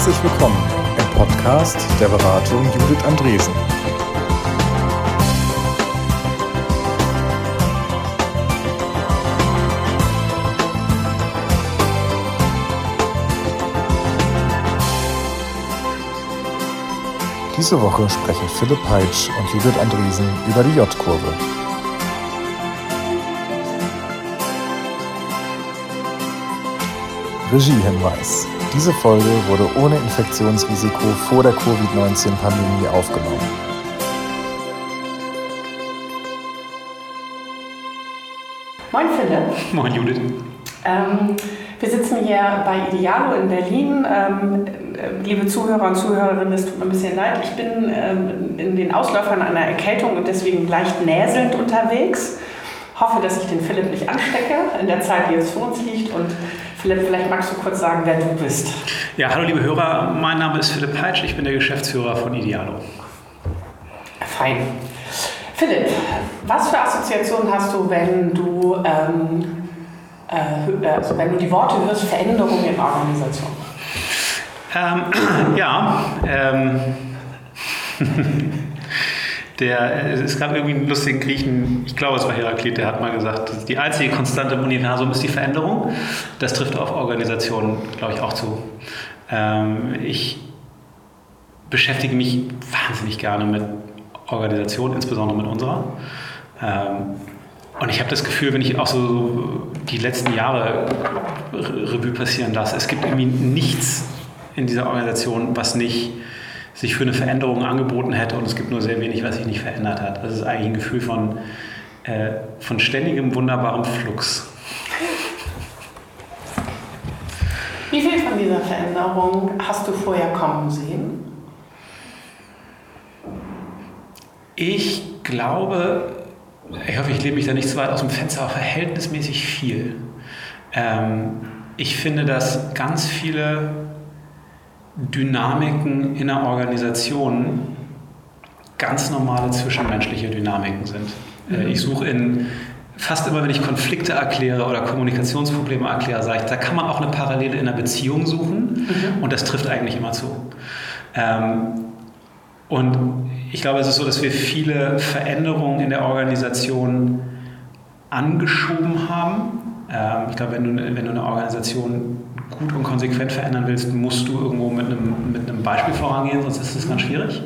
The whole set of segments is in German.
Herzlich willkommen im Podcast der Beratung Judith Andresen. Diese Woche sprechen Philipp Peitsch und Judith Andresen über die J-Kurve. Regiehinweis. Diese Folge wurde ohne Infektionsrisiko vor der Covid-19-Pandemie aufgenommen. Moin Philipp. Moin Judith. Ähm, wir sitzen hier bei Idealo in Berlin. Ähm, äh, liebe Zuhörer und Zuhörerinnen, es tut mir ein bisschen leid. Ich bin ähm, in den Ausläufern einer Erkältung und deswegen leicht näselnd unterwegs. Hoffe, dass ich den Philipp nicht anstecke in der Zeit, die jetzt vor uns liegt. Und Philipp, vielleicht magst du kurz sagen, wer du bist. Ja, hallo liebe Hörer, mein Name ist Philipp Peitsch, ich bin der Geschäftsführer von Idealo. Fein. Philipp, was für Assoziationen hast du, wenn du, ähm, äh, also wenn du die Worte hörst, Veränderung in Organisation? Ähm, ja, ähm, Der, es gab irgendwie einen lustigen Griechen, ich glaube es war Heraklit, der hat mal gesagt, die einzige Konstante im Universum ist die Veränderung. Das trifft auf Organisationen, glaube ich, auch zu. Ähm, ich beschäftige mich wahnsinnig gerne mit Organisationen, insbesondere mit unserer. Ähm, und ich habe das Gefühl, wenn ich auch so die letzten Jahre Revue passieren lasse, es gibt irgendwie nichts in dieser Organisation, was nicht sich für eine Veränderung angeboten hätte und es gibt nur sehr wenig, was sich nicht verändert hat. Das ist eigentlich ein Gefühl von, äh, von ständigem, wunderbarem Flux. Wie viel von dieser Veränderung hast du vorher kommen sehen? Ich glaube, ich hoffe, ich lebe mich da nicht zu weit aus dem Fenster, aber verhältnismäßig viel. Ähm, ich finde, dass ganz viele Dynamiken in einer Organisation ganz normale zwischenmenschliche Dynamiken sind. Äh, mhm. Ich suche in fast immer, wenn ich Konflikte erkläre oder Kommunikationsprobleme erkläre, sage ich, da kann man auch eine Parallele in einer Beziehung suchen mhm. und das trifft eigentlich immer zu. Ähm, und ich glaube, es ist so, dass wir viele Veränderungen in der Organisation angeschoben haben. Ähm, ich glaube, wenn du, wenn du eine Organisation gut und konsequent verändern willst, musst du irgendwo mit einem, mit einem Beispiel vorangehen, sonst ist es ganz schwierig.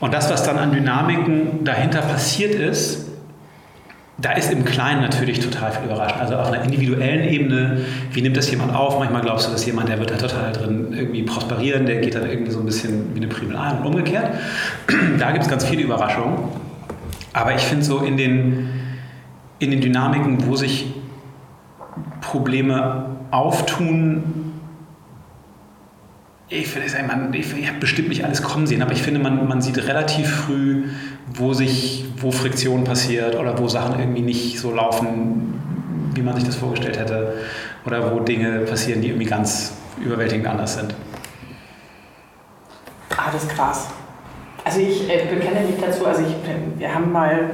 Und das, was dann an Dynamiken dahinter passiert ist, da ist im Kleinen natürlich total viel überraschend. Also auf einer individuellen Ebene, wie nimmt das jemand auf? Manchmal glaubst du, dass jemand, der wird da total drin irgendwie prosperieren, der geht dann irgendwie so ein bisschen wie eine Primel ein und umgekehrt. Da gibt es ganz viele Überraschungen. Aber ich finde so in den, in den Dynamiken, wo sich Probleme auftun, ich, ich, ich habe bestimmt nicht alles kommen sehen, aber ich finde, man, man sieht relativ früh, wo sich, wo Friktion passiert oder wo Sachen irgendwie nicht so laufen, wie man sich das vorgestellt hätte oder wo Dinge passieren, die irgendwie ganz überwältigend anders sind. Ah, das ist krass. Also ich äh, bekenne mich dazu, also ich, wir haben mal,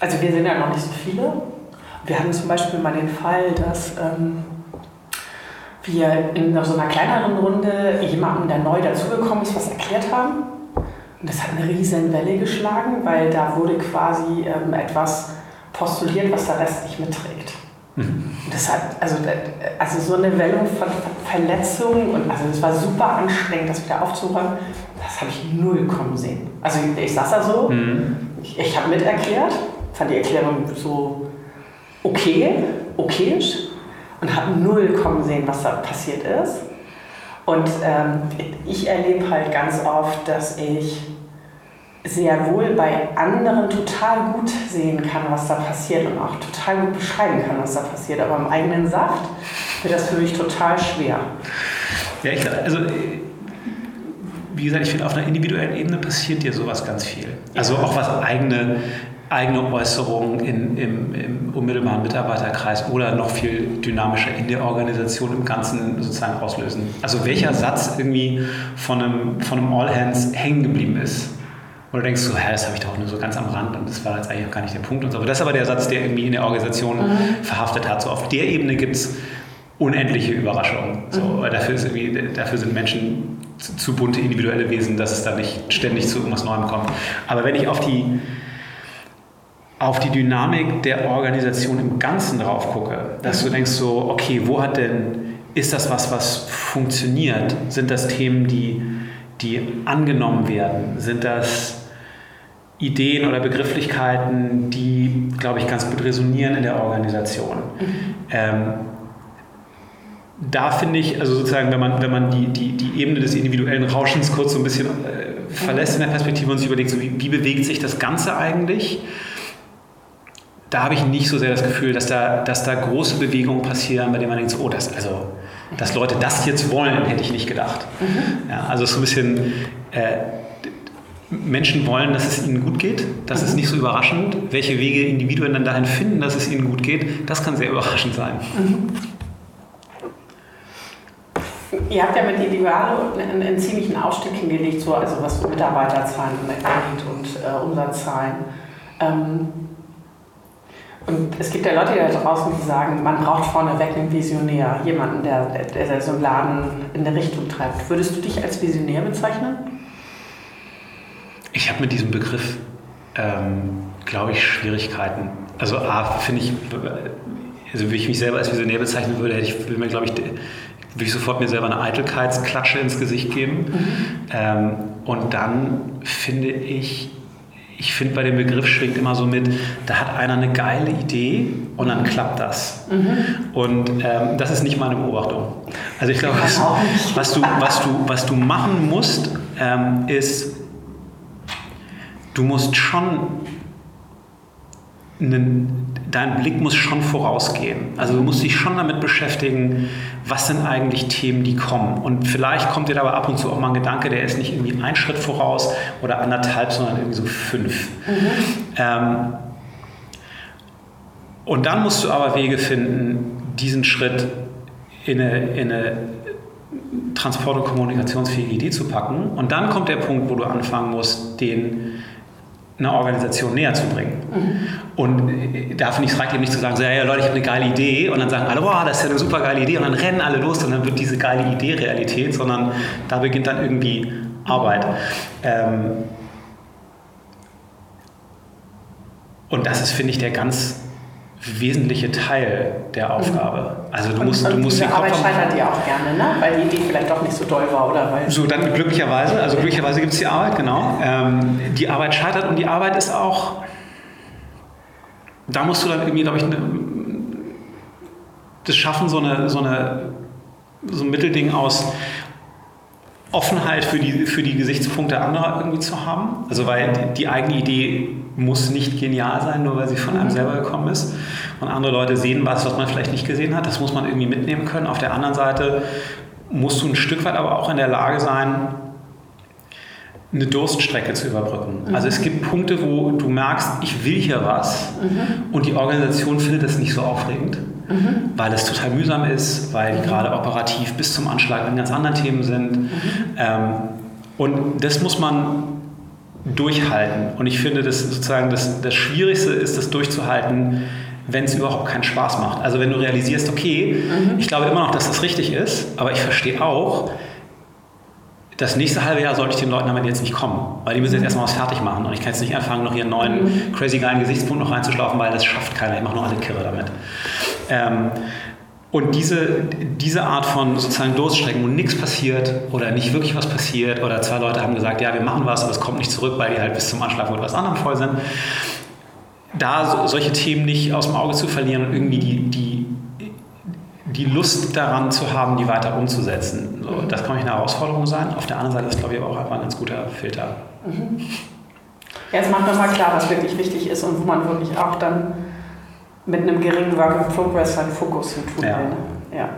also wir sind ja noch nicht so viele. Wir hatten zum Beispiel mal den Fall, dass ähm, wir in so einer kleineren Runde jemandem, der neu dazugekommen ist, was erklärt haben. Und das hat eine riesen Welle geschlagen, weil da wurde quasi ähm, etwas postuliert, was der Rest nicht mitträgt. Mhm. Das hat also, also so eine Welle von Verletzungen und also es war super anstrengend, das wieder aufzuräumen. Das habe ich null kommen sehen. Also ich saß da so, mhm. ich, ich habe miterklärt, fand die Erklärung so okay, okayisch und habe null kommen sehen, was da passiert ist. Und ähm, ich erlebe halt ganz oft, dass ich sehr wohl bei anderen total gut sehen kann, was da passiert und auch total gut beschreiben kann, was da passiert. Aber im eigenen Saft wird das für mich total schwer. Ja, ich, also wie gesagt, ich finde, auf einer individuellen Ebene passiert dir sowas ganz viel. Also auch was eigene eigene Äußerungen in, im, im, unmittelbaren Mitarbeiterkreis oder noch viel dynamischer in der Organisation im Ganzen sozusagen auslösen. Also welcher Satz irgendwie von einem, von einem All Hands hängen geblieben ist. Oder denkst du, hä, das habe ich doch nur so ganz am Rand und das war jetzt eigentlich auch gar nicht der Punkt und so. Aber das ist aber der Satz, der irgendwie in der Organisation mhm. verhaftet hat. So auf der Ebene gibt es unendliche Überraschung. So, mhm. dafür, dafür sind Menschen zu, zu, bunte individuelle Wesen, dass es da nicht ständig zu irgendwas Neuem kommt. Aber wenn ich auf die, auf die Dynamik der Organisation im Ganzen drauf gucke, dass du denkst so, okay, wo hat denn, ist das was, was funktioniert? Sind das Themen, die, die angenommen werden? Sind das Ideen oder Begrifflichkeiten, die, glaube ich, ganz gut resonieren in der Organisation? Mhm. Ähm, da finde ich, also sozusagen, wenn man, wenn man die, die, die Ebene des individuellen Rauschens kurz so ein bisschen äh, verlässt in der Perspektive und sich überlegt, so wie, wie bewegt sich das Ganze eigentlich, da habe ich nicht so sehr das Gefühl, dass da, dass da große Bewegungen passieren, bei denen man denkt, so, oh, das, also, dass Leute das jetzt wollen, hätte ich nicht gedacht. Mhm. Ja, also so ein bisschen, äh, Menschen wollen, dass es ihnen gut geht. Das mhm. ist nicht so überraschend. Welche Wege Individuen dann dahin finden, dass es ihnen gut geht, das kann sehr überraschend sein. Mhm. Ihr habt ja mit Individualo einen, einen, ziemlichen Ausstieg hingelegt, so, also was Mitarbeiterzahlen angeht und äh, Umsatzzahlen. Ähm, und es gibt ja Leute da draußen, die sagen, man braucht vorneweg einen Visionär, jemanden, der, der, so einen Laden in der Richtung treibt. Würdest du dich als Visionär bezeichnen? Ich habe mit diesem Begriff, ähm, glaube ich, Schwierigkeiten. Also A, finde ich, also wie ich mich selber als Visionär bezeichnen würde, hätte ich, würde mir, glaube ich, würde ich sofort mir selber eine Eitelkeitsklatsche ins Gesicht geben. Mhm. Ähm, und dann finde ich, ich finde bei dem Begriff schwingt immer so mit, da hat einer eine geile Idee und dann klappt das. Mhm. Und ähm, das ist nicht meine Beobachtung. Also ich glaube, was, was, du, was, du, was du machen musst, ähm, ist, du musst schon einen, dein Blick muss schon vorausgehen. Also du musst dich schon damit beschäftigen, was sind eigentlich Themen, die kommen. Und vielleicht kommt dir dabei ab und zu auch mal ein Gedanke, der ist nicht irgendwie ein Schritt voraus oder anderthalb, sondern irgendwie so fünf. Mhm. Ähm, und dann musst du aber Wege finden, diesen Schritt in eine, in eine transport- und kommunikationsfähige Idee zu packen. Und dann kommt der Punkt, wo du anfangen musst, den einer Organisation näher zu bringen. Mhm. Und äh, da finde ich es reicht eben nicht zu sagen, so, ja, Leute, ich habe eine geile Idee und dann sagen alle, wow, das ist ja eine super geile Idee und dann rennen alle los und dann wird diese geile Idee Realität, sondern da beginnt dann irgendwie Arbeit. Ähm und das ist, finde ich, der ganz wesentliche Teil der Aufgabe. Also du musst, und, du musst die Arbeit scheitert ja auch gerne, ne? weil die Idee vielleicht doch nicht so doll war oder weil. So dann glücklicherweise, also glücklicherweise gibt es die Arbeit, genau. Ähm, die Arbeit scheitert und die Arbeit ist auch. Da musst du dann irgendwie, glaube ich, ne, das schaffen, so eine, so eine so ein Mittelding aus Offenheit für die, für die Gesichtspunkte anderer irgendwie zu haben. Also weil die, die eigene Idee muss nicht genial sein, nur weil sie von einem mhm. selber gekommen ist. Und andere Leute sehen was, was man vielleicht nicht gesehen hat. Das muss man irgendwie mitnehmen können. Auf der anderen Seite musst du ein Stück weit aber auch in der Lage sein, eine Durststrecke zu überbrücken. Mhm. Also es gibt Punkte, wo du merkst, ich will hier was mhm. und die Organisation findet das nicht so aufregend, mhm. weil es total mühsam ist, weil die mhm. gerade operativ bis zum Anschlag in ganz anderen Themen sind. Mhm. Ähm, und das muss man durchhalten. Und ich finde, das sozusagen das, das Schwierigste ist, das durchzuhalten, wenn es überhaupt keinen Spaß macht. Also wenn du realisierst, okay, mhm. ich glaube immer noch, dass das richtig ist, aber ich verstehe auch, das nächste halbe Jahr sollte ich den Leuten damit jetzt nicht kommen, weil die müssen jetzt erstmal was fertig machen und ich kann jetzt nicht anfangen, noch ihren neuen mhm. crazy geilen Gesichtspunkt noch reinzuschlafen, weil das schafft keiner, ich mache nur alle Kirre damit. Ähm, und diese, diese Art von sozusagen Durststrecken, wo nichts passiert oder nicht wirklich was passiert oder zwei Leute haben gesagt, ja, wir machen was, aber es kommt nicht zurück, weil die halt bis zum Anschlag mit was anderem voll sind, da so, solche Themen nicht aus dem Auge zu verlieren und irgendwie die, die, die Lust daran zu haben, die weiter umzusetzen. So, das kann eine Herausforderung sein. Auf der anderen Seite ist, glaube ich, aber auch einfach ein ganz guter Filter. Mhm. Ja, es macht nochmal klar, was wirklich wichtig ist und wo man wirklich auch dann mit einem geringen Work in Progress seinen Fokus hin tun ja. will. Ne? Ja.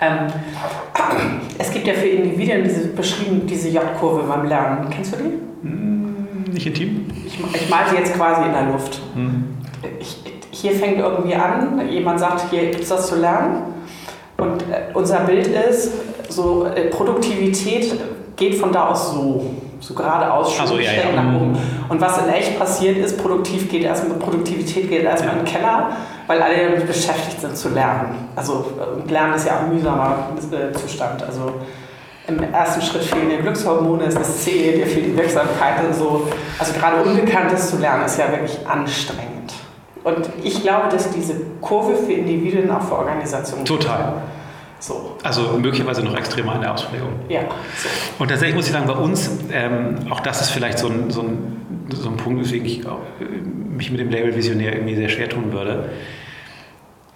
Ähm, es gibt ja für Individuen diese beschrieben diese J-Kurve beim Lernen. Kennst du die? Hm, nicht intim. Ich, ich male sie jetzt quasi in der Luft. Hm. Ich, hier fängt irgendwie an, jemand sagt, hier gibt es das zu lernen. Und äh, unser Bild ist, so äh, Produktivität geht von da aus so. so geradeaus also, ja, ja. nach oben. Und was in echt passiert ist, produktiv geht erstmal, Produktivität geht erstmal ja. in den Keller, weil alle damit beschäftigt sind zu lernen. Also Lernen ist ja auch ein mühsamer äh, Zustand. Also im ersten Schritt fehlen die Glückshormone, es ist zäh, dir fehlt die Wirksamkeit und so. Also gerade Unbekanntes zu lernen ist ja wirklich anstrengend. Und ich glaube, dass diese Kurve für Individuen auch für Organisationen. Total. So. Also möglicherweise noch extremer in der Ausprägung. Ja. So. Und tatsächlich muss ich sagen, bei uns, ähm, auch das ist vielleicht so ein, so ein, so ein Punkt, weswegen ich auch, äh, mich mit dem Label Visionär irgendwie sehr schwer tun würde.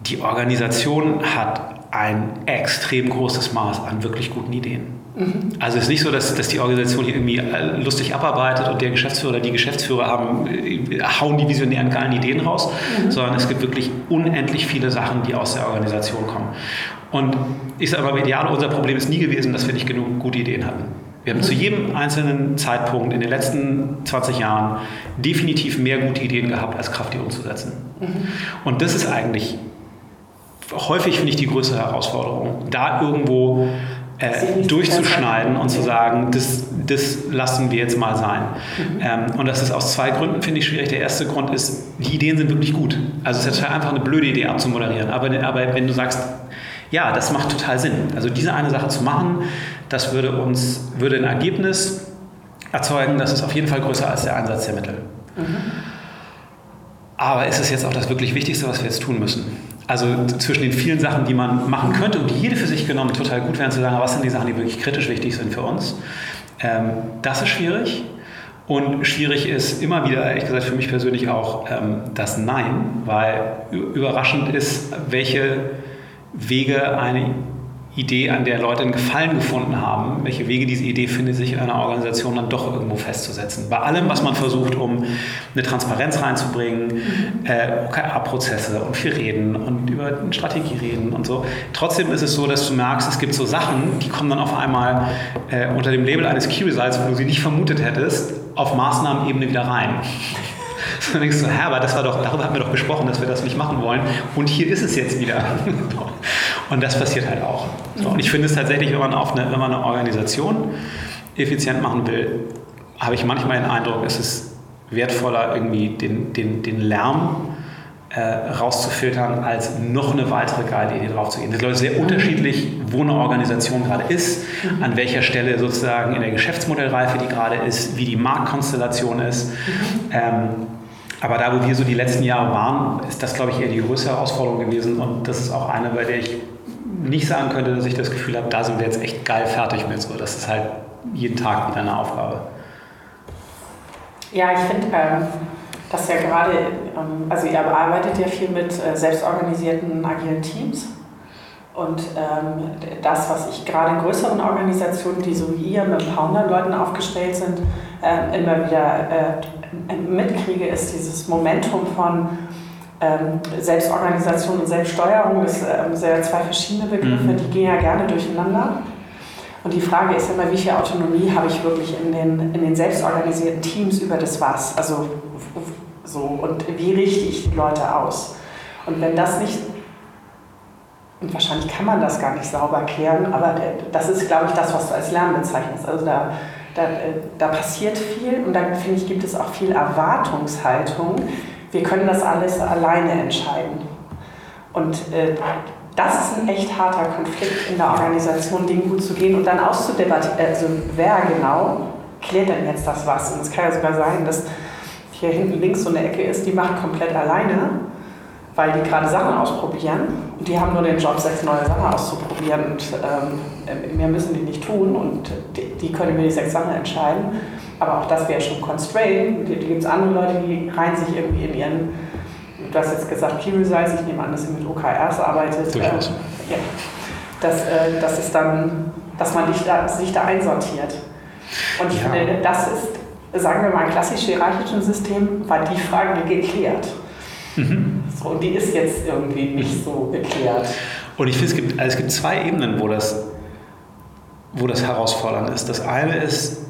Die Organisation hat ein extrem großes Maß an wirklich guten Ideen. Mhm. Also es ist nicht so, dass, dass die Organisation hier irgendwie äh, lustig abarbeitet und der Geschäftsführer oder die Geschäftsführer haben, äh, hauen die visionären geilen Ideen raus, mhm. sondern es gibt wirklich unendlich viele Sachen, die aus der Organisation kommen. Und ich sage mal, ideal, unser Problem ist nie gewesen, dass wir nicht genug gute Ideen hatten. Wir haben mhm. zu jedem einzelnen Zeitpunkt in den letzten 20 Jahren definitiv mehr gute Ideen gehabt, als Kraft, die umzusetzen. Mhm. Und das ist eigentlich häufig, finde ich, die größte Herausforderung, da irgendwo äh, durchzuschneiden und zu sagen, das, das lassen wir jetzt mal sein. Mhm. Ähm, und das ist aus zwei Gründen, finde ich, schwierig. Der erste Grund ist, die Ideen sind wirklich gut. Also es ist einfach eine blöde Idee abzumoderieren. Aber, aber wenn du sagst, ja, das macht total Sinn. Also diese eine Sache zu machen, das würde uns, würde ein Ergebnis erzeugen, das ist auf jeden Fall größer als der Einsatz der Mittel. Mhm. Aber ist es jetzt auch das wirklich Wichtigste, was wir jetzt tun müssen? Also zwischen den vielen Sachen, die man machen könnte und die jede für sich genommen total gut wären, zu sagen, was sind die Sachen, die wirklich kritisch wichtig sind für uns. Ähm, das ist schwierig. Und schwierig ist immer wieder, ehrlich gesagt, für mich persönlich auch ähm, das Nein, weil überraschend ist, welche Wege eine Idee, an der Leute einen Gefallen gefunden haben, welche Wege diese Idee findet, sich in einer Organisation dann doch irgendwo festzusetzen. Bei allem, was man versucht, um eine Transparenz reinzubringen, mhm. äh, OKR-Prozesse und viel reden und über Strategie reden und so. Trotzdem ist es so, dass du merkst, es gibt so Sachen, die kommen dann auf einmal äh, unter dem Label eines Key Results, wo du sie nicht vermutet hättest, auf Maßnahmenebene wieder rein. dann denkst du, hä, aber das war doch, darüber haben wir doch gesprochen, dass wir das nicht machen wollen. Und hier ist es jetzt wieder. Und das passiert halt auch. So, und ich finde es tatsächlich, wenn man, auf eine, wenn man eine Organisation effizient machen will, habe ich manchmal den Eindruck, es ist wertvoller, irgendwie den, den, den Lärm äh, rauszufiltern, als noch eine weitere geile Idee draufzugehen. Das ist, glaube ich, sehr unterschiedlich, wo eine Organisation gerade ist, an welcher Stelle sozusagen in der Geschäftsmodellreife die gerade ist, wie die Marktkonstellation ist. Ähm, aber da, wo wir so die letzten Jahre waren, ist das, glaube ich, eher die größte Herausforderung gewesen. Und das ist auch eine, bei der ich nicht sagen könnte, dass ich das Gefühl habe, da sind wir jetzt echt geil fertig mit. So, das ist halt jeden Tag wieder eine Aufgabe. Ja, ich finde, ähm, dass ja gerade, ähm, also ihr arbeitet ja viel mit äh, selbstorganisierten agilen Teams. Und ähm, das, was ich gerade in größeren Organisationen, die so wie ihr mit ein paar hundert Leuten aufgestellt sind, äh, immer wieder äh, mitkriege, ist dieses Momentum von Selbstorganisation und Selbststeuerung. Das ähm, sind ja zwei verschiedene Begriffe, mhm. die gehen ja gerne durcheinander. Und die Frage ist immer, wie viel Autonomie habe ich wirklich in den, in den selbstorganisierten Teams über das Was? Also so, und wie richte ich die Leute aus? Und wenn das nicht und wahrscheinlich kann man das gar nicht sauber erklären, aber das ist, glaube ich, das, was du als Lernen bezeichnest. Also da, da, da passiert viel und da finde ich, gibt es auch viel Erwartungshaltung. Wir können das alles alleine entscheiden. Und äh, das ist ein echt harter Konflikt in der Organisation, Dinge gut zu gehen und dann auszudebattieren, also wer genau klärt denn jetzt das was? Und es kann ja sogar sein, dass hier hinten links so eine Ecke ist, die macht komplett alleine weil die gerade Sachen ausprobieren und die haben nur den Job, sechs neue Sachen auszuprobieren und ähm, mehr müssen die nicht tun und die, die, können über die sechs Sachen entscheiden. Aber auch das wäre schon constrained. Die, die gibt es andere Leute, die reihen sich irgendwie in ihren, du hast jetzt gesagt Key Results, ich nehme an, dass ihr mit OKRs arbeitet. Durchaus. Äh, ja. das, äh, das ist dann, dass man sich da, sich da einsortiert. Und ich ja. finde, das ist, sagen wir mal, ein klassisch hierarchisches System, war die Frage geklärt. Mhm. So, und die ist jetzt irgendwie nicht so geklärt. Und ich finde, es gibt, also es gibt zwei Ebenen, wo das, wo das herausfordernd ist. Das eine ist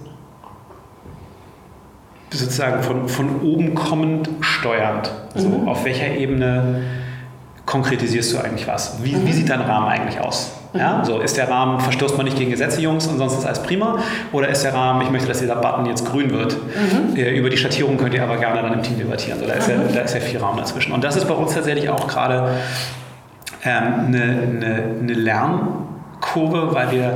sozusagen von, von oben kommend steuernd. Mhm. auf welcher Ebene konkretisierst du eigentlich was? Wie, wie sieht dein Rahmen eigentlich aus? Ja, so ist der Rahmen, verstößt man nicht gegen Gesetze, Jungs, und sonst ist alles prima? Oder ist der Rahmen, ich möchte, dass dieser Button jetzt grün wird? Mhm. Über die Schattierung könnt ihr aber gerne dann im Team debattieren. So, da, ist ja, da ist ja viel Raum dazwischen. Und das ist bei uns tatsächlich auch gerade ähm, eine, eine, eine Lernkurve, weil wir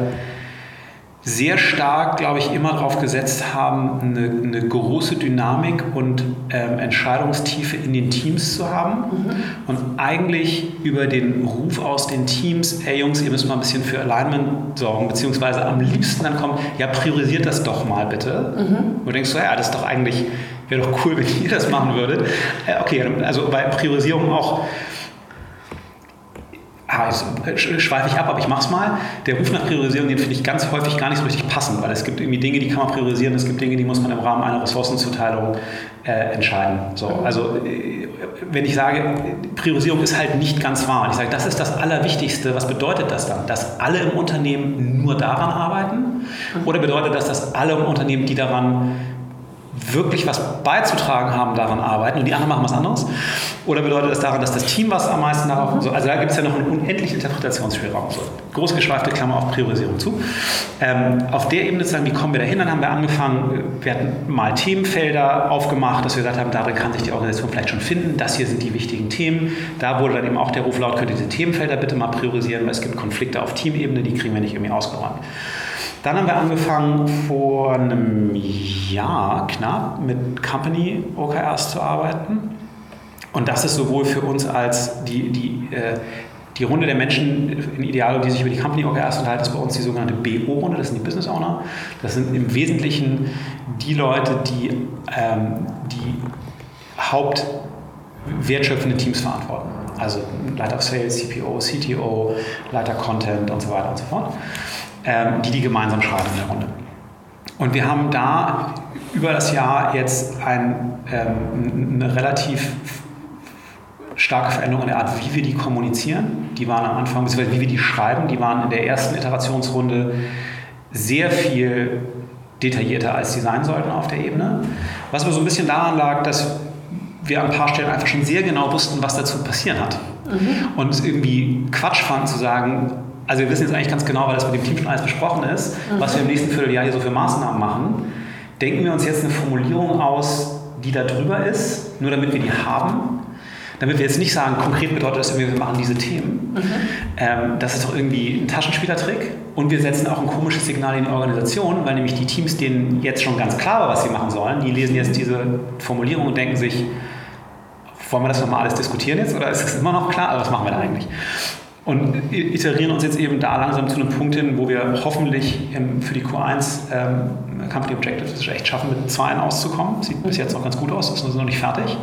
sehr stark, glaube ich, immer darauf gesetzt haben, eine, eine große Dynamik und ähm, Entscheidungstiefe in den Teams zu haben mhm. und eigentlich über den Ruf aus den Teams, hey Jungs, ihr müsst mal ein bisschen für Alignment sorgen, beziehungsweise am liebsten dann kommt, ja, priorisiert das doch mal bitte. Mhm. Und du denkst so, ja, das ist doch eigentlich, wäre doch cool, wenn ihr das machen würdet. Äh, okay, also bei Priorisierung auch ah, schweife ich ab, aber ich mache es mal. Der Ruf nach Priorisierung, den finde ich ganz häufig gar nicht so richtig passend, weil es gibt irgendwie Dinge, die kann man priorisieren, es gibt Dinge, die muss man im Rahmen einer Ressourcenzuteilung äh, entscheiden. So, also äh, wenn ich sage, Priorisierung ist halt nicht ganz wahr, und ich sage, das ist das Allerwichtigste, was bedeutet das dann? Dass alle im Unternehmen nur daran arbeiten? Oder bedeutet das, dass alle im Unternehmen, die daran wirklich was beizutragen haben, daran arbeiten und die anderen machen was anderes? Oder bedeutet das daran, dass das Team was am meisten darauf... So, also da gibt es ja noch einen unendlichen Interpretationsspielraum. So, großgeschweifte Klammer auf Priorisierung zu. Ähm, auf der Ebene zu sagen, wie kommen wir dahin? Dann haben wir angefangen, wir hatten mal Themenfelder aufgemacht, dass wir gesagt haben, darin kann sich die Organisation vielleicht schon finden. Das hier sind die wichtigen Themen. Da wurde dann eben auch der Ruf laut, könnt ihr diese Themenfelder bitte mal priorisieren, weil es gibt Konflikte auf Teamebene, die kriegen wir nicht irgendwie ausgeräumt. Dann haben wir angefangen, vor einem Jahr knapp mit Company OKRs zu arbeiten. Und das ist sowohl für uns als die, die, äh, die Runde der Menschen in Idealo, die sich über die Company OKRs unterhalten, ist bei uns die sogenannte BO-Runde, das sind die Business Owner. Das sind im Wesentlichen die Leute, die ähm, die hauptwertschöpfenden Teams verantworten. Also Leiter Sales, CPO, CTO, Leiter Content und so weiter und so fort ähm, die die gemeinsam schreiben in der Runde. Und wir haben da über das Jahr jetzt ein, ähm, eine relativ starke Veränderung in der Art, wie wir die kommunizieren. Die waren am Anfang, beziehungsweise wie wir die schreiben, die waren in der ersten Iterationsrunde sehr viel detaillierter, als sie sein sollten auf der Ebene. Was aber so ein bisschen daran lag, dass wir an ein paar Stellen einfach schon sehr genau wussten, was dazu passieren hat. Mhm. Und es irgendwie Quatsch fanden zu sagen, also wir wissen jetzt eigentlich ganz genau, weil das mit dem Team schon alles besprochen ist, mhm. was wir im nächsten Vierteljahr hier so für Maßnahmen machen. Denken wir uns jetzt eine Formulierung aus, die da drüber ist, nur damit wir die haben. Damit wir jetzt nicht sagen, konkret bedeutet das irgendwie, wir machen diese Themen. Mhm. Ähm, das ist doch irgendwie ein Taschenspielertrick. Und wir setzen auch ein komisches Signal in die Organisation, weil nämlich die Teams, denen jetzt schon ganz klar war, was sie machen sollen, die lesen jetzt diese Formulierung und denken sich, wollen wir das nochmal alles diskutieren jetzt oder ist es immer noch klar? Also was machen wir da eigentlich? Und iterieren uns jetzt eben da langsam zu einem Punkt hin, wo wir hoffentlich für die Q1 ähm, Company Objectives es echt schaffen, mit Zweien auszukommen. Sieht bis jetzt noch ganz gut aus, ist noch nicht fertig.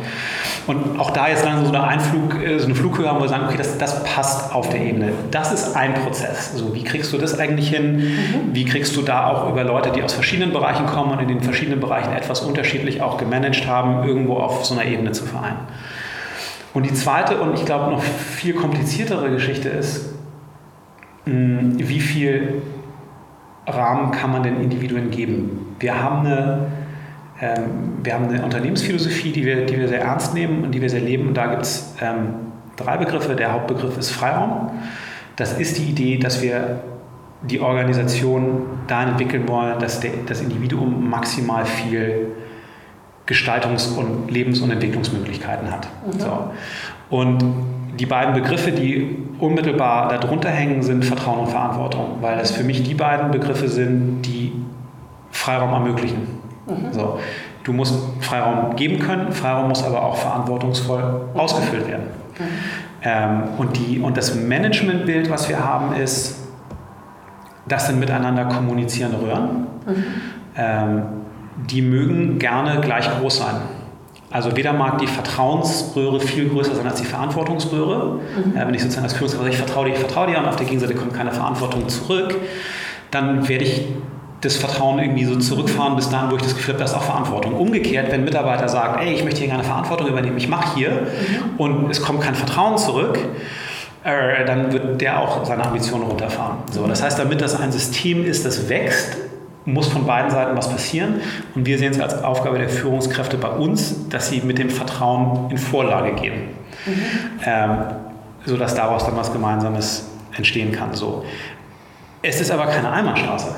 Und auch da jetzt langsam so eine Einflug, äh, so eine Flughöhe haben, wo wir sagen, okay, das, das passt auf der Ebene. Das ist ein Prozess. Also wie kriegst du das eigentlich hin? Mhm. Wie kriegst du da auch über Leute, die aus verschiedenen Bereichen kommen und in den verschiedenen Bereichen etwas unterschiedlich auch gemanagt haben, irgendwo auf so einer Ebene zu vereinen? Und die zweite und ich glaube noch viel kompliziertere Geschichte ist, wie viel Rahmen kann man den Individuen geben? Wir haben eine, ähm, wir haben eine Unternehmensphilosophie, die wir, die wir sehr ernst nehmen und die wir sehr leben. Und da gibt es ähm, drei Begriffe. Der Hauptbegriff ist Freiraum. Das ist die Idee, dass wir die Organisation dahin entwickeln wollen, dass der, das Individuum maximal viel Gestaltungs- und Lebens- und Entwicklungsmöglichkeiten hat. Mhm. So. Und die beiden Begriffe, die unmittelbar darunter hängen, sind Vertrauen und Verantwortung, weil das für mich die beiden Begriffe sind, die Freiraum ermöglichen. Mhm. So. Du musst Freiraum geben können, Freiraum muss aber auch verantwortungsvoll mhm. ausgefüllt werden. Mhm. Ähm, und, die, und das Managementbild, was wir haben, ist, das sind miteinander kommunizierende Röhren. Mhm. Ähm, die mögen gerne gleich groß sein. Also weder mag die Vertrauensröhre viel größer sein als die Verantwortungsröhre. Mhm. Äh, wenn ich sozusagen als Führungskraft sage, ich vertraue dir, ich vertraue dir und auf der Gegenseite kommt keine Verantwortung zurück, dann werde ich das Vertrauen irgendwie so zurückfahren bis dahin, wo ich das Gefühl habe, das ist auch Verantwortung. Umgekehrt, wenn ein Mitarbeiter sagt, ey, ich möchte hier gerne Verantwortung übernehmen, ich mache hier mhm. und es kommt kein Vertrauen zurück, äh, dann wird der auch seine Ambitionen runterfahren. So, das heißt, damit das ein System ist, das wächst, muss von beiden Seiten was passieren. Und wir sehen es als Aufgabe der Führungskräfte bei uns, dass sie mit dem Vertrauen in Vorlage gehen. Mhm. Ähm, sodass daraus dann was Gemeinsames entstehen kann. So. Es ist aber keine Einbahnstraße.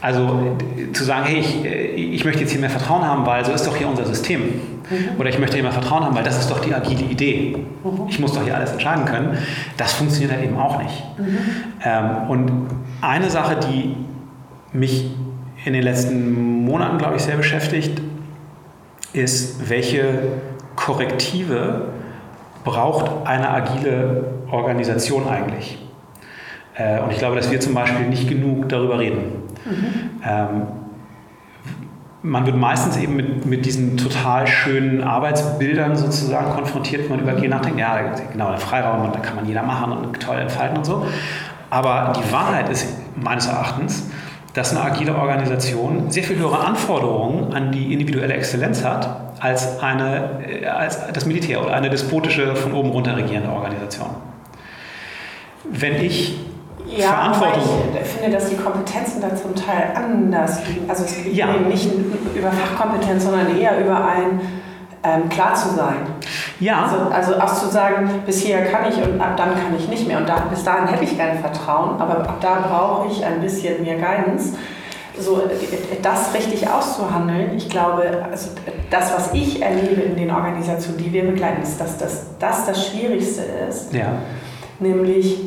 Also zu sagen, hey, ich, äh, ich möchte jetzt hier mehr Vertrauen haben, weil so ist doch hier unser System. Mhm. Oder ich möchte hier mehr Vertrauen haben, weil das ist doch die agile Idee. Mhm. Ich muss doch hier alles entscheiden können. Das funktioniert halt eben auch nicht. Mhm. Ähm, und eine Sache, die mich in den letzten Monaten, glaube ich, sehr beschäftigt, ist, welche Korrektive braucht eine agile Organisation eigentlich? Äh, und ich glaube, dass wir zum Beispiel nicht genug darüber reden. Mhm. Ähm, man wird meistens eben mit, mit diesen total schönen Arbeitsbildern sozusagen konfrontiert, wenn man über G nachdenkt. Ja, genau, der Freiraum und da kann man jeder machen und toll entfalten und so. Aber die Wahrheit ist meines Erachtens, dass eine agile Organisation sehr viel höhere Anforderungen an die individuelle Exzellenz hat als, eine, äh, als das Militär oder eine despotische, von oben runter regierende Organisation. Wenn ich ja, Verantwortung. Aber ich finde, dass die Kompetenzen da zum Teil anders liegen. Also es geht ja. eben nicht über Fachkompetenz, sondern eher über ein ähm, klar zu sein. Ja. Also, also auch zu sagen, bis hier kann ich und ab dann kann ich nicht mehr. Und da, bis dahin hätte ich kein Vertrauen, aber ab da brauche ich ein bisschen mehr Guidance. So, das richtig auszuhandeln, ich glaube, also das, was ich erlebe in den Organisationen, die wir begleiten, ist, dass das das, das Schwierigste ist. Ja. Nämlich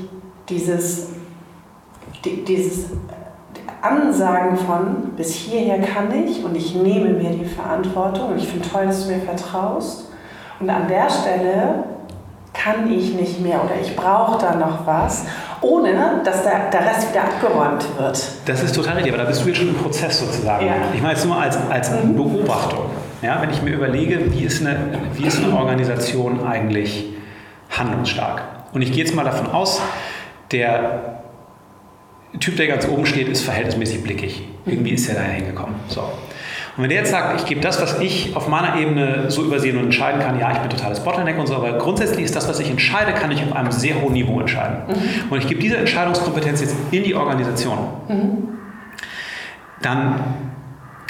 dieses die, dieses Ansagen von, bis hierher kann ich und ich nehme mir die Verantwortung und ich finde toll, dass du mir vertraust. Und an der Stelle kann ich nicht mehr oder ich brauche da noch was, ohne dass der, der Rest wieder abgeräumt wird. Das ist total richtig, aber da bist du jetzt schon im Prozess sozusagen. Ja. Ich meine jetzt nur als, als mhm. Beobachtung. Ja, wenn ich mir überlege, wie ist, eine, wie ist eine Organisation eigentlich handlungsstark? Und ich gehe jetzt mal davon aus, der Typ, der ganz oben steht, ist verhältnismäßig blickig. Irgendwie ist er da hingekommen. So. Und wenn der jetzt sagt, ich gebe das, was ich auf meiner Ebene so übersehen und entscheiden kann, ja, ich bin totales Bottleneck und so, aber grundsätzlich ist das, was ich entscheide, kann ich auf einem sehr hohen Niveau entscheiden. Mhm. Und ich gebe diese Entscheidungskompetenz jetzt in die Organisation. Mhm. Dann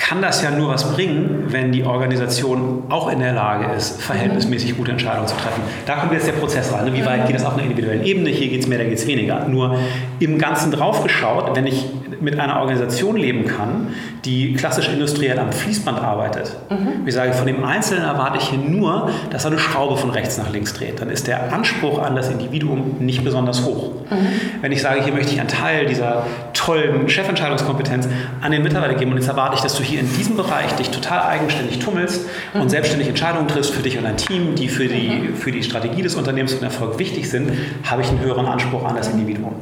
kann das ja nur was bringen, wenn die Organisation auch in der Lage ist, verhältnismäßig gute Entscheidungen zu treffen. Da kommt jetzt der Prozess rein. Ne? Wie weit geht das auf einer individuellen Ebene? Hier geht es mehr, da geht es weniger. Nur im Ganzen draufgeschaut, wenn ich mit einer Organisation leben kann, die klassisch industriell am Fließband arbeitet. Mhm. Ich sage, von dem Einzelnen erwarte ich hier nur, dass er eine Schraube von rechts nach links dreht. Dann ist der Anspruch an das Individuum nicht besonders hoch. Mhm. Wenn ich sage, hier möchte ich einen Teil dieser tollen Chefentscheidungskompetenz an den Mitarbeiter geben und jetzt erwarte ich, dass du hier in diesem Bereich dich total eigenständig tummelst und selbstständig Entscheidungen triffst für dich und dein Team, die für die, für die Strategie des Unternehmens und Erfolg wichtig sind, habe ich einen höheren Anspruch an das Individuum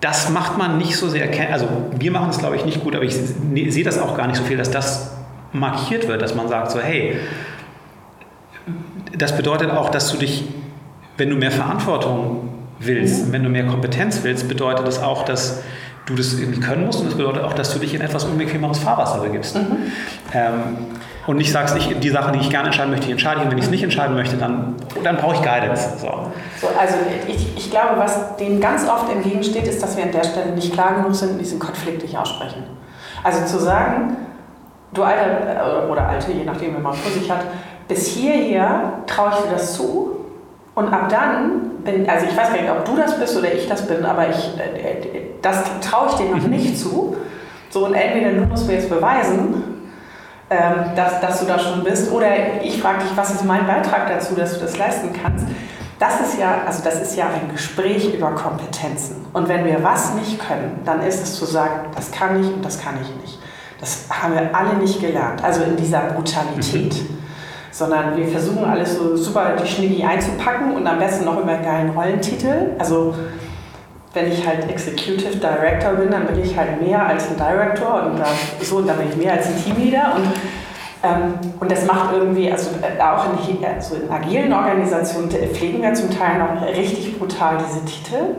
das macht man nicht so sehr, also wir machen es glaube ich nicht gut, aber ich sehe das auch gar nicht so viel, dass das markiert wird, dass man sagt so, hey, das bedeutet auch, dass du dich, wenn du mehr Verantwortung willst, mhm. wenn du mehr Kompetenz willst, bedeutet das auch, dass du das irgendwie können musst und das bedeutet auch, dass du dich in etwas unbequemeres Fahrwasser begibst. Mhm. Ähm, und nicht sagst, ich, die Sache, die ich gerne entscheiden möchte, die entscheide ich. Und wenn ich es nicht entscheiden möchte, dann, dann brauche ich Guidance. So. so also ich, ich glaube, was dem ganz oft entgegensteht, ist, dass wir an der Stelle nicht klar genug sind und diesen Konflikt nicht aussprechen. Also zu sagen, du Alter äh, oder Alte, je nachdem, wie man vor sich hat, bis hierher traue ich dir das zu und ab dann bin, also ich weiß gar nicht, ob du das bist oder ich das bin, aber ich, äh, das traue ich dir noch mhm. nicht zu. So, und entweder du musst mir jetzt beweisen, ähm, dass, dass du da schon bist. Oder ich frage dich, was ist mein Beitrag dazu, dass du das leisten kannst? Das ist ja, also das ist ja ein Gespräch über Kompetenzen. Und wenn wir was nicht können, dann ist es zu sagen, das kann ich und das kann ich nicht. Das haben wir alle nicht gelernt. Also in dieser Brutalität. Mhm. Sondern wir versuchen alles so super die Schnicki einzupacken und am besten noch immer einen geilen Rollentitel. Also wenn ich halt Executive Director bin, dann bin ich halt mehr als ein Director und dann, so, dann bin ich mehr als ein Teamleader. Und, ähm, und das macht irgendwie, also äh, auch in, also in agilen Organisationen pflegen wir zum Teil noch richtig brutal diese Titel.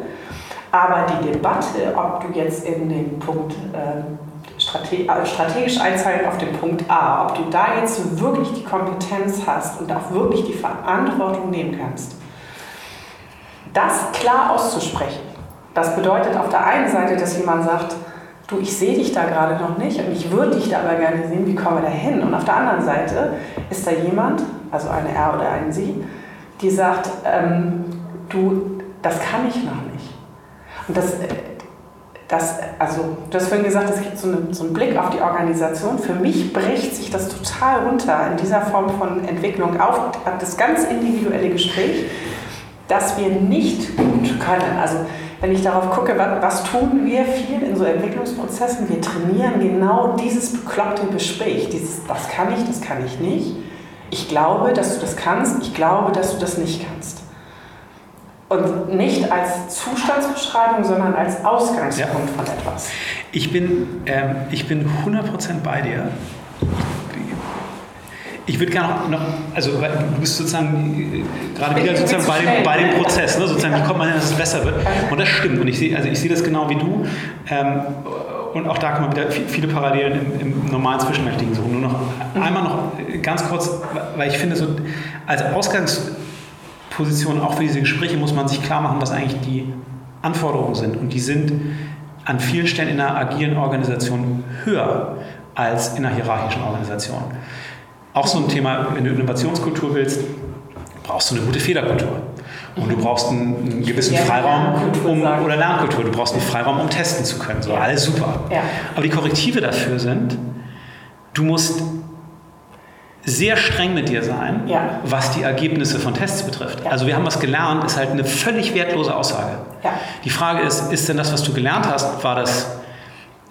Aber die Debatte, ob du jetzt in den Punkt ähm, äh, strategisch einzahlen auf den Punkt A, ob du da jetzt wirklich die Kompetenz hast und auch wirklich die Verantwortung nehmen kannst, das klar auszusprechen das bedeutet auf der einen Seite, dass jemand sagt, du, ich sehe dich da gerade noch nicht und ich würde dich da aber gerne sehen, wie kommen wir da hin? Und auf der anderen Seite ist da jemand, also eine er oder ein sie, die sagt, ähm, du, das kann ich noch nicht. Und das, das, also, du hast vorhin gesagt, es gibt so, eine, so einen Blick auf die Organisation. Für mich bricht sich das total runter in dieser Form von Entwicklung auf, das ganz individuelle Gespräch, dass wir nicht gut können. Also, wenn ich darauf gucke, was, was tun wir viel in so Entwicklungsprozessen, wir trainieren genau dieses bekloppte Gespräch, dieses, das kann ich, das kann ich nicht. Ich glaube, dass du das kannst, ich glaube, dass du das nicht kannst. Und nicht als Zustandsbeschreibung, sondern als Ausgangspunkt ja. von etwas. Ich bin, ähm, ich bin 100% bei dir. Ich würde gerne noch, also du bist sozusagen äh, gerade wieder sozusagen bei dem, bei dem Prozess, ne? sozusagen, wie kommt man hin, dass es besser wird. Und das stimmt. Und ich sehe, also ich sehe das genau wie du. Ähm, und auch da kann man wieder viele Parallelen im, im normalen Zwischenmenschlichen suchen. Nur noch einmal noch ganz kurz, weil ich finde, so als Ausgangs Position, auch für diese Gespräche muss man sich klar machen, was eigentlich die Anforderungen sind. Und die sind an vielen Stellen in einer agilen Organisation höher als in einer hierarchischen Organisation. Auch so ein Thema, wenn du Innovationskultur willst, brauchst du eine gute Fehlerkultur. Und du brauchst einen, einen gewissen ja, Freiraum um, oder Lernkultur. Du brauchst einen Freiraum, um testen zu können. So, alles super. Ja. Aber die Korrektive dafür sind, du musst sehr streng mit dir sein, ja. was die Ergebnisse von Tests betrifft. Ja. Also wir haben was gelernt, ist halt eine völlig wertlose Aussage. Ja. Die Frage ist, ist denn das, was du gelernt hast, war das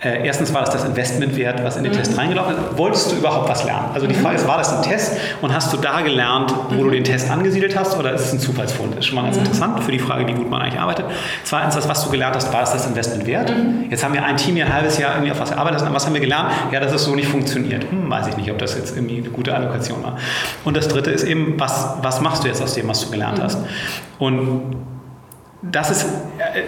äh, erstens war das das Investment wert, was in den mhm. Test reingelaufen ist. Wolltest du überhaupt was lernen? Also die Frage ist, war das ein Test und hast du da gelernt, wo mhm. du den Test angesiedelt hast oder ist es ein Zufallsfund? Das ist schon mal ganz mhm. interessant für die Frage, wie gut man eigentlich arbeitet. Zweitens, das, was du gelernt hast, war es das Investment wert? Mhm. Jetzt haben wir ein Team hier ein halbes Jahr irgendwie auf was gearbeitet und was haben wir gelernt? Ja, dass es so nicht funktioniert. Hm, weiß ich nicht, ob das jetzt irgendwie eine gute Allokation war. Und das dritte ist eben, was, was machst du jetzt aus dem, was du gelernt mhm. hast? Und das ist, äh,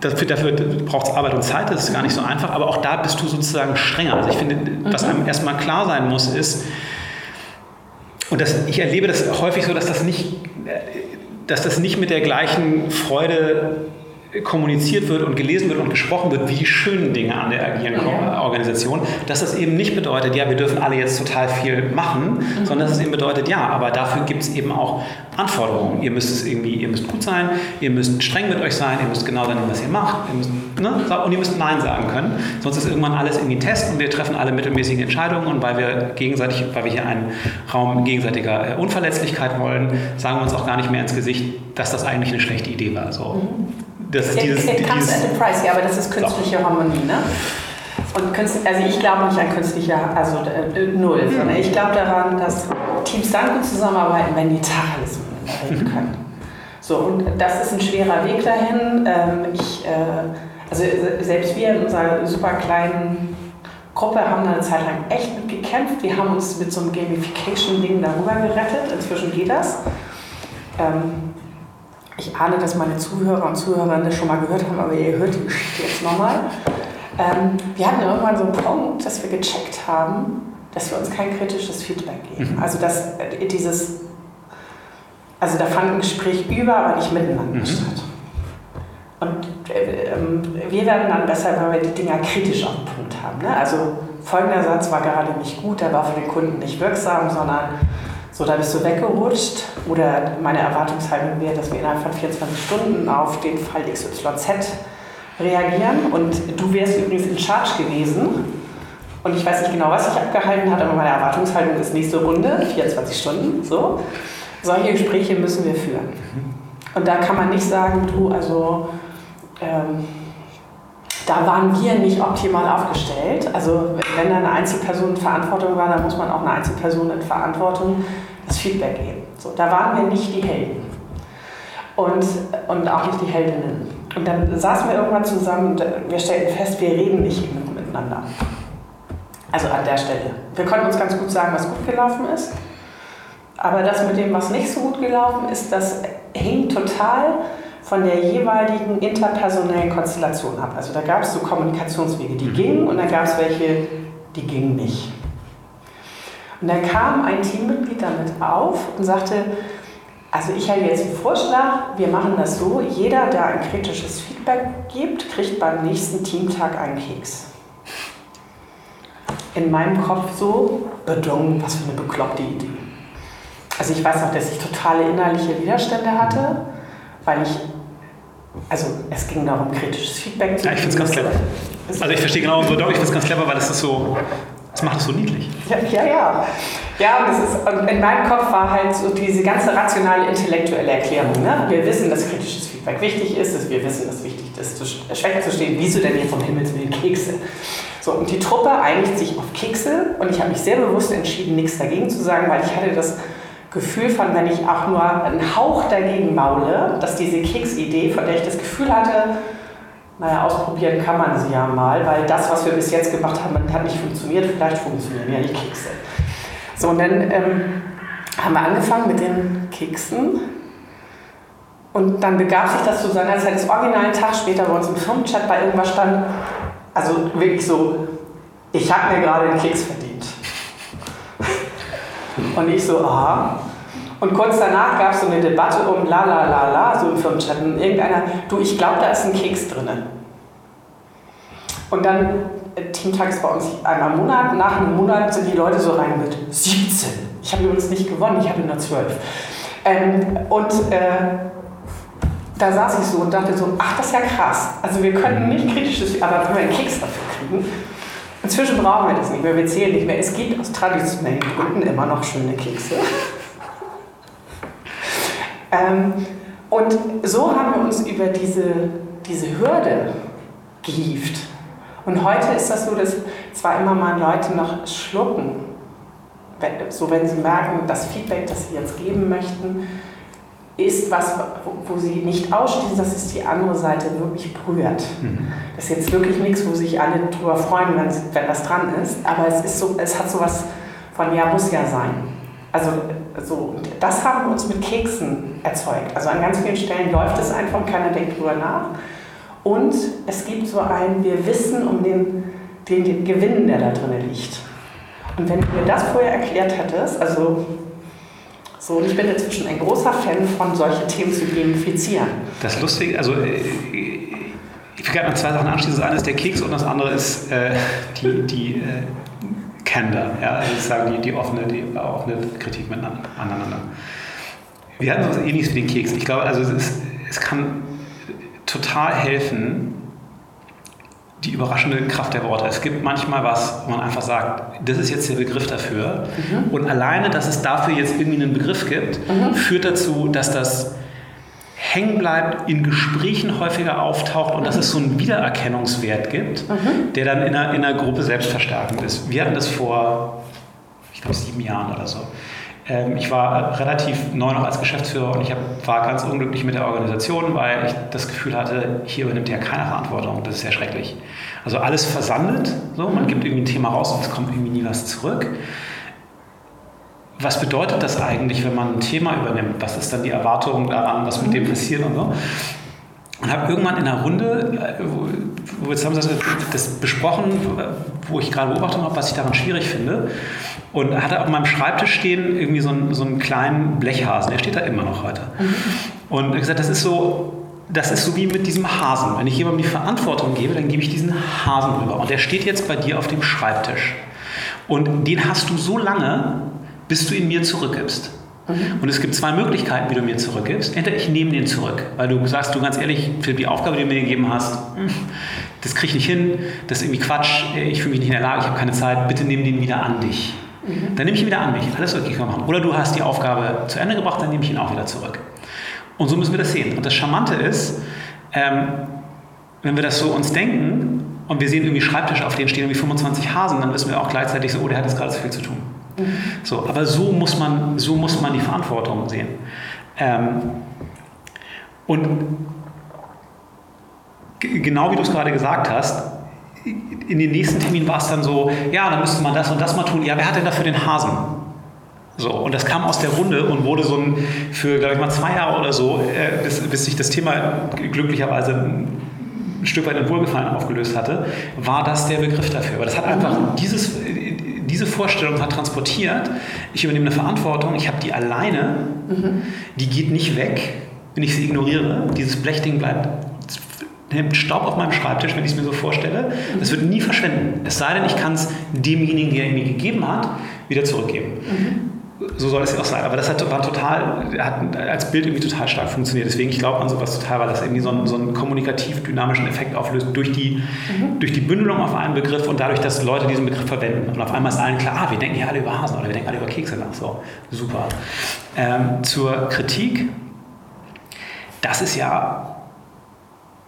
dafür, dafür braucht es Arbeit und Zeit, das ist gar nicht so einfach, aber auch da bist du sozusagen strenger. Also ich finde, was einem erstmal klar sein muss, ist, und das, ich erlebe das häufig so, dass das nicht, äh, dass das nicht mit der gleichen Freude kommuniziert wird und gelesen wird und gesprochen wird, wie die schönen Dinge an der agilen ja. Organisation, dass das eben nicht bedeutet, ja, wir dürfen alle jetzt total viel machen, mhm. sondern dass es eben bedeutet, ja, aber dafür gibt es eben auch Anforderungen. Ihr müsst es irgendwie, ihr müsst gut sein, ihr müsst streng mit euch sein, ihr müsst genau dann, was ihr macht, ihr müsst, ne, und ihr müsst Nein sagen können. Sonst ist irgendwann alles irgendwie ein Test und wir treffen alle mittelmäßigen Entscheidungen und weil wir gegenseitig, weil wir hier einen Raum gegenseitiger äh, Unverletzlichkeit wollen, sagen wir uns auch gar nicht mehr ins Gesicht, dass das eigentlich eine schlechte Idee war. So. Mhm das ist dieses, it, comes at a price, ja, aber das ist künstliche Harmonie, ne? Und Künst, also ich glaube nicht an künstliche, also äh, null, mhm. sondern ich glaube daran, dass Teams dann gut zusammenarbeiten, wenn die Tacheles reden mhm. können. So, und das ist ein schwerer Weg dahin. Ähm, ich, äh, also selbst wir in unserer super kleinen Gruppe haben da eine Zeit lang echt mitgekämpft. Wir haben uns mit so einem Gamification-Ding darüber gerettet. Inzwischen geht das. Ähm, ich ahne, dass meine Zuhörer und Zuhörerinnen das schon mal gehört haben, aber ihr hört die Geschichte jetzt nochmal. Ähm, wir hatten irgendwann so einen Punkt, dass wir gecheckt haben, dass wir uns kein kritisches Feedback geben. Mhm. Also dass äh, dieses, also da fand ein Gespräch über, aber nicht miteinander mhm. statt. Und äh, äh, wir werden dann besser, wenn wir die Dinger kritisch auf den Punkt haben. Ne? Also folgender Satz war gerade nicht gut, der war für den Kunden nicht wirksam, sondern so, da bist du weggerutscht. Oder meine Erwartungshaltung wäre, dass wir innerhalb von 24 Stunden auf den Fall XYZ reagieren. Und du wärst übrigens in Charge gewesen. Und ich weiß nicht genau, was sich abgehalten hat, aber meine Erwartungshaltung ist nächste Runde, 24 Stunden. So. Solche Gespräche müssen wir führen. Und da kann man nicht sagen, du, also ähm, da waren wir nicht optimal aufgestellt. Also wenn da eine Einzelperson in Verantwortung war, dann muss man auch eine Einzelperson in Verantwortung das Feedback geben. So, da waren wir nicht die Helden und, und auch nicht die Heldinnen. Und dann saßen wir irgendwann zusammen und wir stellten fest, wir reden nicht genug miteinander. Also an der Stelle. Wir konnten uns ganz gut sagen, was gut gelaufen ist. Aber das mit dem, was nicht so gut gelaufen ist, das hing total von der jeweiligen interpersonellen Konstellation ab. Also da gab es so Kommunikationswege, die mhm. gingen und dann gab es welche, die gingen nicht. Und dann kam ein Teammitglied damit auf und sagte, also ich habe jetzt einen Vorschlag, wir machen das so, jeder, der ein kritisches Feedback gibt, kriegt beim nächsten Teamtag einen Keks. In meinem Kopf so, bedung, was für eine bekloppte Idee. Also ich weiß noch, dass ich totale innerliche Widerstände hatte, weil ich, also es ging darum, kritisches Feedback zu geben. Ja, ich finde es ganz clever. Also ich verstehe genau, so, ich finde es ganz clever, weil es ist so, das macht es so niedlich. Ja, ja. Ja, ja und, ist, und in meinem Kopf war halt so diese ganze rationale, intellektuelle Erklärung. Ne? Wir wissen, dass kritisches Feedback wichtig ist, dass wir wissen, dass wichtig ist, schwächer zu stehen. Wieso denn hier vom Himmels Willen Kekse? So, und die Truppe einigt sich auf Kekse und ich habe mich sehr bewusst entschieden, nichts dagegen zu sagen, weil ich hatte das Gefühl von, wenn ich auch nur einen Hauch dagegen maule, dass diese Keksidee, von der ich das Gefühl hatte, naja, ausprobieren kann man sie ja mal, weil das, was wir bis jetzt gemacht haben, hat nicht funktioniert, vielleicht funktionieren ja die Kekse. So, und dann ähm, haben wir angefangen mit den Keksen und dann begab sich das so seiner Zeit, das original einen Tag später bei uns im Firmenchat bei irgendwas stand, also wirklich so, ich habe mir gerade einen Keks verdient. Und ich so, aha. Und kurz danach gab es so eine Debatte um la la la la, so im Firmenchat. Und irgendeiner, du, ich glaube, da ist ein Keks drin. Und dann, äh, Teamtag ist bei uns einmal im Monat. Nach einem Monat sind die Leute so rein mit 17. Ich habe übrigens nicht gewonnen, ich hatte nur 12. Ähm, und äh, da saß ich so und dachte so, ach, das ist ja krass. Also wir können nicht kritisches, aber wenn wir einen Keks dafür kriegen, inzwischen brauchen wir das nicht mehr, wir zählen nicht mehr. Es gibt aus traditionellen Gründen immer noch schöne Kekse. Ähm, und so haben wir uns über diese, diese Hürde gehievt. Und heute ist das so, dass zwar immer mal Leute noch schlucken, so wenn sie merken, das Feedback, das sie jetzt geben möchten, ist was, wo, sie nicht ausschließen, dass es die andere Seite wirklich berührt. Mhm. Das ist jetzt wirklich nichts, wo sich alle drüber freuen, wenn, wenn das dran ist, aber es, ist so, es hat so was von ja, muss ja sein. Also so, das haben wir uns mit Keksen erzeugt. Also an ganz vielen Stellen läuft es einfach, keiner denkt drüber nach. Und es gibt so ein, wir wissen um den, den, den Gewinn, der da drin liegt. Und wenn du mir das vorher erklärt hättest, also so, und ich bin inzwischen ein großer Fan von solche Themen zu gamifizieren. Das Lustige, also äh, ich will gerade noch zwei Sachen anschließen. Das eine ist der Keks und das andere ist äh, die, die äh, Candor, ja, also sozusagen die, die, offene, die offene Kritik miteinander. Wir hatten so etwas ähnliches wie den Keks. Ich glaube, also es, ist, es kann total helfen, die überraschende Kraft der Worte. Es gibt manchmal was, wo man einfach sagt, das ist jetzt der Begriff dafür. Mhm. Und alleine, dass es dafür jetzt irgendwie einen Begriff gibt, mhm. führt dazu, dass das hängen bleibt, in Gesprächen häufiger auftaucht und dass es so einen Wiedererkennungswert gibt, mhm. der dann in einer, in einer Gruppe selbstverstärkend ist. Wir hatten das vor, ich glaube, sieben Jahren oder so. Ähm, ich war relativ neu noch als Geschäftsführer und ich war ganz unglücklich mit der Organisation, weil ich das Gefühl hatte, hier übernimmt ja keiner Verantwortung. Das ist ja schrecklich. Also alles versandet, so, man gibt irgendwie ein Thema raus und es kommt irgendwie nie was zurück. Was bedeutet das eigentlich, wenn man ein Thema übernimmt? Was ist dann die Erwartung daran, was mit dem passiert und so? Und habe irgendwann in einer Runde, äh, wo, wir zusammen das besprochen, wo ich gerade Beobachtung habe, was ich daran schwierig finde. Und hatte auf meinem Schreibtisch stehen irgendwie so einen, so einen kleinen Blechhasen, der steht da immer noch heute. Mhm. Und ich gesagt, das ist so, das ist so wie mit diesem Hasen. Wenn ich jemandem die Verantwortung gebe, dann gebe ich diesen Hasen rüber. Und der steht jetzt bei dir auf dem Schreibtisch. Und den hast du so lange, bis du ihn mir zurückgibst. Mhm. Und es gibt zwei Möglichkeiten, wie du mir zurückgibst. Entweder ich nehme den zurück, weil du sagst, du ganz ehrlich, für die Aufgabe, die du mir gegeben hast, das kriege ich nicht hin, das ist irgendwie Quatsch, ich fühle mich nicht in der Lage, ich habe keine Zeit, bitte nimm den wieder an dich. Mhm. Dann nehme ich ihn wieder an mich. Alles okay, kann machen. Oder du hast die Aufgabe zu Ende gebracht, dann nehme ich ihn auch wieder zurück. Und so müssen wir das sehen. Und das Charmante ist, ähm, wenn wir das so uns denken und wir sehen irgendwie Schreibtisch, auf denen stehen irgendwie 25 Hasen, dann wissen wir auch gleichzeitig so, oh, der hat jetzt gerade so viel zu tun. So, aber so muss, man, so muss man die Verantwortung sehen. Ähm, und genau wie du es gerade gesagt hast, in den nächsten Termin war es dann so, ja, dann müsste man das und das mal tun. Ja, wer hat denn dafür den Hasen? So, und das kam aus der Runde und wurde so ein, für, glaube ich mal, zwei Jahre oder so, äh, bis, bis sich das Thema glücklicherweise ein Stück weit in Wohlgefallen aufgelöst hatte, war das der Begriff dafür. Aber das hat einfach dieses, diese Vorstellung hat transportiert, ich übernehme eine Verantwortung, ich habe die alleine, mhm. die geht nicht weg, wenn ich sie ignoriere. Dieses Blechding bleibt nimmt Staub auf meinem Schreibtisch, wenn ich es mir so vorstelle. Das wird nie verschwinden. Es sei denn, ich kann es demjenigen, der ihn mir gegeben hat, wieder zurückgeben. Mhm. So soll es ja auch sein. Aber das hat, war total, hat als Bild irgendwie total stark funktioniert. Deswegen, ich glaube an sowas total, weil das irgendwie so einen, so einen kommunikativ dynamischen Effekt auflöst durch die, mhm. durch die Bündelung auf einen Begriff und dadurch, dass Leute diesen Begriff verwenden. Und auf einmal ist allen klar, ah, wir denken hier alle über Hasen oder wir denken alle über Kekse nach. So, super. Ähm, zur Kritik. Das ist ja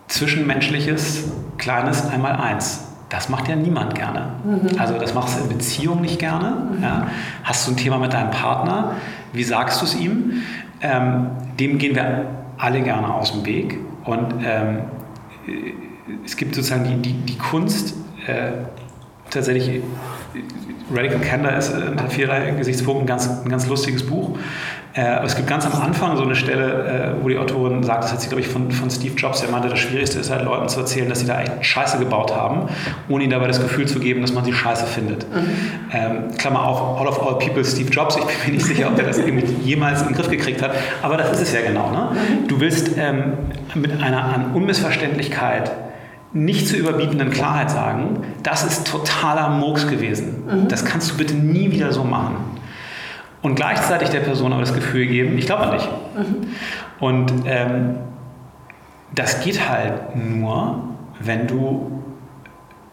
zwischenmenschliches kleines Einmaleins das macht ja niemand gerne. Mhm. Also das machst du in Beziehungen nicht gerne. Mhm. Ja. Hast du ein Thema mit deinem Partner, wie sagst du es ihm? Ähm, dem gehen wir alle gerne aus dem Weg. Und ähm, es gibt sozusagen die, die, die Kunst, äh, tatsächlich, Radical Candor ist unter vielerlei Gesichtspunkten ein ganz, ein ganz lustiges Buch. Äh, es gibt ganz am Anfang so eine Stelle, äh, wo die Autorin sagt, das hat sie, glaube ich, von, von Steve Jobs, der meinte, das Schwierigste ist halt Leuten zu erzählen, dass sie da echt Scheiße gebaut haben, ohne ihnen dabei das Gefühl zu geben, dass man sie Scheiße findet. Mhm. Ähm, Klammer auf, all of all people, Steve Jobs, ich bin mir nicht sicher, ob er das irgendwie jemals in den Griff gekriegt hat, aber das ist es ja genau. Ne? Mhm. Du willst ähm, mit einer an Unmissverständlichkeit nicht zu überbietenden Klarheit sagen, das ist totaler Murks gewesen. Mhm. Das kannst du bitte nie wieder so machen und gleichzeitig der Person aber das Gefühl geben, ich glaube an dich. Mhm. Und ähm, das geht halt nur, wenn du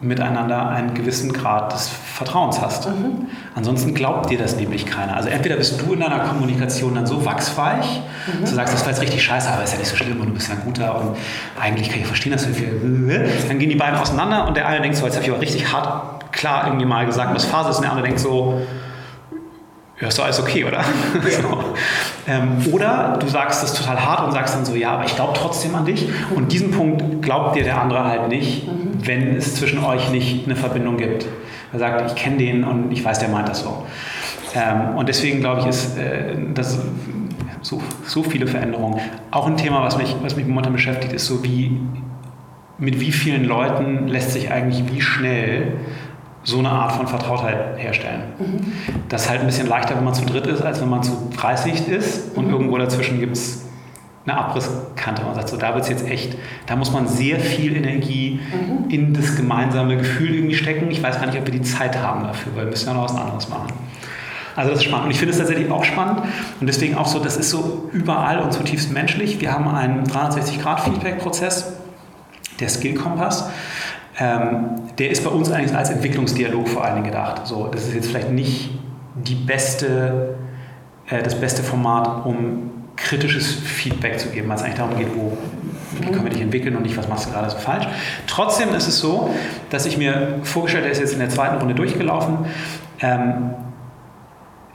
miteinander einen gewissen Grad des Vertrauens hast. Mhm. Ansonsten glaubt dir das nämlich keiner. Also entweder bist du in deiner Kommunikation dann so wachsweich, mhm. du sagst, das war jetzt richtig scheiße, aber ist ja nicht so schlimm und du bist ja ein guter und eigentlich kann ich verstehen, dass du viel... Dann gehen die beiden auseinander und der eine denkt so, jetzt habe ich aber richtig hart klar irgendwie mal gesagt, was Phase ist und der andere denkt so, ja, ist doch alles okay, oder? so. ähm, oder du sagst es total hart und sagst dann so, ja, aber ich glaube trotzdem an dich. Und diesen Punkt glaubt dir der andere halt nicht, mhm. wenn es zwischen euch nicht eine Verbindung gibt. Er sagt, ich kenne den und ich weiß, der meint das so. Ähm, und deswegen glaube ich, ist äh, das so, so viele Veränderungen. Auch ein Thema, was mich, was mich momentan beschäftigt, ist so wie, mit wie vielen Leuten lässt sich eigentlich wie schnell so eine Art von Vertrautheit herstellen. Mhm. Das ist halt ein bisschen leichter, wenn man zu dritt ist, als wenn man zu 30 ist und mhm. irgendwo dazwischen gibt es eine Abrisskante. Man sagt so, da wird es jetzt echt, da muss man sehr viel Energie mhm. in das gemeinsame Gefühl irgendwie stecken. Ich weiß gar nicht, ob wir die Zeit haben dafür, weil wir müssen ja noch was anderes machen. Also das ist spannend. Und ich finde es tatsächlich auch spannend und deswegen auch so, das ist so überall und zutiefst menschlich. Wir haben einen 360-Grad-Feedback-Prozess, der Skill-Kompass. Ähm, der ist bei uns eigentlich als Entwicklungsdialog vor allen Dingen gedacht. So, das ist jetzt vielleicht nicht die beste, äh, das beste Format, um kritisches Feedback zu geben, weil es eigentlich darum geht, wo, wie können wir dich entwickeln und nicht, was machst du gerade so falsch. Trotzdem ist es so, dass ich mir vorgestellt habe, er ist jetzt in der zweiten Runde durchgelaufen. Ähm,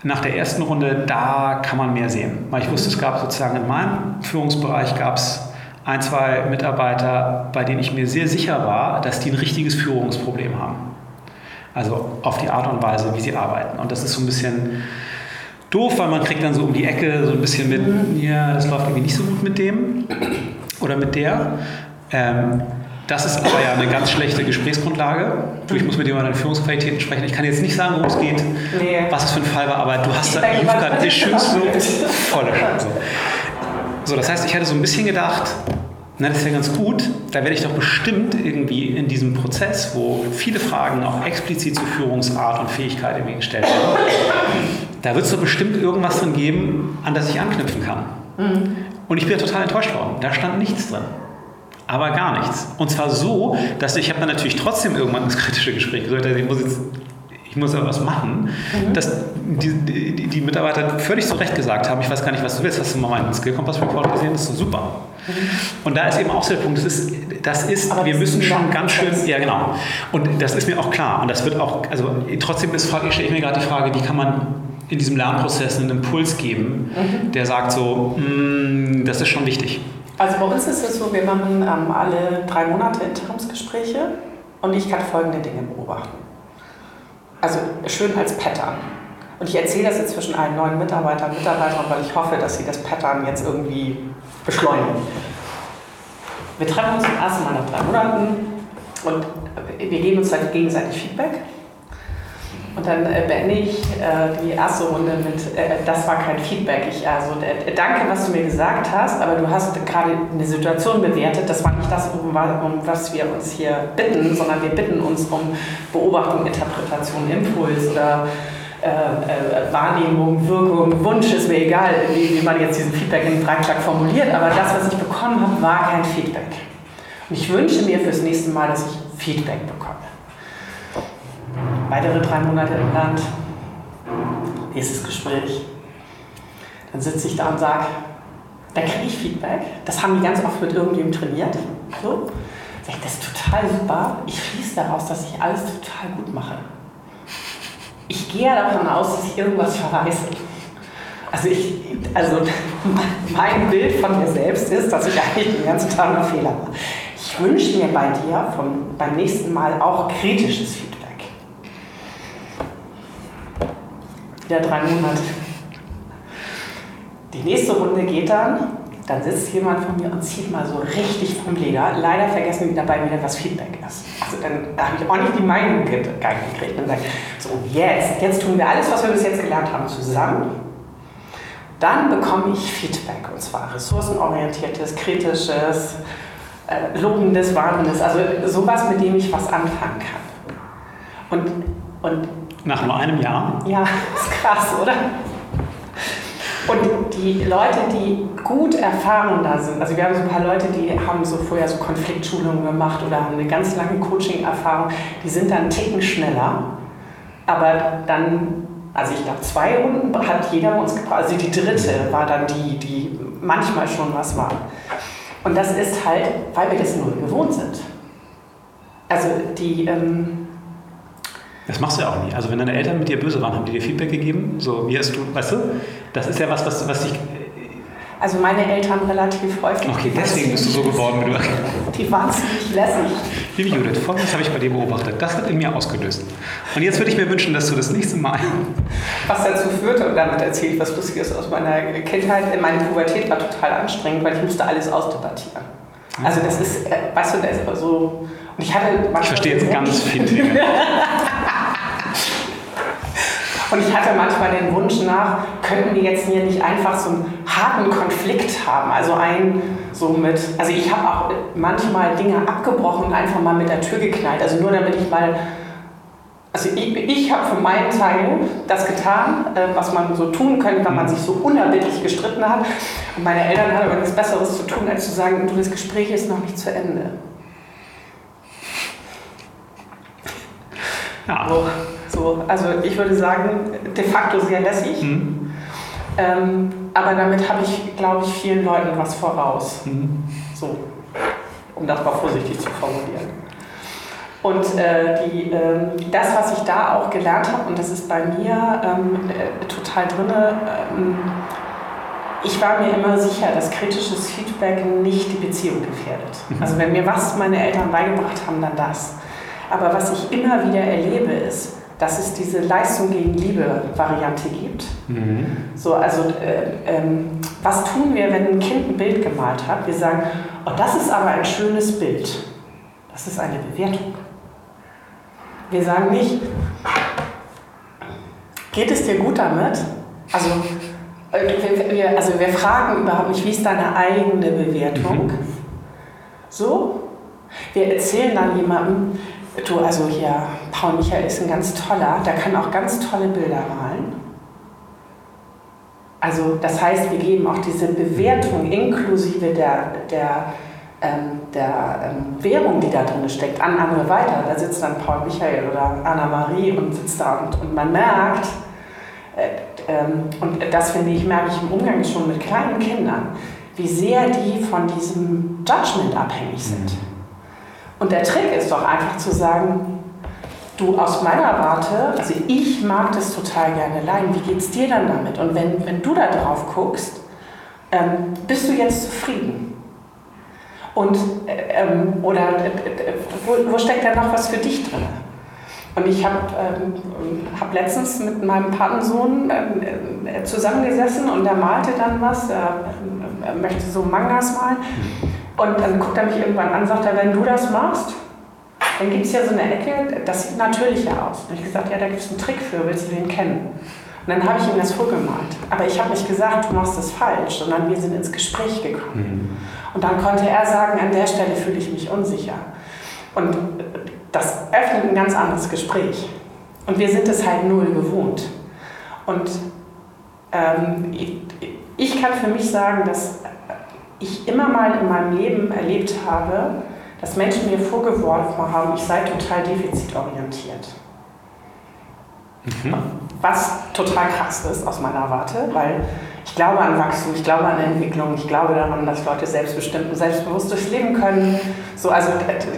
nach der ersten Runde, da kann man mehr sehen. Weil ich wusste, es gab sozusagen in meinem Führungsbereich gab es ein, zwei Mitarbeiter, bei denen ich mir sehr sicher war, dass die ein richtiges Führungsproblem haben. Also auf die Art und Weise, wie sie arbeiten. Und das ist so ein bisschen doof, weil man kriegt dann so um die Ecke so ein bisschen mit, ja, das läuft irgendwie nicht so gut mit dem oder mit der. Ähm, das ist aber ja eine ganz schlechte Gesprächsgrundlage. Du, ich muss mit über deine Führungsqualitäten sprechen. Ich kann jetzt nicht sagen, worum es geht, nee. was es für ein Fall war, aber du hast da, you've got issues, so volle Chance. So, das heißt, ich hatte so ein bisschen gedacht, na, das ist ja ganz gut, da werde ich doch bestimmt irgendwie in diesem Prozess, wo viele Fragen auch explizit zur Führungsart und Fähigkeit irgendwie gestellt werden, da wird es doch bestimmt irgendwas drin geben, an das ich anknüpfen kann. Mhm. Und ich bin total enttäuscht worden. Da stand nichts drin. Aber gar nichts. Und zwar so, dass ich habe dann natürlich trotzdem irgendwann ins kritische Gespräch gesagt, ich muss jetzt ich muss aber was machen, mhm. dass die, die, die, Mitarbeiter völlig zu Recht gesagt haben, ich weiß gar nicht, was du willst, hast du mal meinen Skill Compass Report gesehen, das ist so super. Mhm. Und da ist eben auch so der Punkt, das ist, das ist wir müssen schon ganz schön, ja genau, und das ist mir auch klar und das wird auch, also trotzdem ist, stelle ich mir gerade die Frage, wie kann man in diesem Lernprozess einen Impuls geben, mhm. der sagt so, mm, das ist schon wichtig. Also bei uns ist es so, wir machen ähm, alle drei Monate Interimsgespräche und ich kann folgende Dinge beobachten also schön als Pattern. Und ich erzähle das jetzt zwischen allen neuen Mitarbeitern und Mitarbeitern, weil ich hoffe, dass sie das Pattern jetzt irgendwie beschleunigen. Wir treffen uns zum ersten Mal nach drei Monaten und wir geben uns halt gegenseitig Feedback. Und dann äh, beende ich äh, die erste Runde mit, äh, das war kein Feedback. Ich, also, äh, danke, was du mir gesagt hast, aber du hast gerade eine Situation bewertet. Das war nicht das, um, um, was wir uns hier bitten, sondern wir bitten uns um Beobachtung, Interpretation, Impuls oder äh, äh, Wahrnehmung, Wirkung, Wunsch, ist mir egal, wie, wie man jetzt diesen Feedback in Breitschlag formuliert, aber das, was ich bekommen habe, war kein Feedback. Und ich wünsche mir fürs nächste Mal, dass ich Feedback bekomme. Weitere drei Monate im Land, nächstes Gespräch. Dann sitze ich da und sage, da kriege ich Feedback. Das haben die ganz oft mit irgendjemandem trainiert. So. Sag ich, das ist total super. Ich schließe daraus, dass ich alles total gut mache. Ich gehe davon aus, dass ich irgendwas verweise. Also, ich, also mein Bild von mir selbst ist, dass ich eigentlich den ganzen Tag nur Fehler mache. Ich wünsche mir bei dir vom, beim nächsten Mal auch kritisches Feedback. Wieder drei Monate. Die nächste Runde geht dann, dann sitzt jemand von mir und zieht mal so richtig vom Leder. Leider vergessen die dabei wieder, was Feedback ist. Also dann da habe ich auch nicht die Meinung gekriegt und sage, so jetzt, jetzt tun wir alles, was wir bis jetzt gelernt haben, zusammen. Dann bekomme ich Feedback und zwar ressourcenorientiertes, kritisches, äh, lobendes, warnendes, also sowas, mit dem ich was anfangen kann. Und, und nach nur einem Jahr? Ja, ist krass, oder? Und die Leute, die gut erfahren da sind, also wir haben so ein paar Leute, die haben so vorher so Konfliktschulungen gemacht oder haben eine ganz lange Coaching-Erfahrung, die sind dann einen Ticken schneller. Aber dann, also ich glaube, zwei Runden hat jeder uns gebraucht. Also die dritte war dann die, die manchmal schon was war. Und das ist halt, weil wir das null gewohnt sind. Also die. Ähm, das machst du ja auch nie. Also wenn deine Eltern mit dir böse waren, haben die dir Feedback gegeben? So, wie hast du, weißt du? Das ist ja was, was, was dich also meine Eltern relativ häufig. Okay, deswegen bist du so geworden, wie du. Die waren ziemlich lässig. Liebe Judith, folgendes habe ich bei dir beobachtet. Das hat in mir ausgelöst. Und jetzt würde ich mir wünschen, dass du das nächste Mal. Was dazu führte, und damit erzähle ich was Lustiges aus meiner Kindheit. Meine Pubertät war total anstrengend, weil ich musste alles ausdebattieren. Also das ist, äh, weißt du, das ist so. Und ich hatte. Ich verstehe jetzt ganz viele Dinge. Und ich hatte manchmal den Wunsch nach, könnten wir jetzt hier nicht einfach so einen harten Konflikt haben? Also ein, so mit, also ich habe auch manchmal Dinge abgebrochen und einfach mal mit der Tür geknallt. Also nur damit ich mal, also ich, ich habe für meinen Teil das getan, äh, was man so tun könnte, wenn man sich so unerbittlich gestritten hat. Und meine Eltern hatten aber nichts Besseres zu tun, als zu sagen, du, das Gespräch ist noch nicht zu Ende. Ja. So. So, also ich würde sagen, de facto sehr lässig. Mhm. Ähm, aber damit habe ich, glaube ich, vielen Leuten was voraus. Mhm. So, um das mal vorsichtig zu formulieren. Und äh, die, äh, das, was ich da auch gelernt habe, und das ist bei mir ähm, äh, total drin, ähm, ich war mir immer sicher, dass kritisches Feedback nicht die Beziehung gefährdet. Mhm. Also wenn mir was meine Eltern beigebracht haben, dann das. Aber was ich immer wieder erlebe, ist, dass es diese Leistung gegen Liebe-Variante gibt. Mhm. So, also äh, ähm, was tun wir, wenn ein Kind ein Bild gemalt hat? Wir sagen, oh, das ist aber ein schönes Bild. Das ist eine Bewertung. Wir sagen nicht, geht es dir gut damit? Also, äh, wir, also wir fragen überhaupt nicht, wie ist deine eigene Bewertung? Mhm. So, wir erzählen dann jemandem, Du, also hier, Paul Michael ist ein ganz toller, der kann auch ganz tolle Bilder malen. Also das heißt, wir geben auch diese Bewertung inklusive der, der, ähm, der ähm, Währung, die da drin steckt, an andere weiter. Da sitzt dann Paul Michael oder Anna-Marie und sitzt da und, und man merkt, äh, ähm, und das finde ich, merke ich im Umgang schon mit kleinen Kindern, wie sehr die von diesem Judgment abhängig sind. Mhm. Und der Trick ist doch einfach zu sagen, du aus meiner Warte, also ich mag das total gerne leiden, wie geht es dir dann damit? Und wenn, wenn du da drauf guckst, ähm, bist du jetzt zufrieden? Und, äh, ähm, oder äh, äh, wo, wo, steckt da noch was für dich drin? Und ich habe ähm, hab letztens mit meinem Patensohn äh, zusammengesessen und der malte dann was, er, er möchte so Mangas malen. Und dann guckt er mich irgendwann an und sagt, er, wenn du das machst, dann gibt es ja so eine Ecke, das sieht natürlicher aus. Und ich gesagt, ja, da gibt es einen Trick für, willst du den kennen? Und dann habe ich ihm das vorgemalt. Aber ich habe nicht gesagt, du machst das falsch, sondern wir sind ins Gespräch gekommen. Mhm. Und dann konnte er sagen, an der Stelle fühle ich mich unsicher. Und das öffnet ein ganz anderes Gespräch. Und wir sind es halt null gewohnt. Und ähm, ich, ich kann für mich sagen, dass ich immer mal in meinem Leben erlebt habe, dass Menschen mir vorgeworfen haben, ich sei total defizitorientiert. Mhm. Was total krass ist aus meiner Warte, weil ich glaube an Wachstum, ich glaube an Entwicklung, ich glaube daran, dass Leute selbstbestimmt und selbstbewusst durchs Leben können. So, also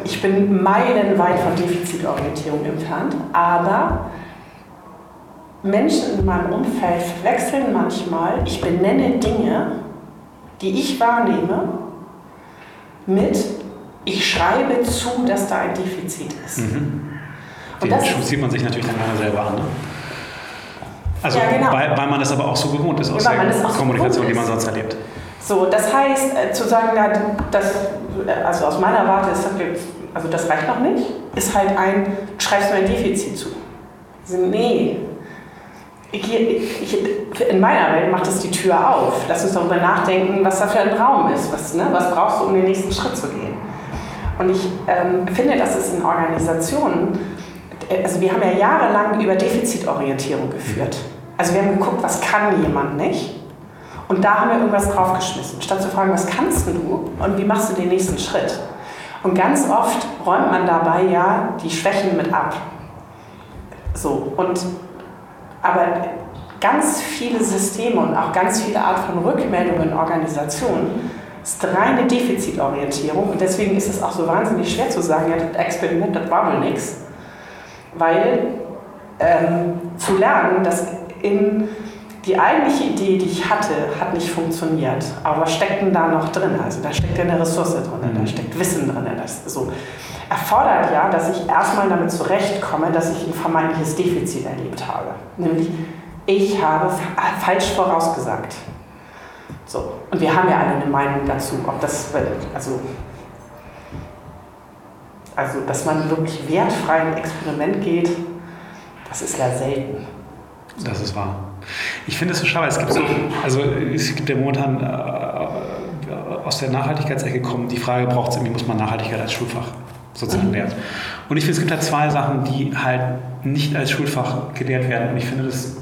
ich bin meilenweit von Defizitorientierung entfernt, aber Menschen in meinem Umfeld verwechseln manchmal, ich benenne Dinge, die ich wahrnehme, mit, ich schreibe zu, dass da ein Defizit ist. Mhm. Den das sieht man sich natürlich dann gerne selber an. Ne? Also, ja, genau. weil, weil, man das aber auch so gewohnt ist aus ja, der Kommunikation, so die man sonst erlebt. So, das heißt, äh, zu sagen, na, das, äh, also aus meiner Warte ist das, also das reicht noch nicht, ist halt ein, schreibst du ein Defizit zu. Also, nee, ich, in meiner Welt macht das die Tür auf. Lass uns darüber nachdenken, was da für ein Raum ist. Was, ne, was brauchst du, um den nächsten Schritt zu gehen? Und ich ähm, finde, dass es in Organisationen, äh, also wir haben ja jahrelang über Defizitorientierung geführt. Also wir haben geguckt, was kann jemand nicht? Und da haben wir irgendwas draufgeschmissen, statt zu fragen, was kannst du und wie machst du den nächsten Schritt? Und ganz oft räumt man dabei ja die Schwächen mit ab. So, und aber ganz viele Systeme und auch ganz viele Art von Rückmeldungen in Organisationen ist reine Defizitorientierung und deswegen ist es auch so wahnsinnig schwer zu sagen, ja, das Experiment, das war wohl nichts. Weil ähm, zu lernen, dass in die eigentliche Idee, die ich hatte, hat nicht funktioniert. Aber was steckt denn da noch drin? Also da steckt ja eine Ressource drin, da mhm. steckt Wissen drin. Das so. erfordert ja, dass ich erstmal damit zurechtkomme, dass ich ein vermeintliches Defizit erlebt habe. Nämlich, ich habe falsch vorausgesagt. So. Und wir haben ja alle eine Meinung dazu, ob das, also, also dass man wirklich wertfrei ein Experiment geht, das ist ja selten. Das ist wahr. Ich finde es so schade, es gibt so, also es gibt ja momentan äh, aus der Nachhaltigkeitsecke kommen die Frage, braucht es irgendwie, muss man Nachhaltigkeit als Schulfach sozusagen mhm. lernen. Und ich finde, es gibt halt zwei Sachen, die halt nicht als Schulfach gelehrt werden. Und ich finde das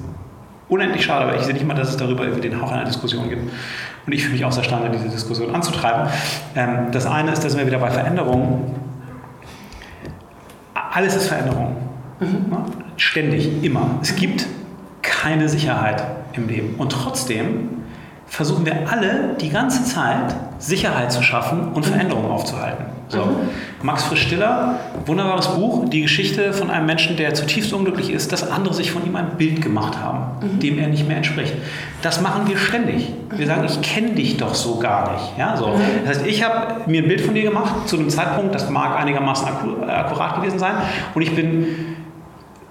unendlich schade, weil ich sehe nicht mal, dass es darüber irgendwie den Hauch einer Diskussion gibt. Und ich fühle mich auch sehr stark, diese Diskussion anzutreiben. Ähm, das eine ist, dass wir wieder bei Veränderungen. Alles ist Veränderung. Mhm. Ständig, immer. Es gibt keine Sicherheit im Leben. Und trotzdem versuchen wir alle die ganze Zeit Sicherheit zu schaffen und Veränderungen aufzuhalten. So. Mhm. Max Frisch-Stiller, wunderbares Buch, die Geschichte von einem Menschen, der zutiefst unglücklich ist, dass andere sich von ihm ein Bild gemacht haben, mhm. dem er nicht mehr entspricht. Das machen wir ständig. Wir sagen, ich kenne dich doch so gar nicht. Ja, so. Mhm. Das heißt, ich habe mir ein Bild von dir gemacht zu einem Zeitpunkt, das mag einigermaßen akkurat gewesen sein, und ich bin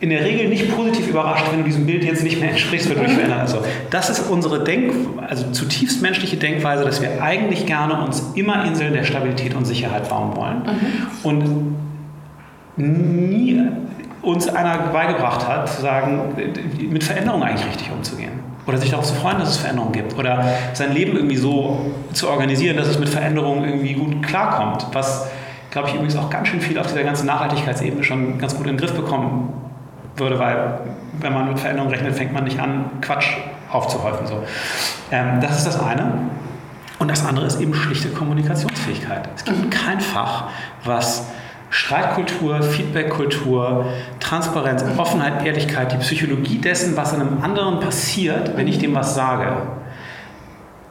in der Regel nicht positiv überrascht, wenn du diesem Bild jetzt nicht mehr entsprichst, wenn du dich veränderst. Also, das ist unsere Denk, also zutiefst menschliche Denkweise, dass wir eigentlich gerne uns immer Inseln der Stabilität und Sicherheit bauen wollen mhm. und nie uns einer beigebracht hat, zu sagen, mit Veränderungen eigentlich richtig umzugehen. Oder sich darauf zu freuen, dass es Veränderungen gibt. Oder sein Leben irgendwie so zu organisieren, dass es mit Veränderungen irgendwie gut klarkommt. Was, glaube ich, übrigens auch ganz schön viel auf dieser ganzen Nachhaltigkeitsebene schon ganz gut in den Griff bekommen würde, weil wenn man mit Veränderungen rechnet, fängt man nicht an, Quatsch aufzuhäufen. So. Ähm, das ist das eine. Und das andere ist eben schlichte Kommunikationsfähigkeit. Es gibt mhm. kein Fach, was Streitkultur, Feedbackkultur, Transparenz, Offenheit, Ehrlichkeit, die Psychologie dessen, was einem anderen passiert, wenn ich dem was sage,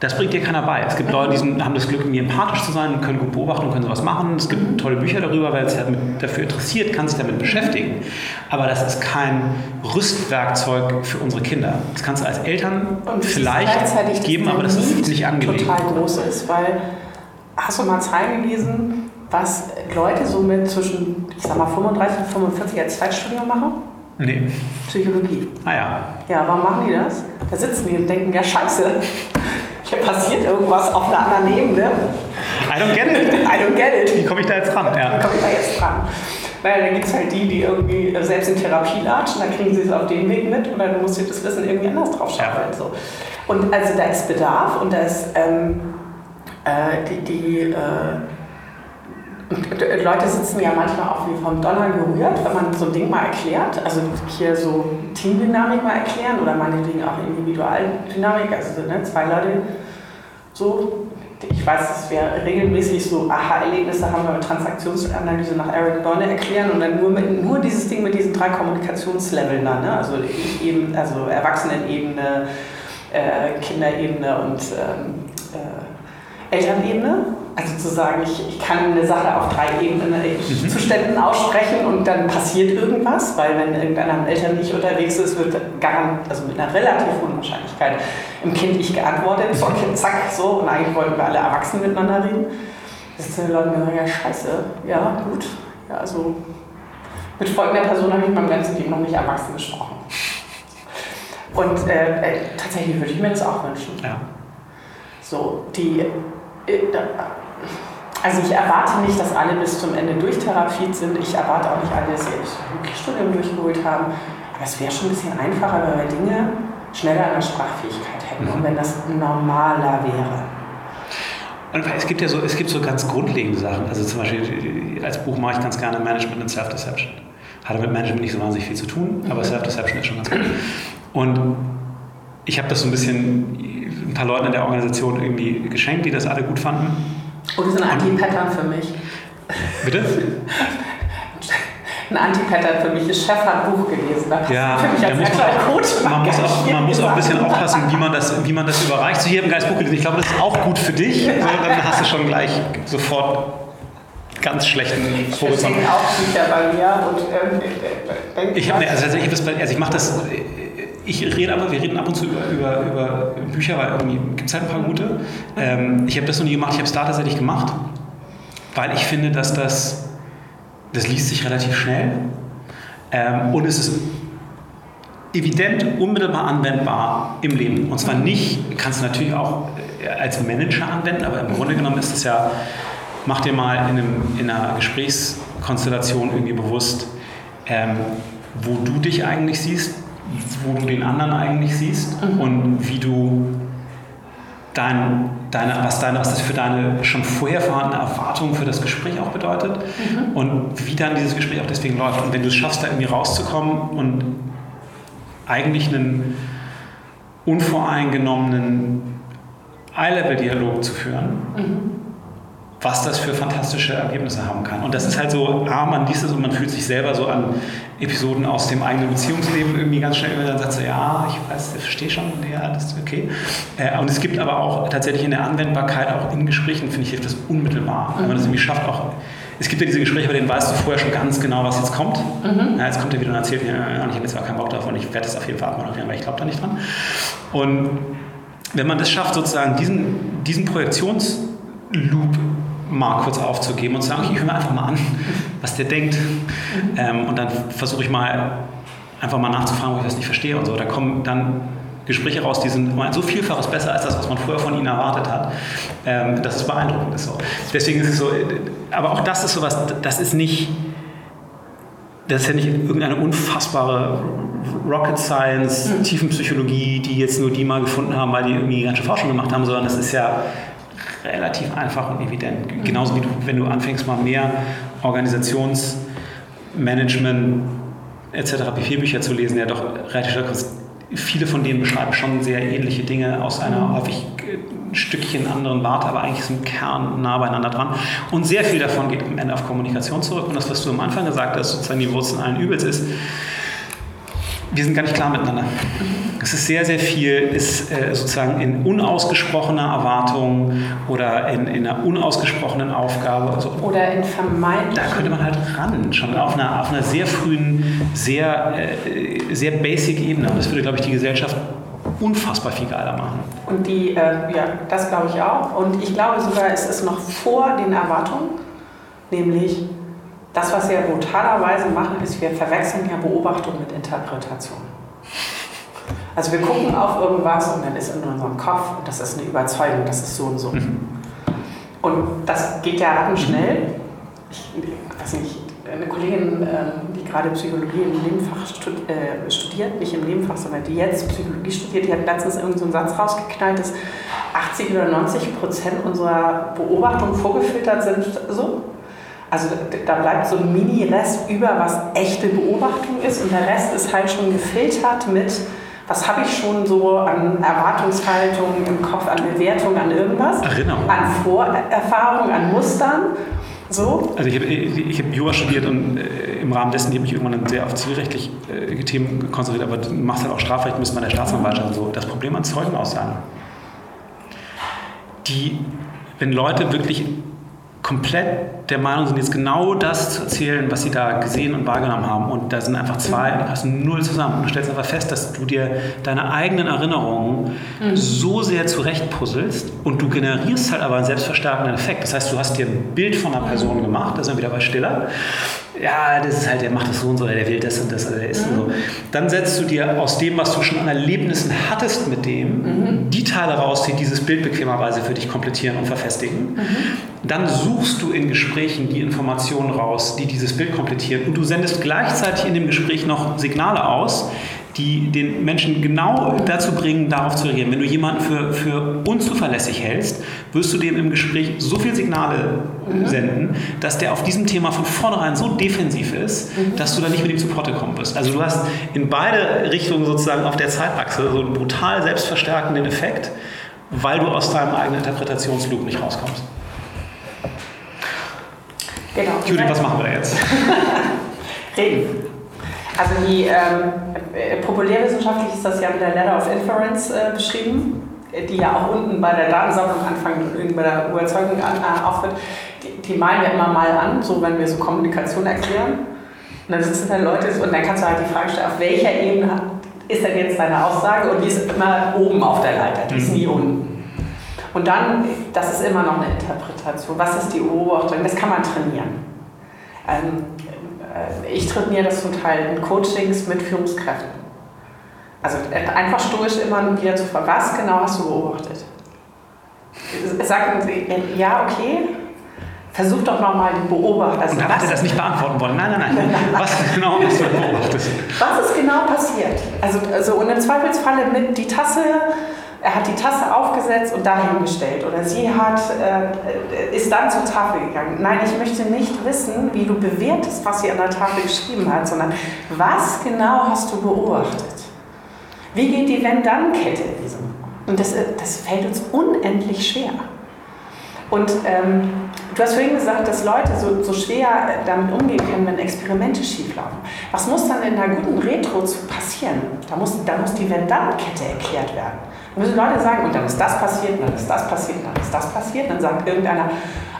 das bringt dir keiner bei. Es gibt Leute, die sind, haben das Glück, irgendwie empathisch zu sein, können gut beobachten und können sowas machen. Es gibt tolle Bücher darüber, wer sich halt dafür interessiert, kann sich damit beschäftigen. Aber das ist kein Rüstwerkzeug für unsere Kinder. Das kannst du als Eltern vielleicht geben, aber das ist nicht angelegt. total groß ist, weil hast du mal Zahlen gelesen, was Leute so mit zwischen, ich sag mal, 35 und 45 als Zweitstudium machen? Nee. Psychologie. Ah ja. Ja, warum machen die das? Da sitzen die und denken, ja scheiße, hier passiert irgendwas auf einer anderen Ebene. I don't get it. I don't get it. Wie komme ich da jetzt dran? Ja. Wie komme ich da jetzt dran? Weil da gibt es halt die, die irgendwie selbst in Therapie latschen, dann kriegen sie es auf den Weg mit oder du musst dir das Wissen irgendwie anders drauf schaffen. Ja. So. Und also da ist Bedarf und da ist ähm, äh, die, die äh, Leute sitzen ja manchmal auch wie vom Donner gerührt, wenn man so ein Ding mal erklärt. Also hier so Teamdynamik mal erklären oder meinetwegen auch Individualdynamik. Also ne, zwei Leute so. Ich weiß, dass wir regelmäßig so Aha-Erlebnisse haben, wenn wir Transaktionsanalyse nach Eric Berne erklären und dann nur, mit, nur dieses Ding mit diesen drei Kommunikationsleveln dann. Ne? Also, eben, also Erwachsenenebene, äh, Kinderebene und ähm, äh, Elternebene. Also zu sagen, ich, ich kann eine Sache auf drei Ebenen mhm. Zuständen aussprechen und dann passiert irgendwas, weil wenn irgendeiner Eltern nicht unterwegs ist, wird garant, also mit einer relativ hohen Wahrscheinlichkeit im Kind ich geantwortet, so, okay, zack, so, und eigentlich wollten wir alle Erwachsenen miteinander reden. Das sind die Leute mir sagen, ja scheiße, ja gut, ja also mit folgender Person habe ich meinem ganzen Leben noch nicht erwachsen gesprochen. Und äh, äh, tatsächlich würde ich mir das auch wünschen. Ja. So, die, äh, also ich erwarte nicht, dass alle bis zum Ende durchtherapiert sind. Ich erwarte auch nicht alle, dass sie das Studium durchgeholt haben. Aber es wäre schon ein bisschen einfacher, wenn wir Dinge schneller an der Sprachfähigkeit hätten mhm. und wenn das normaler wäre. Und es gibt ja so, es gibt so ganz grundlegende Sachen. Also zum Beispiel als Buch mache ich ganz gerne Management und Self-Deception. Hatte mit Management nicht so wahnsinnig viel zu tun, aber mhm. Self-Deception ist schon ganz gut. Und ich habe das so ein bisschen ein paar Leuten in der Organisation irgendwie geschenkt, die das alle gut fanden. Oh, das ist ein Anti-Pattern für mich. Bitte? ein Anti-Pattern für mich. Das Chef hat ein Buch gelesen. Da ja, für mich als muss man, Coach man, muss auch, man muss auch ein bisschen aufpassen, wie man das, wie man das überreicht. So, hier habe ein geiles Buch gelesen. Ich glaube, das ist auch gut für dich. So, dann hast du schon gleich sofort ganz schlechten Horizont. Ich auch Bücher bei mir und ähm, ich, habe, also, also ich, also ich mache das ich rede aber, wir reden ab und zu über, über, über Bücher, weil irgendwie gibt es halt ein paar gute. Ähm, ich habe das noch nie gemacht, ich habe es da tatsächlich gemacht, weil ich finde, dass das, das liest sich relativ schnell ähm, und es ist evident, unmittelbar anwendbar im Leben. Und zwar nicht, kannst du natürlich auch äh, als Manager anwenden, aber im Grunde genommen ist es ja, mach dir mal in, einem, in einer Gesprächskonstellation irgendwie bewusst, ähm, wo du dich eigentlich siehst, wo du den anderen eigentlich siehst mhm. und wie du dein, deine, was, deine, was das für deine schon vorher vorhandene Erwartung für das Gespräch auch bedeutet mhm. und wie dann dieses Gespräch auch deswegen läuft. Und wenn du es schaffst, da irgendwie rauszukommen und eigentlich einen unvoreingenommenen Eye-Level-Dialog zu führen, mhm was das für fantastische Ergebnisse haben kann. Und das ist halt so, ah, man liest es und man fühlt sich selber so an Episoden aus dem eigenen Beziehungsleben irgendwie ganz schnell, man dann sagt so, ja, ich weiß, ich verstehe schon, ja, das ist okay. Äh, und es gibt aber auch tatsächlich in der Anwendbarkeit, auch in Gesprächen, finde ich, hilft das unmittelbar. Wenn man das irgendwie schafft, auch es gibt ja diese Gespräche, bei denen weißt du vorher schon ganz genau, was jetzt kommt. Mhm. Ja, jetzt kommt er wieder und erzählt mir, ja, ich habe jetzt gar keinen Bock drauf und ich werde das auf jeden Fall abmoderieren, weil ich glaube da nicht dran. Und wenn man das schafft, sozusagen diesen, diesen Projektionsloop mal kurz aufzugeben und zu sagen, ich höre mir einfach mal an, was der denkt. Ähm, und dann versuche ich mal einfach mal nachzufragen, wo ich das nicht verstehe und so. Da kommen dann Gespräche raus, die sind so vielfaches besser als das, was man vorher von ihnen erwartet hat. Ähm, das ist beeindruckend. Ist so. Deswegen ist es so, aber auch das ist sowas, das ist nicht, das ist ja nicht irgendeine unfassbare Rocket Science, mhm. Tiefenpsychologie, die jetzt nur die mal gefunden haben, weil die irgendwie die ganze Forschung gemacht haben, sondern das ist ja relativ einfach und evident. Genauso wie du, wenn du anfängst, mal mehr Organisationsmanagement etc. pp-Bücher zu lesen, ja doch relativ viele von denen beschreiben schon sehr ähnliche Dinge aus einer mhm. häufig ein Stückchen anderen Warte, aber eigentlich ist im Kern nah beieinander dran. Und sehr viel davon geht am Ende auf Kommunikation zurück. Und das, was du am Anfang gesagt hast, sozusagen die Wurzeln allen Übels ist, wir sind gar nicht klar miteinander. Es ist sehr, sehr viel, ist äh, sozusagen in unausgesprochener Erwartung oder in, in einer unausgesprochenen Aufgabe. Also, oder in vermeintlichen. Da könnte man halt ran, schon auf einer, auf einer sehr frühen, sehr, äh, sehr basic Ebene. Und das würde, glaube ich, die Gesellschaft unfassbar viel geiler machen. Und die, äh, ja, das glaube ich auch. Und ich glaube sogar, es ist noch vor den Erwartungen, nämlich das, was wir brutalerweise machen, ist, wir verwechseln ja Beobachtung mit Interpretation. Also wir gucken auf irgendwas und dann ist in unserem Kopf, das ist eine Überzeugung, das ist so und so. Mhm. Und das geht ja schnell. Ich weiß nicht, eine Kollegin, ähm, die gerade Psychologie im Nebenfach äh, studiert, nicht im Nebenfach, sondern die jetzt Psychologie studiert, die hat letztens irgendeinen so Satz rausgeknallt, dass 80 oder 90 Prozent unserer Beobachtungen vorgefiltert sind so Also da bleibt so ein Mini-Rest über, was echte Beobachtung ist und der Rest ist halt schon gefiltert mit, was habe ich schon so an Erwartungshaltung im Kopf, an Bewertung, an irgendwas, Erinnerung. an Vorerfahrung, an Mustern. So. Also ich habe ich hab Jura studiert und äh, im Rahmen dessen habe ich mich irgendwann sehr auf zivilrechtliche äh, Themen konzentriert, aber du machst halt auch Strafrecht, müssen bei der Staatsanwaltschaft und so. Das Problem an Zeugenaussagen, die, wenn Leute wirklich komplett der Meinung sind, jetzt genau das zu erzählen, was sie da gesehen und wahrgenommen haben. Und da sind einfach zwei, die passen null zusammen. Und du stellst einfach fest, dass du dir deine eigenen Erinnerungen mhm. so sehr zurechtpuzzelst und du generierst halt aber einen selbstverstärkenden Effekt. Das heißt, du hast dir ein Bild von einer Person gemacht, da sind wir wieder bei Stiller ja, das ist halt, der macht das so und so, der will das und das, oder der ist mhm. so. Dann setzt du dir aus dem, was du schon an Erlebnissen hattest mit dem, mhm. die Teile raus, die dieses Bild bequemerweise für dich komplettieren und verfestigen. Mhm. Dann suchst du in Gesprächen die Informationen raus, die dieses Bild komplettieren und du sendest gleichzeitig in dem Gespräch noch Signale aus, die den Menschen genau dazu bringen, darauf zu reagieren. Wenn du jemanden für, für unzuverlässig hältst, wirst du dem im Gespräch so viele Signale mhm. senden, dass der auf diesem Thema von vornherein so defensiv ist, mhm. dass du da nicht mit ihm zu Potte kommen wirst. Also du hast in beide Richtungen sozusagen auf der Zeitachse so einen brutal selbstverstärkenden Effekt, weil du aus deinem eigenen Interpretationsloop nicht rauskommst. Genau. Judith, was machen wir jetzt? Reden. Also die ähm, äh, populärwissenschaftlich ist das ja mit der Ladder of Inference äh, beschrieben, die ja auch unten bei der Datensammlung anfangen und bei der Überzeugung an, äh, auftritt. Die, die, malen wir immer mal an, so wenn wir so Kommunikation erklären. Und dann sitzen da Leute und dann kannst du halt die Frage stellen, auf welcher Ebene ist denn jetzt deine Aussage? Und die ist immer oben auf der Leiter, die ist mhm. nie unten. Und dann, das ist immer noch eine Interpretation. Was ist die Beobachtung? Das kann man trainieren. Ähm, äh, ich trainiere das zum Teil in Coachings mit Führungskräften. Also äh, einfach stoisch immer wieder zu fragen, was genau hast du beobachtet? Sagen Sie, äh, ja, okay, versuch doch nochmal die Beobachter. Also Und da hat er das nicht beantworten wollen. Nein, nein, nein. Was genau hast du beobachtet? Was ist genau passiert? Also, also und im Zweifelsfalle mit die Tasse er hat die Tasse aufgesetzt und dahingestellt oder sie hat, äh, ist dann zur Tafel gegangen. Nein, ich möchte nicht wissen, wie du bewertest, was sie an der Tafel geschrieben hat, sondern was genau hast du beobachtet? Wie geht die Wenn-Dann-Kette in diesem? Und das, äh, das fällt uns unendlich schwer. Und ähm, du hast vorhin gesagt, dass Leute so, so schwer damit umgehen können, wenn Experimente schieflaufen. Was muss dann in einer guten Retro passieren? Da muss, da muss die Wenn-Dann-Kette erklärt werden. Da müssen Leute sagen, und dann ist das passiert, dann ist das passiert, dann ist das passiert. Dann sagt irgendeiner,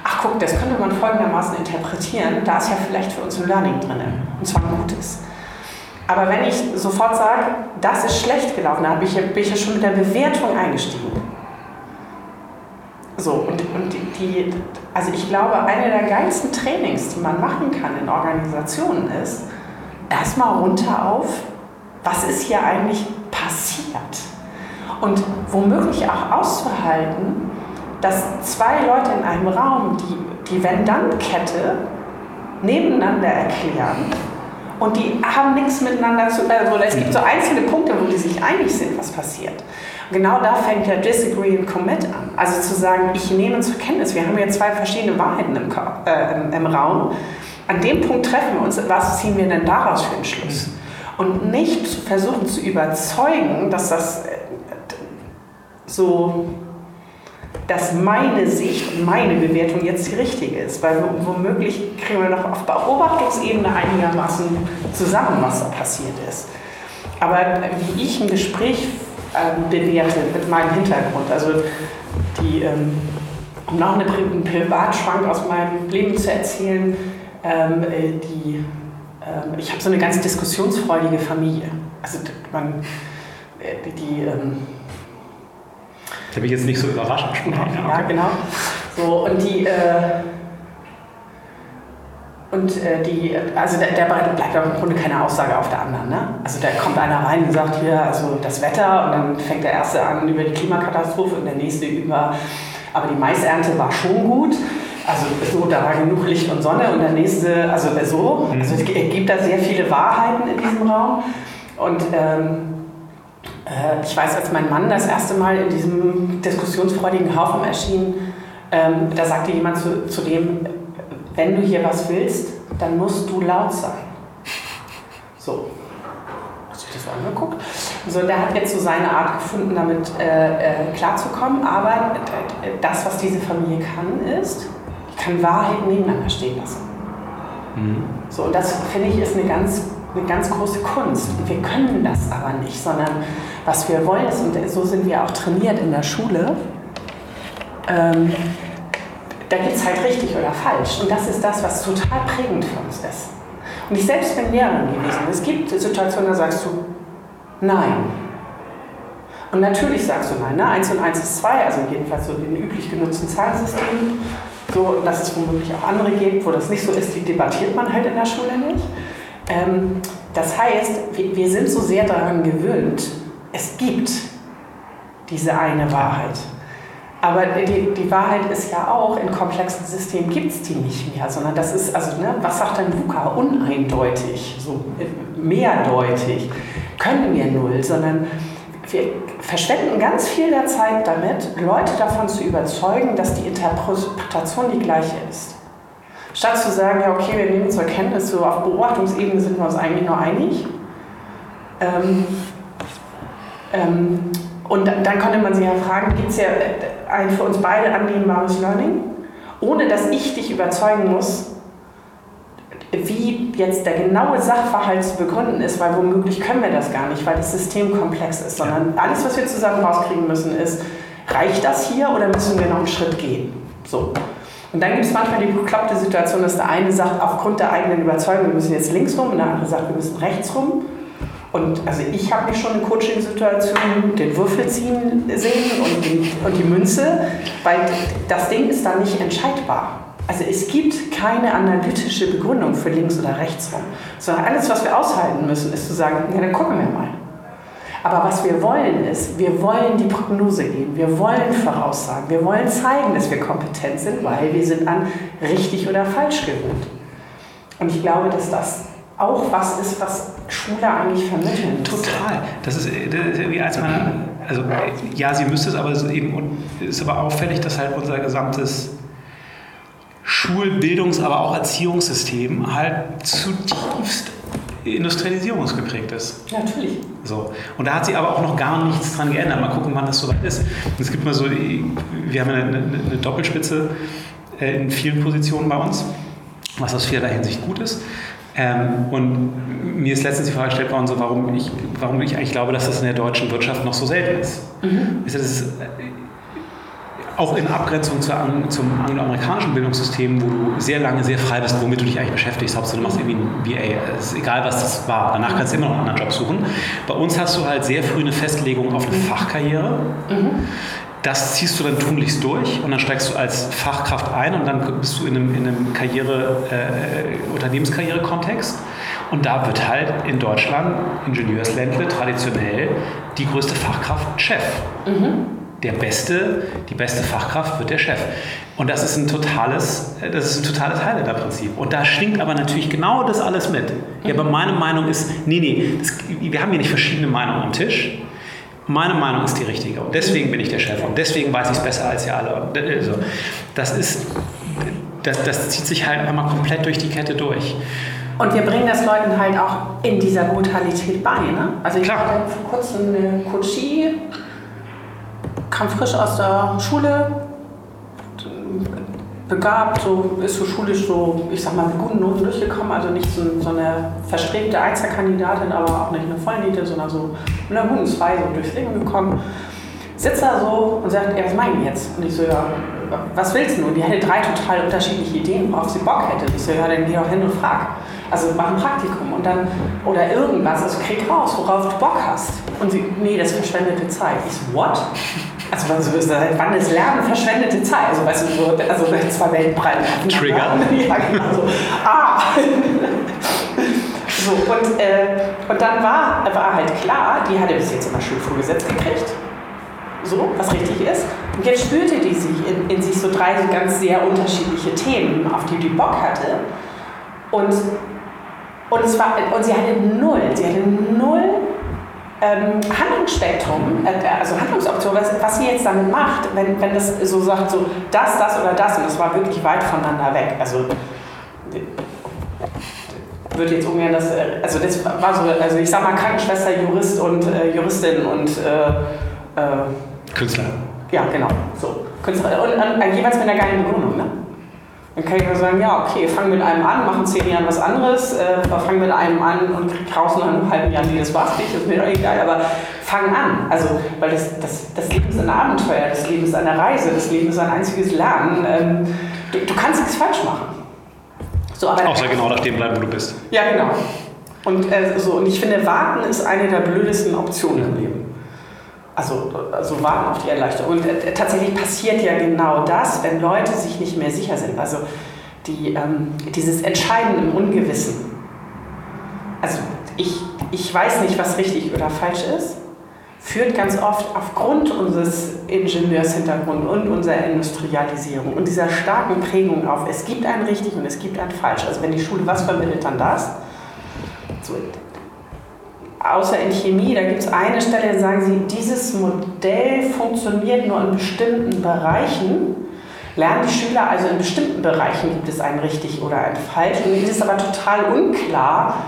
ach guck, das könnte man folgendermaßen interpretieren, da ist ja vielleicht für uns ein Learning drin, und zwar ein gutes. Aber wenn ich sofort sage, das ist schlecht gelaufen, dann bin ich, ja schon mit der Bewertung eingestiegen. So, und, und die, also ich glaube, eine der geilsten Trainings, die man machen kann in Organisationen ist, erstmal runter auf, was ist hier eigentlich passiert? Und womöglich auch auszuhalten, dass zwei Leute in einem Raum die, die Wenn-Dann-Kette nebeneinander erklären und die haben nichts miteinander zu tun. Also es gibt so einzelne Punkte, wo die sich einig sind, was passiert. Genau da fängt ja Disagree and Commit an. Also zu sagen, ich nehme zur Kenntnis, wir haben hier zwei verschiedene Wahrheiten im, äh, im, im Raum. An dem Punkt treffen wir uns, was ziehen wir denn daraus für einen Schluss? Und nicht versuchen zu überzeugen, dass das äh, so, dass meine Sicht und meine Bewertung jetzt die richtige ist. Weil womöglich kriegen wir noch auf Beobachtungsebene einigermaßen zusammen, was da passiert ist. Aber wie ich ein Gespräch ähm, bewerte mit meinem Hintergrund. Also die, ähm, um noch eine, einen Privatschwank aus meinem Leben zu erzählen, ähm, äh, die, ähm, ich habe so eine ganz diskussionsfreudige Familie. Also man, äh, die, ähm, das habe ich jetzt nicht so überrascht. Ja, okay. ja, genau. So, und die, äh, und äh, die, also der, der bleibt im Grunde keine Aussage auf der anderen. Ne? Also da kommt einer rein und sagt hier, also das Wetter und dann fängt der erste an über die Klimakatastrophe und der nächste über, aber die Maisernte war schon gut. Also so, da war genug Licht und Sonne und der nächste, also so. Mhm. Also es gibt da sehr viele Wahrheiten in diesem Raum. Und ähm, äh, ich weiß, als mein Mann das erste Mal in diesem diskussionsfreudigen Haufen erschien, ähm, da sagte jemand zu, zu dem, wenn du hier was willst, dann musst du laut sein. So. Hast du das so angeguckt? So, der hat jetzt so seine Art gefunden, damit äh, äh, klarzukommen. Aber das, was diese Familie kann, ist, ich kann Wahrheit nebeneinander stehen lassen. Mhm. So, und das finde ich ist eine ganz, eine ganz große Kunst. Wir können das aber nicht, sondern was wir wollen ist, und so sind wir auch trainiert in der Schule, ähm, da gibt es halt richtig oder falsch. Und das ist das, was total prägend für uns ist. Und ich selbst bin Lehrerin gewesen. Es gibt Situationen, da sagst du Nein. Und natürlich sagst du Nein. Ne? 1 und 1 ist 2, also jedenfalls so den üblich genutzten Zahlensystem. So, dass es womöglich auch andere gibt, wo das nicht so ist, die debattiert man halt in der Schule nicht. Ähm, das heißt, wir, wir sind so sehr daran gewöhnt, es gibt diese eine Wahrheit. Aber die, die Wahrheit ist ja auch, in komplexen Systemen gibt es die nicht mehr, sondern das ist, also, ne, was sagt denn Luca? Uneindeutig, so mehrdeutig. Können wir null, sondern wir verschwenden ganz viel der Zeit damit, Leute davon zu überzeugen, dass die Interpretation die gleiche ist. Statt zu sagen, ja, okay, wir nehmen zur Kenntnis, so auf Beobachtungsebene sind wir uns eigentlich nur einig. Ähm, ähm, und dann konnte man sich ja fragen, gibt es ja ein für uns beide annehmbares Learning, ohne dass ich dich überzeugen muss, wie jetzt der genaue Sachverhalt zu begründen ist, weil womöglich können wir das gar nicht, weil das System komplex ist, sondern alles, was wir zusammen rauskriegen müssen, ist, reicht das hier oder müssen wir noch einen Schritt gehen? So. Und dann gibt es manchmal die bekloppte Situation, dass der eine sagt, aufgrund der eigenen Überzeugung, wir müssen jetzt links rum, und der andere sagt, wir müssen rechts rum. Und also ich habe mich schon in Coaching-Situationen den Würfel ziehen sehen und die, und die Münze, weil das Ding ist dann nicht entscheidbar. Also es gibt keine analytische Begründung für links oder rechts rum, sondern alles, was wir aushalten müssen, ist zu sagen, ja, dann gucken wir mal. Aber was wir wollen ist, wir wollen die Prognose geben, wir wollen voraussagen, wir wollen zeigen, dass wir kompetent sind, weil wir sind an richtig oder falsch gewöhnt. Und ich glaube, dass das auch was ist, was Schule eigentlich vermitteln muss. Total. Das ist, das ist wie als meiner, also ja, sie müsste es, aber es ist eben ist aber auffällig, dass halt unser gesamtes Schulbildungs-, aber auch Erziehungssystem halt zutiefst industrialisierungsgeprägt ist. Natürlich. So. Und da hat sie aber auch noch gar nichts dran geändert. Mal gucken, wann das soweit ist. es gibt mal so, wir haben eine, eine, eine Doppelspitze äh, in vielen Positionen bei uns, was aus vielerlei Hinsicht gut ist. Ähm, und mir ist letztens die Frage gestellt worden, so, warum, ich, warum ich eigentlich glaube, dass das in der deutschen Wirtschaft noch so selten ist. Mhm. Das ist auch in Abgrenzung zu, zum angloamerikanischen Bildungssystem, wo du sehr lange sehr frei bist, womit du dich eigentlich beschäftigst. Hauptsache du machst irgendwie ein BA. Es ist egal, was das war. Danach kannst du immer noch einen anderen Job suchen. Bei uns hast du halt sehr früh eine Festlegung auf eine Fachkarriere. Mhm. Das ziehst du dann tunlichst durch und dann steigst du als Fachkraft ein und dann bist du in einem, in einem Karriere, äh, Unternehmenskarriere-Kontext. Und da wird halt in Deutschland, Ingenieursländle, traditionell die größte Fachkraft Chef. Mhm. Der beste, die beste Fachkraft wird der Chef. Und das ist ein totales, das ist ein totales Highlander-Prinzip. Und da schwingt aber natürlich genau das alles mit. Mhm. Ja, aber meine Meinung ist, nee, nee, das, wir haben hier nicht verschiedene Meinungen am Tisch meine Meinung ist die richtige und deswegen bin ich der Chef und deswegen weiß ich es besser als ihr alle. Also, das ist, das, das zieht sich halt einmal komplett durch die Kette durch. Und wir bringen das Leuten halt auch in dieser Brutalität bei. Ne? Also ich Klar. hatte vor kurzem eine Coachie, kam frisch aus der Schule, begabt, so, ist so schulisch so, ich sag mal, mit guten Noten durchgekommen. Also nicht so, so eine verstrebte Einzelkandidatin, aber auch nicht eine Vollniete, sondern so mit einer guten Zwei so durchs Leben gekommen. Sitzt da so und sagt, ja, was meinen jetzt? Und ich so, ja, was willst du? Und die hätte drei total unterschiedliche Ideen, worauf sie Bock hätte. Ich so, ja, dann geh doch hin und frag. Also mach ein Praktikum und dann, oder irgendwas, also krieg raus, worauf du Bock hast. Und sie, nee, das verschwendete Zeit. Ich so, what? Also wann, so ist, wann ist Lernen verschwendete Zeit? Also weißt du, so, also zwei Weltbreiten. Trigger. Ja, genau so. Ah! so, und, äh, und dann war, war halt klar, die hatte bis jetzt immer Schulvorgesetzt gekriegt. So, was richtig ist. Und jetzt spürte die sich in, in sich so drei ganz sehr unterschiedliche Themen, auf die die Bock hatte. Und und, es war, und sie hatte null, sie hatte null ähm, Handlungsspektrum, äh, also Handlungsoption, was, was sie jetzt damit macht, wenn, wenn das so sagt, so das, das oder das, und es war wirklich weit voneinander weg. Also würde jetzt ungern das, äh, also das war so, also ich sag mal Krankenschwester, Jurist und äh, Juristin und äh, äh, Künstler. Ja, genau. So. Künstler. Und, und, jeweils mit einer geilen Begründung, ne? Dann kann ich nur sagen, ja, okay, fang mit einem an, machen zehn Jahren was anderes, äh, fang mit einem an und krieg raus nach einem halben Jahr, nee, das war's nicht, ist mir doch egal, aber fang an. Also, weil das, das, das Leben ist ein Abenteuer, das Leben ist eine Reise, das Leben ist ein einziges Lernen. Ähm, du, du kannst nichts falsch machen. So, aber Außer genau da stehen bleiben, wo du bist. Ja, genau. Und, äh, so, und ich finde, warten ist eine der blödesten Optionen im Leben. Also, also warten auf die Erleichterung. Und äh, tatsächlich passiert ja genau das, wenn Leute sich nicht mehr sicher sind. Also die, ähm, dieses Entscheiden im Ungewissen. Also ich, ich weiß nicht, was richtig oder falsch ist, führt ganz oft aufgrund unseres Ingenieurshintergrunds und unserer Industrialisierung und dieser starken Prägung auf, es gibt ein richtig und es gibt ein falsch. Also wenn die Schule was vermittelt, dann das. So, außer in Chemie, da gibt es eine Stelle, da sagen sie, dieses Modell funktioniert nur in bestimmten Bereichen. Lernen die Schüler also in bestimmten Bereichen gibt es ein richtig oder ein falsch. Und es ist aber total unklar,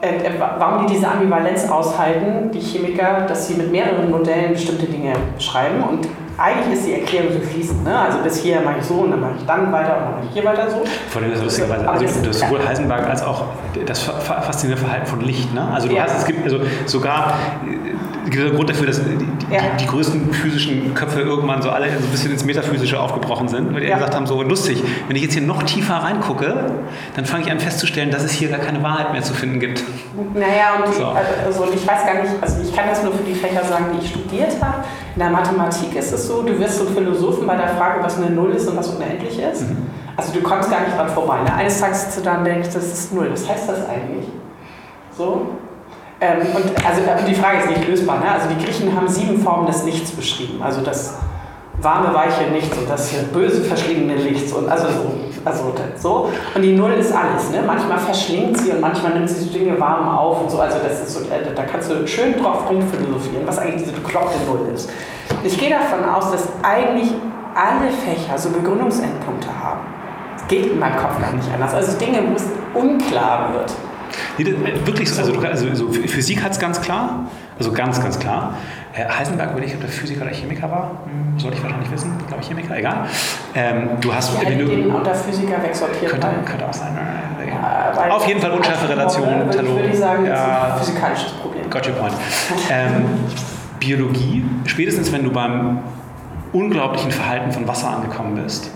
äh, äh, warum die diese Ambivalenz aushalten, die Chemiker, dass sie mit mehreren Modellen bestimmte Dinge beschreiben. Und eigentlich ist die Erklärung so fließend. Ne? Also bis hier mache ich so und dann mache ich dann weiter und dann mache ich hier weiter so. Vor allem ist lustigerweise, also du hast sowohl Heisenberg als auch das faszinierende Verhalten von Licht. Ne? Also du ja. hast, es gibt also sogar Grund dafür, dass die, ja. die, größten physischen Köpfe irgendwann so alle so ein bisschen ins Metaphysische aufgebrochen sind, weil die ja. gesagt haben, so lustig, wenn ich jetzt hier noch tiefer reingucke, dann fange ich an festzustellen, dass es hier gar keine Wahrheit mehr zu finden gibt. Naja, und so. also, ich weiß gar nicht, also ich kann das nur für die Fächer sagen, die ich studiert habe. In der Mathematik ist es so, du wirst so Philosophen bei der Frage, was eine Null ist und was unendlich ist. Mhm. Also du kommst gar nicht dran vorbei. Ne? Eines Tages sitzt du da und denkst, das ist Null. Was heißt das eigentlich? So? Ähm, und also die Frage ist nicht lösbar. Ne? Also die Griechen haben sieben Formen des Lichts beschrieben. Also das warme, weiche Nichts und das böse, verschlingende Lichts und also so. Also so. Und die Null ist alles. Ne? Manchmal verschlingt sie und manchmal nimmt sie Dinge warm auf und so. Also das ist so, äh, da kannst du schön drauf philosophieren, was eigentlich diese bekloppte Null ist. Ich gehe davon aus, dass eigentlich alle Fächer so Begründungsendpunkte haben. Das geht in meinem Kopf gar nicht anders. Also Dinge, wo es unklar wird. Nee, das, wirklich so. Also, also so Physik hat es ganz klar, also ganz, ganz klar. Äh, Heisenberg, wenn ich ob der Physiker oder Chemiker war, hm, sollte ich wahrscheinlich wissen, glaube ich Chemiker, egal. Ähm, du hast, ja, wenn du, den unter Physiker wegsortiert. Könnte, könnte auch sein. Ja, Auf jeden Fall unschärfe Relation. Würde, würde ich sagen, ja, ein physikalisches Problem. Got your point. ähm, Biologie, spätestens wenn du beim unglaublichen Verhalten von Wasser angekommen bist,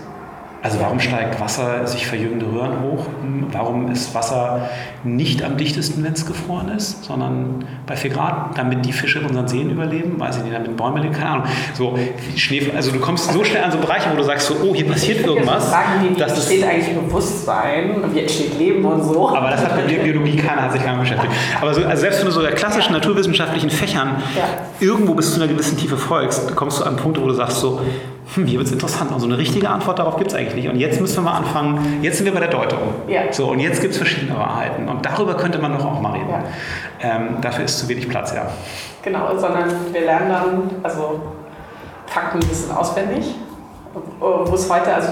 also warum steigt Wasser sich verjüngende Röhren hoch? Warum ist Wasser nicht am dichtesten, wenn es gefroren ist, sondern bei 4 Grad, damit die Fische in unseren Seen überleben? Weiß ich nicht, damit Bäume leben, keine Ahnung. So, Schnee, also du kommst so schnell an so Bereiche, wo du sagst so, oh, hier passiert irgendwas. Fragen, wie, das entsteht eigentlich Bewusstsein, wie entsteht Leben und so. Aber das hat mit Biologie keiner hat sich damit beschäftigt. Aber so, also selbst wenn du so der klassischen ja. naturwissenschaftlichen Fächern ja. irgendwo bis zu einer gewissen Tiefe folgst, kommst du an Punkte, wo du sagst so, hm, hier wird es interessant. Und so eine richtige Antwort darauf gibt es eigentlich nicht. Und jetzt müssen wir mal anfangen, jetzt sind wir bei der Deutung. Ja. So, und jetzt gibt es verschiedene Wahrheiten. Und darüber könnte man doch auch mal reden. Ja. Ähm, dafür ist zu wenig Platz, ja. Genau, sondern wir lernen dann, also Fakten ein bisschen auswendig. Wo es heute, also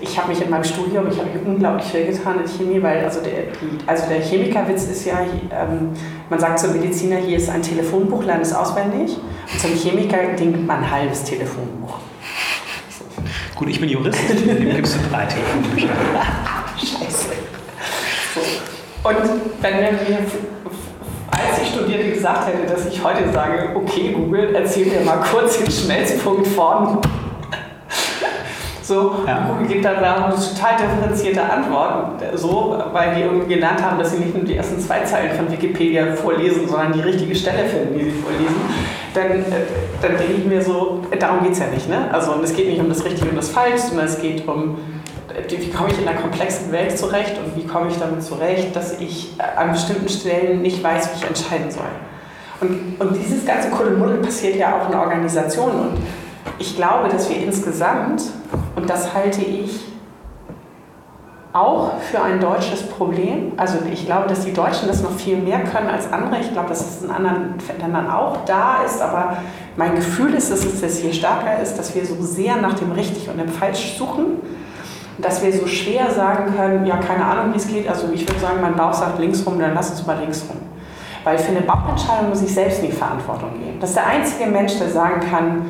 ich habe mich in meinem Studium, ich habe unglaublich viel getan in Chemie, weil also der, also der Chemikerwitz ist ja, ähm, man sagt zum Mediziner, hier ist ein Telefonbuch, lerne es auswendig. Und zum Chemiker denkt man ein halbes Telefonbuch. Gut, ich bin Jurist, dem gibst du drei Telefonbücher. Scheiße. So. Und wenn mir, als ich studierte, gesagt hätte, dass ich heute sage, okay Google, erzähl mir mal kurz den Schmelzpunkt von so, ja. Google gibt dann da total differenzierte Antworten, so, weil die irgendwie gelernt haben, dass sie nicht nur die ersten zwei Zeilen von Wikipedia vorlesen, sondern die richtige Stelle finden, die sie vorlesen. Dann, äh, dann denke ich mir so, darum geht es ja nicht. Ne? Also, und es geht nicht um das Richtige und das Falsche, sondern es geht um, wie komme ich in einer komplexen Welt zurecht und wie komme ich damit zurecht, dass ich an bestimmten Stellen nicht weiß, wie ich entscheiden soll. Und, und dieses ganze Kuddelmuddel passiert ja auch in Organisationen und ich glaube, dass wir insgesamt, und das halte ich auch für ein deutsches Problem, also ich glaube, dass die Deutschen das noch viel mehr können als andere. Ich glaube, dass es in anderen Ländern auch da ist, aber mein Gefühl ist, dass es hier stärker ist, dass wir so sehr nach dem Richtig und dem Falsch suchen dass wir so schwer sagen können, ja, keine Ahnung, wie es geht. Also ich würde sagen, mein Bauch sagt links rum, dann lass uns mal links rum. Weil für eine Bauchentscheidung muss ich selbst in die Verantwortung gehen. Das ist der einzige Mensch, der sagen kann,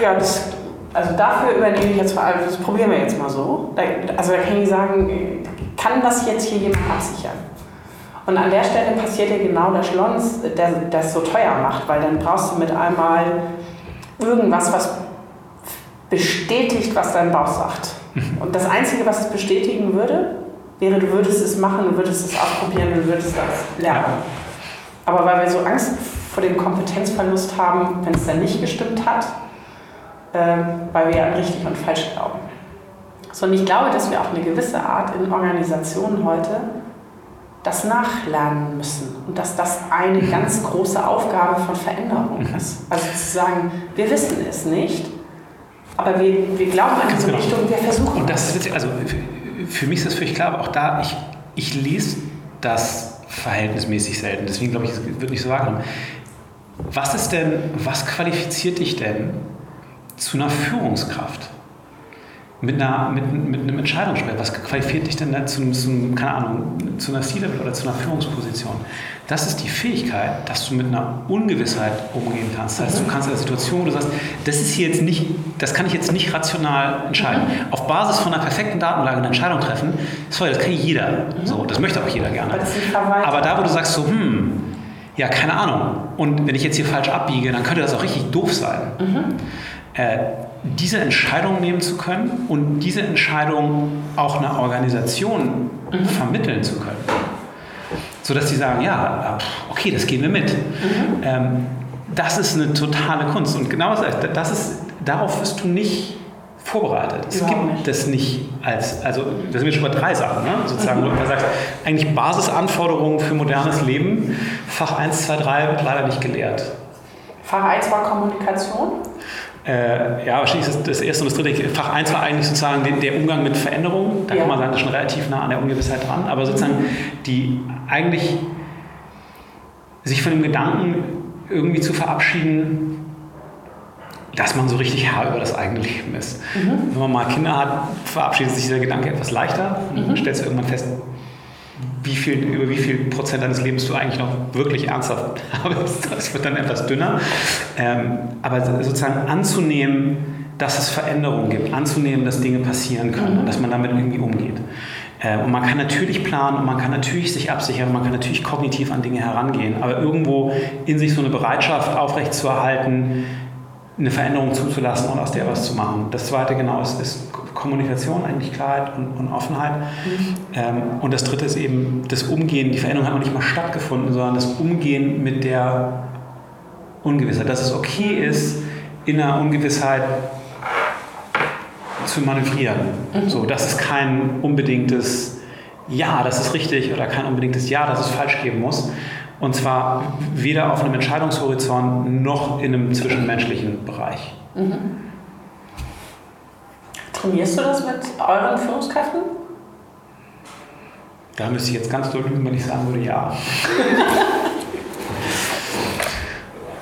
ja, das, also dafür übernehme ich jetzt, also das probieren wir jetzt mal so. Also da kann ich sagen, kann das jetzt hier jemand absichern? Und an der Stelle passiert ja genau der Schlons, der das so teuer macht, weil dann brauchst du mit einmal irgendwas, was bestätigt, was dein Bauch sagt. Mhm. Und das Einzige, was es bestätigen würde, wäre, du würdest es machen, du würdest es ausprobieren, du würdest das lernen. Aber weil wir so Angst vor dem Kompetenzverlust haben, wenn es dann nicht gestimmt hat, weil wir an richtig und falsch glauben. Sondern ich glaube, dass wir auf eine gewisse Art in Organisationen heute das nachlernen müssen und dass das eine ganz große Aufgabe von Veränderung mhm. ist. Also zu sagen, wir wissen es nicht, aber wir, wir glauben an diese genau. Richtung, wir versuchen. Und das ist, also für mich ist das völlig klar, aber auch da, ich, ich lese das verhältnismäßig selten, deswegen glaube ich, es wird nicht so wahrgenommen. Was ist denn, was qualifiziert dich denn zu einer Führungskraft? mit, einer, mit, mit einem Entscheidungsspiel. Was qualifiziert dich denn zu, zu, keine Ahnung, zu einer C-Level oder zu einer Führungsposition? Das ist die Fähigkeit, dass du mit einer Ungewissheit umgehen kannst. Das heißt, du kannst in der Situation, wo du sagst, das ist hier jetzt nicht, das kann ich jetzt nicht rational entscheiden. Mhm. Auf Basis von einer perfekten Datenlage eine Entscheidung treffen, sorry, das kann jeder. Mhm. So, das möchte auch jeder gerne. Aber da, wo du sagst so, hm, ja, keine Ahnung. Und wenn ich jetzt hier falsch abbiege, dann könnte das auch richtig doof sein. Mhm. Äh, diese Entscheidung nehmen zu können und diese Entscheidung auch einer Organisation mhm. vermitteln zu können. Sodass die sagen, ja, okay, das gehen wir mit. Mhm. Ähm, das ist eine totale Kunst. Und genau das ist, darauf wirst du nicht vorbereitet. Es Überhaupt gibt nicht. das nicht als, also das sind wir schon bei drei Sachen, ne? sozusagen, mhm. wo du sagst, eigentlich Basisanforderungen für modernes Leben, Fach 1, 2, 3 wird leider nicht gelehrt. Fach 1 war Kommunikation? Äh, ja, wahrscheinlich ist das erste und das dritte. Fach 1 war eigentlich sozusagen der, der Umgang mit Veränderungen. Da ja. kann man sagen, das ist schon relativ nah an der Ungewissheit dran. Aber sozusagen die eigentlich sich von dem Gedanken irgendwie zu verabschieden, dass man so richtig Herr über das eigene Leben ist. Mhm. Wenn man mal Kinder hat, verabschiedet sich dieser Gedanke etwas leichter. Mhm. Dann stellst du irgendwann fest, wie viel, über wie viel Prozent deines Lebens du eigentlich noch wirklich ernsthaft arbeitest. Das wird dann etwas dünner. Ähm, aber sozusagen anzunehmen, dass es Veränderungen gibt, anzunehmen, dass Dinge passieren können mhm. und dass man damit irgendwie umgeht. Äh, und man kann natürlich planen und man kann natürlich sich absichern, man kann natürlich kognitiv an Dinge herangehen, aber irgendwo in sich so eine Bereitschaft aufrechtzuerhalten, eine Veränderung zuzulassen und aus der was zu machen. Das zweite genau ist, ist Kommunikation, eigentlich Klarheit und, und Offenheit. Mhm. Ähm, und das dritte ist eben das Umgehen. Die Veränderung hat noch nicht mal stattgefunden, sondern das Umgehen mit der Ungewissheit. Dass es okay ist, in der Ungewissheit zu manövrieren. Mhm. So, dass es kein unbedingtes Ja, das ist richtig oder kein unbedingtes Ja, das es falsch geben muss. Und zwar weder auf einem Entscheidungshorizont noch in einem zwischenmenschlichen Bereich. Mhm. Trainierst du das mit euren Führungskräften? Da müsste ich jetzt ganz doll lügen, wenn ich sagen würde, ja.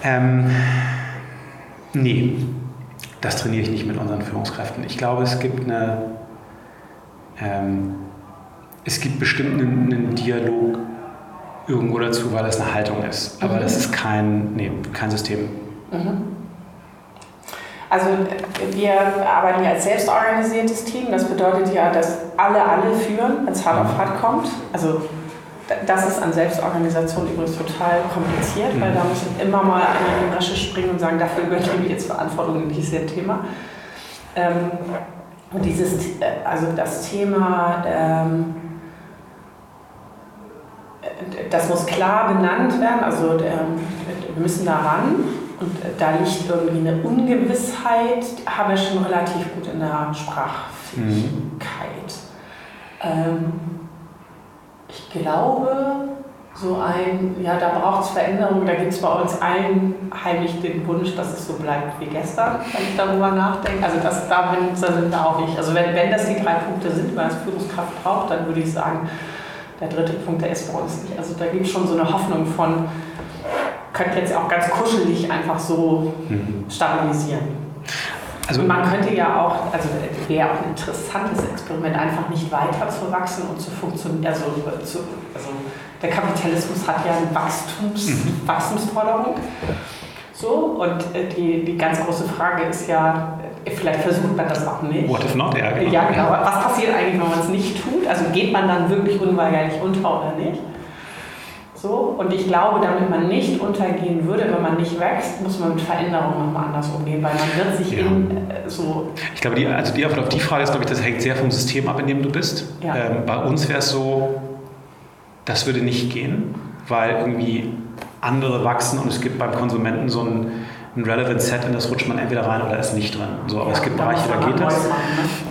ähm, nee, das trainiere ich nicht mit unseren Führungskräften. Ich glaube, es gibt eine, ähm, es gibt bestimmt einen, einen, Dialog irgendwo dazu, weil das eine Haltung ist. Aber mhm. das ist kein, nee, kein System. Mhm. Also wir arbeiten ja als selbstorganisiertes Team. Das bedeutet ja, dass alle alle führen, wenn es hart auf hart kommt. Also das ist an Selbstorganisation übrigens total kompliziert, weil da müssen immer mal einer in die Rasche springen und sagen, dafür übernehme ich jetzt Verantwortung in diesem Thema. Ähm, und dieses, äh, also das Thema, ähm, das muss klar benannt werden, also ähm, wir müssen da ran und da liegt irgendwie eine Ungewissheit, haben wir schon relativ gut in der Sprachfähigkeit. Mhm. Ähm, ich glaube, so ein, ja, da braucht es Veränderungen, da gibt es bei uns allen heimlich den Wunsch, dass es so bleibt wie gestern, wenn ich darüber nachdenke. Also das, da, bin, da sind wir auch nicht. Also wenn, wenn das die drei Punkte sind, die man als Führungskraft braucht, dann würde ich sagen, der dritte Punkt, der ist bei uns nicht. Also da gibt es schon so eine Hoffnung von, könnte jetzt auch ganz kuschelig einfach so mhm. stabilisieren. Also man könnte ja auch, also wäre auch ein interessantes Experiment, einfach nicht weiter zu wachsen und zu funktionieren. Also, zu, also der Kapitalismus hat ja eine Wachstums, mhm. Wachstumsforderung. So, und äh, die, die ganz große Frage ist ja, äh, vielleicht versucht man das auch nicht. What if not? Ja, genau. Ja, genau. Was passiert eigentlich, wenn man es nicht tut? Also geht man dann wirklich unweigerlich unter oder nicht? So, und ich glaube, damit man nicht untergehen würde, wenn man nicht wächst, muss man mit Veränderungen nochmal anders umgehen, weil man wird sich ja. in äh, so. Ich glaube, die, also die Antwort auf die Frage ist, glaube ich, das hängt sehr vom System ab, in dem du bist. Ja. Ähm, bei uns wäre es so, das würde nicht gehen, weil irgendwie andere wachsen und es gibt beim Konsumenten so ein, ein Relevant Set, in das rutscht man entweder rein oder ist nicht drin. So, aber ja, es gibt Bereiche, da geht das. Ne?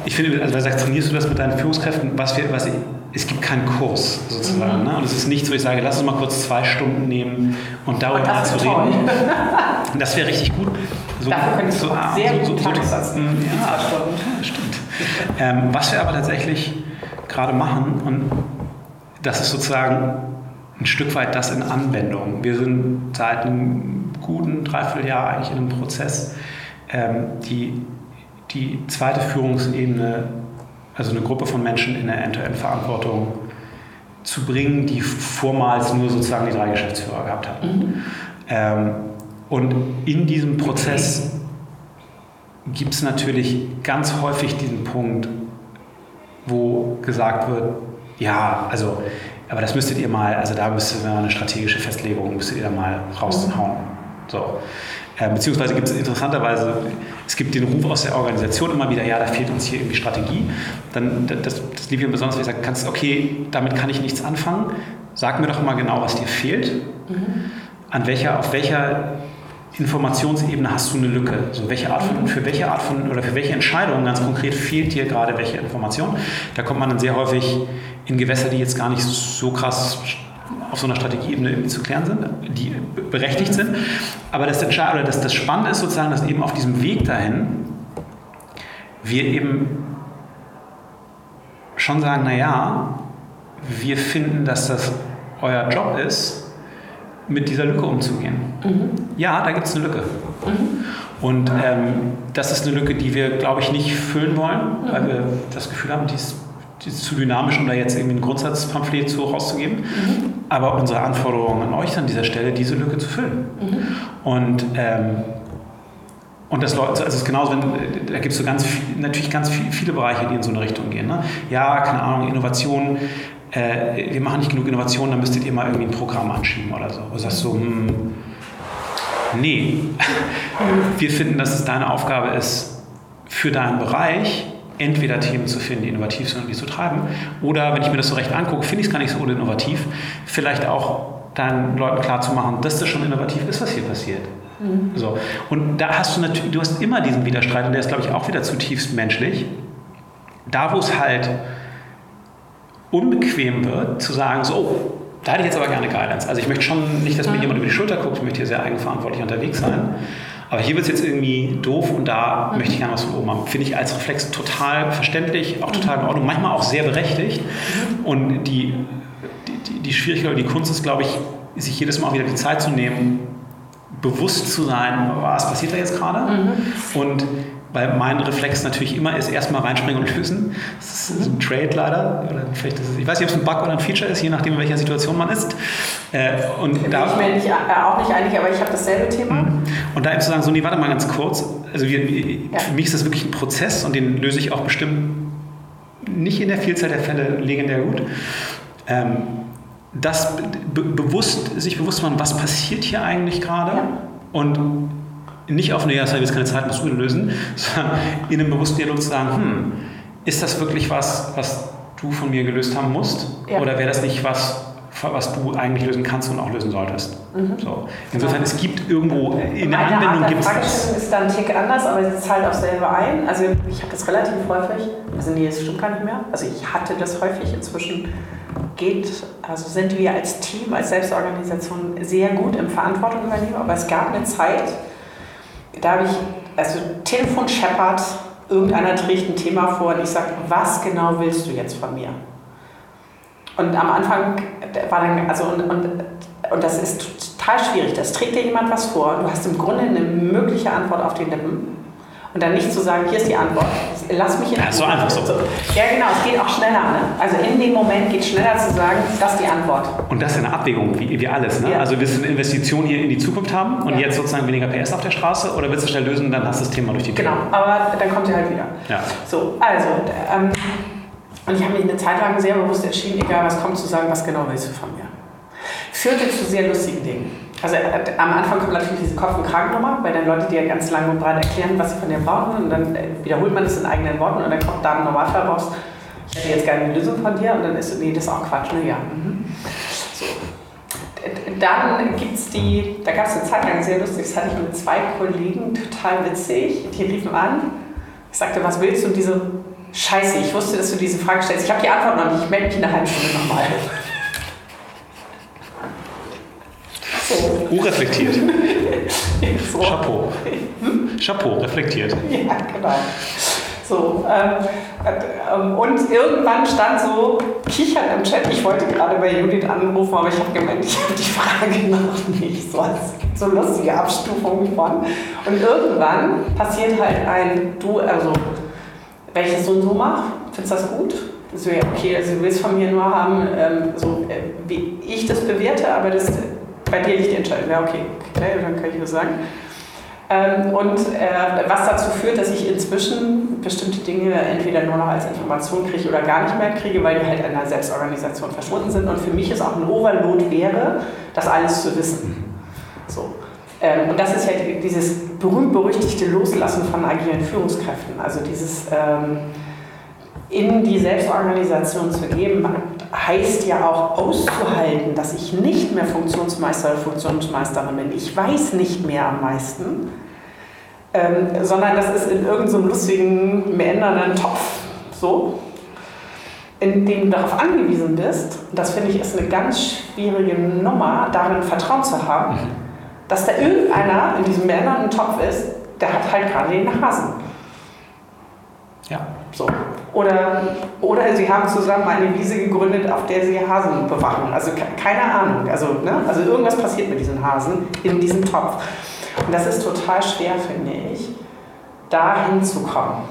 Ich finde, also, sagst, trainierst du das mit deinen Führungskräften? Was wir, was ich, es gibt keinen Kurs sozusagen. Mhm. Ne? Und es ist nichts, wo ich sage, lass uns mal kurz zwei Stunden nehmen und darüber mal zu reden. Das wäre richtig gut. So, Dafür könntest du so, ah, sehr so, gut so, so, mm, ja, stimmt. Ähm, was wir aber tatsächlich gerade machen, und das ist sozusagen ein Stück weit das in Anwendung. Wir sind seit einem guten Dreivierteljahr eigentlich in einem Prozess, ähm, die, die zweite Führungsebene, also eine Gruppe von Menschen in der End-to-End-Verantwortung zu bringen, die vormals nur sozusagen die drei Geschäftsführer gehabt hatten. Mhm. Ähm, und in diesem Prozess gibt es natürlich ganz häufig diesen Punkt, wo gesagt wird, ja, also, aber das müsstet ihr mal, also da müsste man eine strategische Festlegung, müsstet ihr da mal raushauen. So. Äh, beziehungsweise gibt es interessanterweise, es gibt den Ruf aus der Organisation immer wieder, ja, da fehlt uns hier irgendwie Strategie. Dann, das, das liebe ich besonders, wenn ich sage, kannst, okay, damit kann ich nichts anfangen. Sag mir doch mal genau, was dir fehlt. Mhm. An welcher, auf welcher Informationsebene hast du eine Lücke? Also welche Art von, für welche Art von oder für welche Entscheidung ganz konkret fehlt dir gerade welche Information? Da kommt man dann sehr häufig in Gewässer, die jetzt gar nicht so krass auf so einer Strategieebene irgendwie zu klären sind, die berechtigt sind. Aber das, oder das, das Spannende ist sozusagen, dass eben auf diesem Weg dahin wir eben schon sagen, naja, wir finden, dass das euer Job ist, mit dieser Lücke umzugehen. Mhm. Ja, da gibt es eine Lücke. Mhm. Und ähm, das ist eine Lücke, die wir, glaube ich, nicht füllen wollen, mhm. weil wir das Gefühl haben, die ist, zu dynamisch, um da jetzt irgendwie ein Grundsatzpamphlet zu rauszugeben. Mhm. Aber unsere Anforderung an euch an dieser Stelle, diese Lücke zu füllen. Mhm. Und ähm, und das also es ist genauso, wenn, da gibt es so ganz natürlich ganz viele Bereiche, die in so eine Richtung gehen. Ne? Ja, keine Ahnung, Innovation, äh, wir machen nicht genug Innovation, dann müsstet ihr mal irgendwie ein Programm anschieben oder so. Du sagst so, hm, nee, wir finden, dass es deine Aufgabe ist, für deinen Bereich entweder Themen zu finden, die innovativ sind und die zu treiben, oder wenn ich mir das so recht angucke, finde ich es gar nicht so innovativ, vielleicht auch deinen Leuten klarzumachen, dass das schon innovativ ist, was hier passiert. Mhm. So. Und da hast du natürlich, du hast immer diesen Widerstreit und der ist, glaube ich, auch wieder zutiefst menschlich. Da, wo es halt unbequem wird, zu sagen, so, oh, da hätte ich jetzt aber gerne Guidance. Also ich möchte schon nicht, dass mir jemand über die Schulter guckt, ich möchte hier sehr eigenverantwortlich unterwegs sein. Aber hier wird es jetzt irgendwie doof und da mhm. möchte ich gerne was von oben haben. Finde ich als Reflex total verständlich, auch total in Ordnung, manchmal auch sehr berechtigt. Mhm. Und die, die, die Schwierigkeit oder die Kunst ist, glaube ich, sich jedes Mal wieder die Zeit zu nehmen, bewusst zu sein, was passiert da jetzt gerade. Mhm. Und weil mein Reflex natürlich immer ist, erstmal reinspringen und lösen. Das ist ein Trade leider. Oder vielleicht ist es, ich weiß nicht, ob es ein Bug oder ein Feature ist, je nachdem, in welcher Situation man ist. Äh, und Bin da, ich mir nicht, äh, auch nicht einig, aber ich habe dasselbe Thema. Mhm. Und da eben zu sagen, so, nee, warte mal ganz kurz. Also wir, ja. für mich ist das wirklich ein Prozess und den löse ich auch bestimmt nicht in der Vielzahl der Fälle legendär gut. Ähm, das be bewusst, sich bewusst machen, was passiert hier eigentlich gerade ja. und nicht auf eine, ja, ich habe jetzt keine Zeit, du lösen, sondern in einem bewussten Dialog zu sagen, hm, ist das wirklich was, was du von mir gelöst haben musst? Ja. Oder wäre das nicht was, was du eigentlich lösen kannst und auch lösen solltest? Mhm. So. Insofern, genau. es gibt irgendwo, in der Meine Anwendung gibt es das. ist dann ein Tick anders, aber sie zahlt auch selber ein. Also ich habe das relativ häufig, also nee, das stimmt gar nicht mehr. Also ich hatte das häufig, inzwischen geht, also sind wir als Team, als Selbstorganisation sehr gut im Verantwortung übernehmen, aber es gab eine Zeit, da habe ich, also Telefon scheppert, irgendeiner trägt ein Thema vor und ich sage, was genau willst du jetzt von mir? Und am Anfang war dann, also und, und, und das ist total schwierig, das trägt dir jemand was vor, du hast im Grunde eine mögliche Antwort auf den Lippen Und dann nicht zu sagen, hier ist die Antwort, lass mich in Ja, so einfach so. Ja, genau, es geht auch schneller. Ne? Also in dem Moment geht es schneller zu sagen, das ist die Antwort. Und das ist eine Abwägung, wie, wie alles. Ne? Ja. Also willst du eine Investition hier in die Zukunft haben und Ja. jetzt sozusagen weniger PS auf der Straße oder willst du schnell lösen, dann hast du das Thema durch die Tür? Genau, aber dann kommt sie halt wieder. Ja. So, also, ähm, und ich habe mich eine Zeit lang sehr bewusst entschieden, egal was kommt, zu sagen, was genau willst du von mir. Führte zu sehr lustigen Dingen. Also äh, am Anfang kommt natürlich diese Kopf- und Kragennummer, weil dann Leute dir ganz lang und breit erklären, was sie von dir brauchen und dann äh, wiederholt man das in eigenen Worten und dann kommt da im Normalfall raus, ich hätte jetzt gerne eine Lösung von dir und dann ist nee, das ist auch Quatsch, ne, ja. Mhm. So. Dann gibt es die, da gab es eine Zeit lang sehr lustig, das hatte ich mit zwei Kollegen, total witzig, die riefen an, ich sagte, was willst du? Und die so, scheiße, ich wusste, dass du diese Frage stellst, ich habe die Antwort noch nicht, ich melde mich in einer halben Stunde nochmal. So. Ureflektiert. so. Chapeau. Chapeau, reflektiert. Ja, genau. So, ähm, ähm, und irgendwann stand so kichern im Chat, ich wollte gerade bei Judith anrufen, aber ich habe gemeint, ich habe die Frage noch nicht. So, es gibt so lustige Abstufungen von. Und irgendwann passiert halt ein, du, also, das so und so mache, findest du das gut? So, ja, okay, also du willst von mir nur haben, ähm, so, äh, wie ich das bewerte, aber das, bei dir liegt die Entscheidung. Ja, okay, okay, dann kann ich das sagen. Ähm, und äh, was dazu führt, dass ich inzwischen bestimmte Dinge entweder nur noch als Information kriege oder gar nicht mehr kriege, weil die halt in der Selbstorganisation verschwunden sind. Und für mich ist auch ein Overload wäre, das alles zu wissen. So. Ähm, und das ist ja die- dieses berühmt-berüchtigte Loslassen von agilen Führungskräften. Also dieses ähm, in die Selbstorganisation zu geben, heißt ja auch auszuhalten, dass ich nicht mehr Funktionsmeister oder Funktionsmeisterin bin. Ich weiß nicht mehr am meisten, ähm, sondern das ist in irgendeinem so lustigen, meandernden Topf so, in dem du darauf angewiesen bist. Und das finde ich ist eine ganz schwierige Nummer, darin Vertrauen zu haben, dass da irgendeiner in diesem meandernden Topf ist, der hat halt gerade den Hasen. Ja. So. Oder, oder sie haben zusammen eine Wiese gegründet, auf der sie Hasen bewachen. Also ke- keine Ahnung. Also, ne? also irgendwas passiert mit diesen Hasen in diesem Topf. Und das ist total schwer, finde ich, da hinzukommen.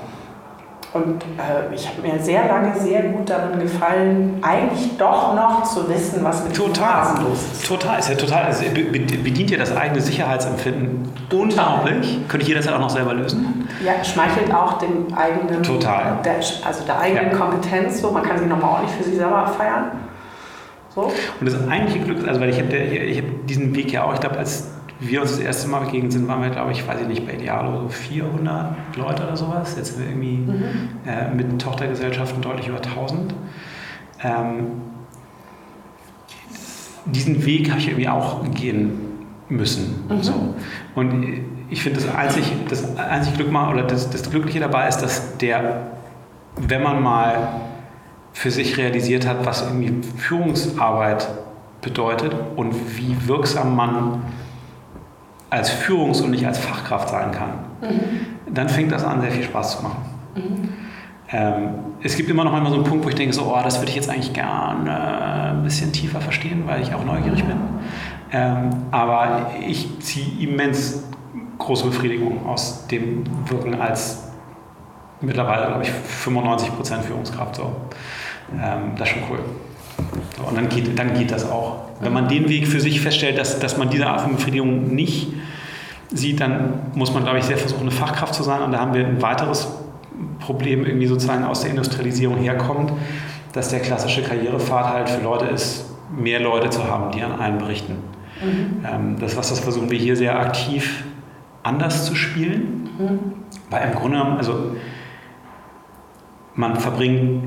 Und äh, ich habe mir sehr lange sehr gut darin gefallen, eigentlich doch noch zu wissen, was mit Total. Hasen los ist. Total, ist ja total, be- bedient ja das eigene Sicherheitsempfinden unglaublich. Könnte ich jederzeit auch noch selber lösen. Ja, schmeichelt auch dem eigenen, Total. Der, also der eigenen Ja. Kompetenz. So, man kann sie nochmal ordentlich für sich selber feiern. So. Und das eigentliche Glück, also weil ich habe hab diesen Weg ja auch, ich glaube, als wir uns das erste Mal begegnet sind, waren wir, glaube ich, weiß ich nicht, bei Idealo so 400 Leute oder sowas. Jetzt sind wir irgendwie äh, mit Tochtergesellschaften deutlich über 1000. Ähm, diesen Weg habe ich irgendwie auch gehen müssen. Mhm. So. Und ich finde, das einzig, das einzig Glück mal, oder das, das Glückliche dabei ist, dass der, wenn man mal für sich realisiert hat, was irgendwie Führungsarbeit bedeutet und wie wirksam man als Führungs- und nicht als Fachkraft sein kann, dann fängt das an, sehr viel Spaß zu machen. Ähm, es gibt immer noch einmal so einen Punkt, wo ich denke, so, oh, das würde ich jetzt eigentlich gerne äh, ein bisschen tiefer verstehen, weil ich auch neugierig bin. Ähm, aber ich ziehe immens große Befriedigung aus dem Wirken als mittlerweile, glaube ich, 95% Führungskraft. So. Ähm, das ist schon cool. Und dann geht, dann geht das auch. Wenn man den Weg für sich feststellt, dass, dass man diese Art von Befriedigung nicht sieht, dann muss man, glaube ich, sehr versuchen, eine Fachkraft zu sein. Und da haben wir ein weiteres Problem, irgendwie sozusagen aus der Industrialisierung herkommt, dass der klassische Karrierepfad halt für Leute ist, mehr Leute zu haben, die an einen berichten. Ähm, das, was das versuchen wir hier sehr aktiv anders zu spielen. Weil im Grunde genommen, also man verbringt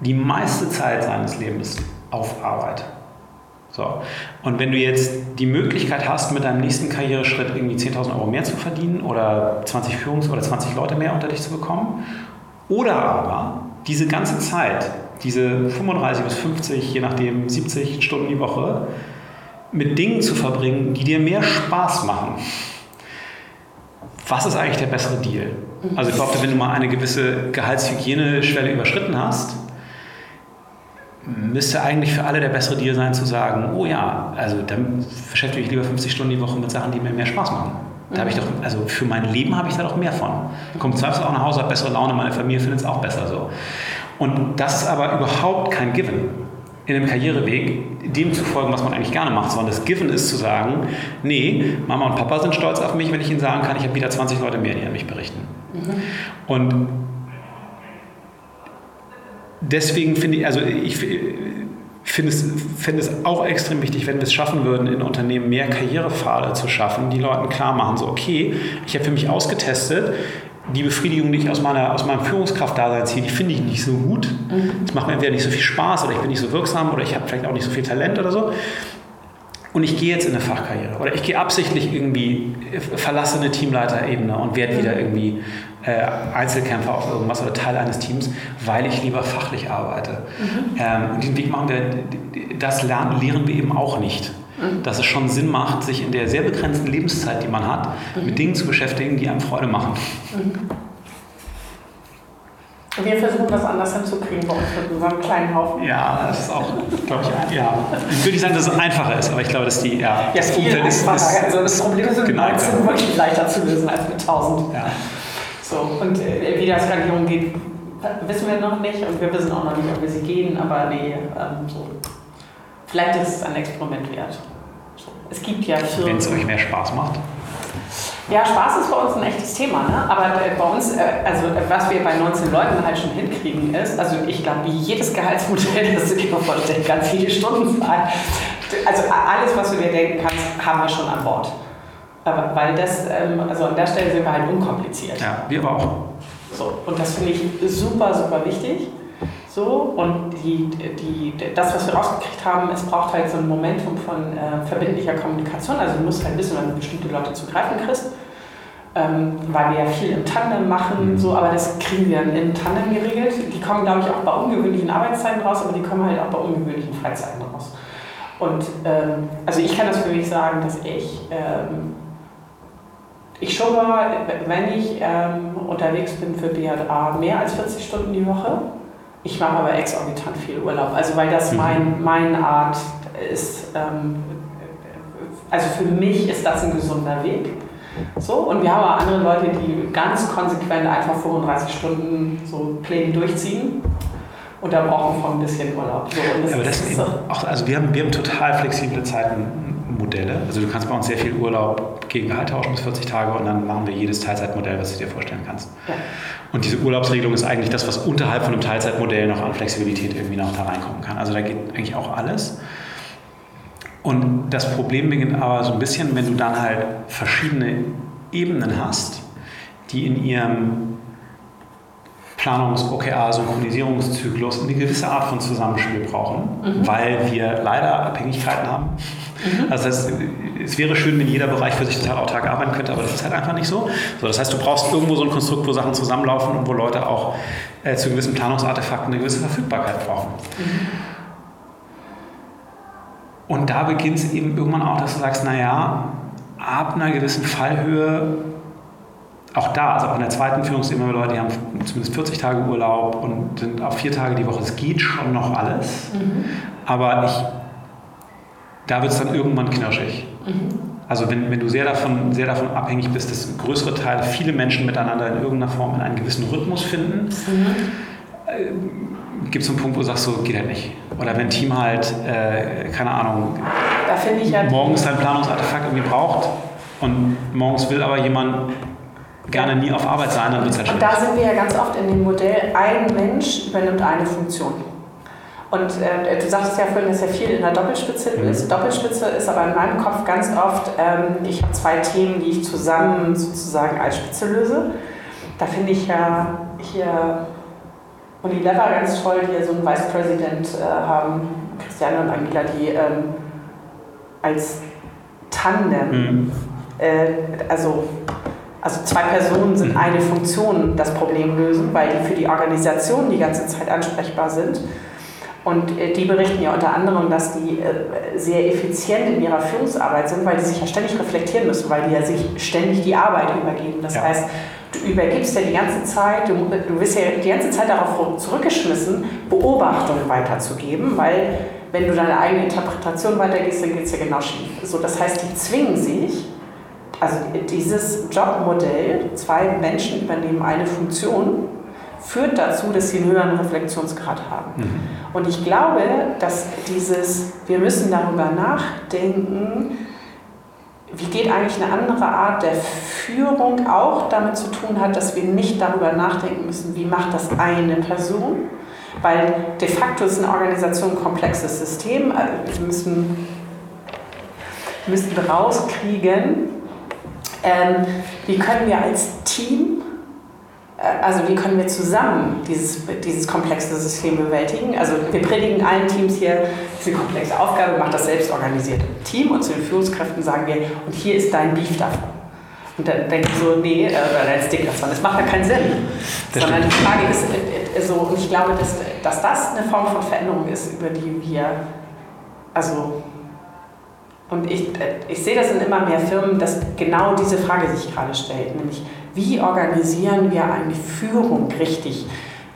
die meiste Zeit seines Lebens auf Arbeit. So. Und wenn du jetzt die Möglichkeit hast, mit deinem nächsten Karriereschritt irgendwie 10.000 Euro mehr zu verdienen oder 20 Führungs- oder 20 Leute mehr unter dich zu bekommen, oder aber diese ganze Zeit, diese 35 bis 50, je nachdem 70 Stunden die Woche, mit Dingen zu verbringen, die dir mehr Spaß machen, was ist eigentlich der bessere Deal? Also ich glaube, wenn du mal eine gewisse Gehaltshygieneschwelle überschritten hast, müsste eigentlich für alle der bessere Deal sein zu sagen, oh ja, also dann beschäftige ich lieber 50 Stunden die Woche mit Sachen, die mir mehr Spaß machen. Da habe ich doch, also für mein Leben habe ich da doch mehr von. Kommt zweifellos auch nach Hause, habe bessere Laune, meine Familie findet es auch besser so. Und das ist aber überhaupt kein Given in einem Karriereweg, dem zu folgen, was man eigentlich gerne macht, sondern das Given ist zu sagen, nee, Mama und Papa sind stolz auf mich, wenn ich ihnen sagen kann, ich habe wieder 20 Leute mehr, die an mich berichten. Mhm. Und deswegen finde ich, also ich finde es, finde es auch extrem wichtig, wenn wir es schaffen würden, in Unternehmen mehr Karrierepfade zu schaffen, die Leuten klar machen, so okay, ich habe für mich ausgetestet, die Befriedigung, die ich aus, meiner, aus meinem Führungskraft-Dasein ziehe, die finde ich nicht so gut. Es mhm. macht mir entweder nicht so viel Spaß oder ich bin nicht so wirksam oder ich habe vielleicht auch nicht so viel Talent oder so. Und ich gehe jetzt in eine Fachkarriere oder ich gehe absichtlich irgendwie, verlasse eine Teamleiterebene und werde wieder mhm. irgendwie äh, Einzelkämpfer auf irgendwas oder Teil eines Teams, weil ich lieber fachlich arbeite. Mhm. Ähm, diesen Weg machen wir, das lernen, lehren wir eben auch nicht. Mhm. Dass es schon Sinn macht, sich in der sehr begrenzten Lebenszeit, die man hat, mhm. mit Dingen zu beschäftigen, die einem Freude machen. Mhm. Wir versuchen das anders hinzukriegen bei uns mit unserem kleinen Haufen. Ja, das ist auch, glaube ich, ja. Ich würde nicht sagen, dass es einfacher ist, aber ich glaube, dass die, ja, ja das Umfeld ist, ist, Also das Problem ist genau, 19 wirklich leichter zu lösen als mit 1000. Ja. So, und äh, wie das Skalierung geht, wissen wir noch nicht und wir wissen auch noch nicht, ob wir sie gehen, aber nee, ähm, so. vielleicht ist es ein Experiment wert. So. Es gibt ja Firmen. Wenn es euch mehr Spaß macht. Ja, Spaß ist bei uns ein echtes Thema, ne? aber äh, bei uns, äh, also äh, was wir bei 19 Leuten halt schon hinkriegen ist, also ich glaube, jedes Gehaltsmodell, das du dir vorstellen kannst, viele Stundenzahl, also alles, was du dir denken kannst, haben wir schon an Bord. Aber weil das, ähm, also an der Stelle sind wir halt unkompliziert. Ja, wir aber auch. So, und das finde ich super, super wichtig. So, und die, die, das, was wir rausgekriegt haben, es braucht halt so ein Momentum von äh, verbindlicher Kommunikation. Also du musst halt wissen, wenn du bestimmte Leute zu greifen kriegst. Ähm, weil wir ja viel im Tandem machen, mhm. so, aber das kriegen wir im Tandem geregelt. Die kommen, glaube ich, auch bei ungewöhnlichen Arbeitszeiten raus, aber die kommen halt auch bei ungewöhnlichen Freizeiten raus. Und ähm, also ich kann das für mich sagen, dass ich ähm, ich schon wenn ich ähm, unterwegs bin für BHA, mehr als 40 Stunden die Woche. Ich mache aber exorbitant viel Urlaub, also weil das mhm. mein, meine Art ist. Ähm, also für mich ist das ein gesunder Weg. So, und wir haben auch andere Leute, die ganz konsequent einfach 35 Stunden so Pläne durchziehen und da brauchen wir ein bisschen Urlaub. So, das aber das ist so. auch, also wir haben, wir haben total flexible Zeiten Modelle. Also du kannst bei uns sehr viel Urlaub gegen Gehalt tauschen bis 40 Tage und dann machen wir jedes Teilzeitmodell, was du dir vorstellen kannst. Ja. Und diese Urlaubsregelung ist eigentlich das, was unterhalb von einem Teilzeitmodell noch an Flexibilität irgendwie noch da reinkommen kann. Also da geht eigentlich auch alles. Und das Problem beginnt aber so ein bisschen, wenn du dann halt verschiedene Ebenen hast, die in ihrem Planungs-, OKR, Synchronisierungszyklus eine gewisse Art von Zusammenspiel brauchen, mhm. weil wir leider Abhängigkeiten haben. Mhm. Also das heißt, es wäre schön, wenn jeder Bereich für sich total autark arbeiten könnte, aber das ist halt einfach nicht so. so das heißt, du brauchst irgendwo so ein Konstrukt, wo Sachen zusammenlaufen und wo Leute auch äh, zu gewissen Planungsartefakten eine gewisse Verfügbarkeit brauchen. Mhm. Und da beginnt es eben irgendwann auch, dass du sagst, naja, ab einer gewissen Fallhöhe auch da, also auch in der zweiten Führungsebene Leute, die haben zumindest 40 Tage Urlaub und sind auf vier Tage die Woche. Es geht schon noch alles, mhm. aber ich, da wird es dann irgendwann knirschig. Mhm. Also wenn, wenn du sehr davon, sehr davon abhängig bist, dass größere Teile, viele Menschen miteinander in irgendeiner Form in einen gewissen Rhythmus finden, mhm. äh, gibt es einen Punkt, wo du sagst, so geht halt nicht. Oder wenn ein Team halt, äh, keine Ahnung, ja morgens sein Planungsartefakt irgendwie braucht und morgens will aber jemand gerne nie auf Arbeit sein, dann wird es halt Und da sind wir ja ganz oft in dem Modell, ein Mensch übernimmt eine Funktion. Und äh, du sagtest ja vorhin, dass ja viel in der Doppelspitze mhm. ist. Doppelspitze ist aber in meinem Kopf ganz oft, ähm, ich habe zwei Themen, die ich zusammen sozusagen als Spitze löse. Da finde ich ja hier Unilever ganz toll, die ja so einen Vice President äh, haben, Christiane und Angela, die ähm, als Tandem, mhm. äh, also also zwei Personen sind eine Funktion das Problem lösen, weil die für die Organisation die ganze Zeit ansprechbar sind. Und äh, die berichten ja unter anderem, dass die äh, sehr effizient in ihrer Führungsarbeit sind, weil die sich ja ständig reflektieren müssen, weil die ja sich ständig die Arbeit übergeben. Das ja. heißt, du übergibst ja die ganze Zeit, du, du wirst ja die ganze Zeit darauf zurückgeschmissen, Beobachtungen weiterzugeben, weil wenn du deine eigene Interpretation weitergehst, dann geht es ja genau schief. So, das heißt, die zwingen sich, also dieses Jobmodell, zwei Menschen übernehmen eine Funktion, führt dazu, dass sie einen höheren Reflexionsgrad haben. Mhm. Und ich glaube, dass dieses, wir müssen darüber nachdenken, wie geht eigentlich eine andere Art der Führung auch damit zu tun hat, dass wir nicht darüber nachdenken müssen, wie macht das eine Person, weil de facto ist eine Organisation ein komplexes System. Also wir müssen, müssen rauskriegen, ähm, wie können wir als Team also wie können wir zusammen dieses, dieses komplexe System bewältigen? Also wir predigen allen Teams hier, diese komplexe Aufgabe macht das selbstorganisierte Team und zu den Führungskräften sagen wir, und hier ist dein Beef davon. Und dann denken so, nee, äh, dein Stick davon, das macht ja keinen Sinn. Das Sondern stimmt. die Frage ist äh, so, und ich glaube, dass, dass das eine Form von Veränderung ist, über die wir, also und ich, ich sehe das in immer mehr Firmen, dass genau diese Frage sich gerade stellt, nämlich wie organisieren wir eigentlich Führung richtig?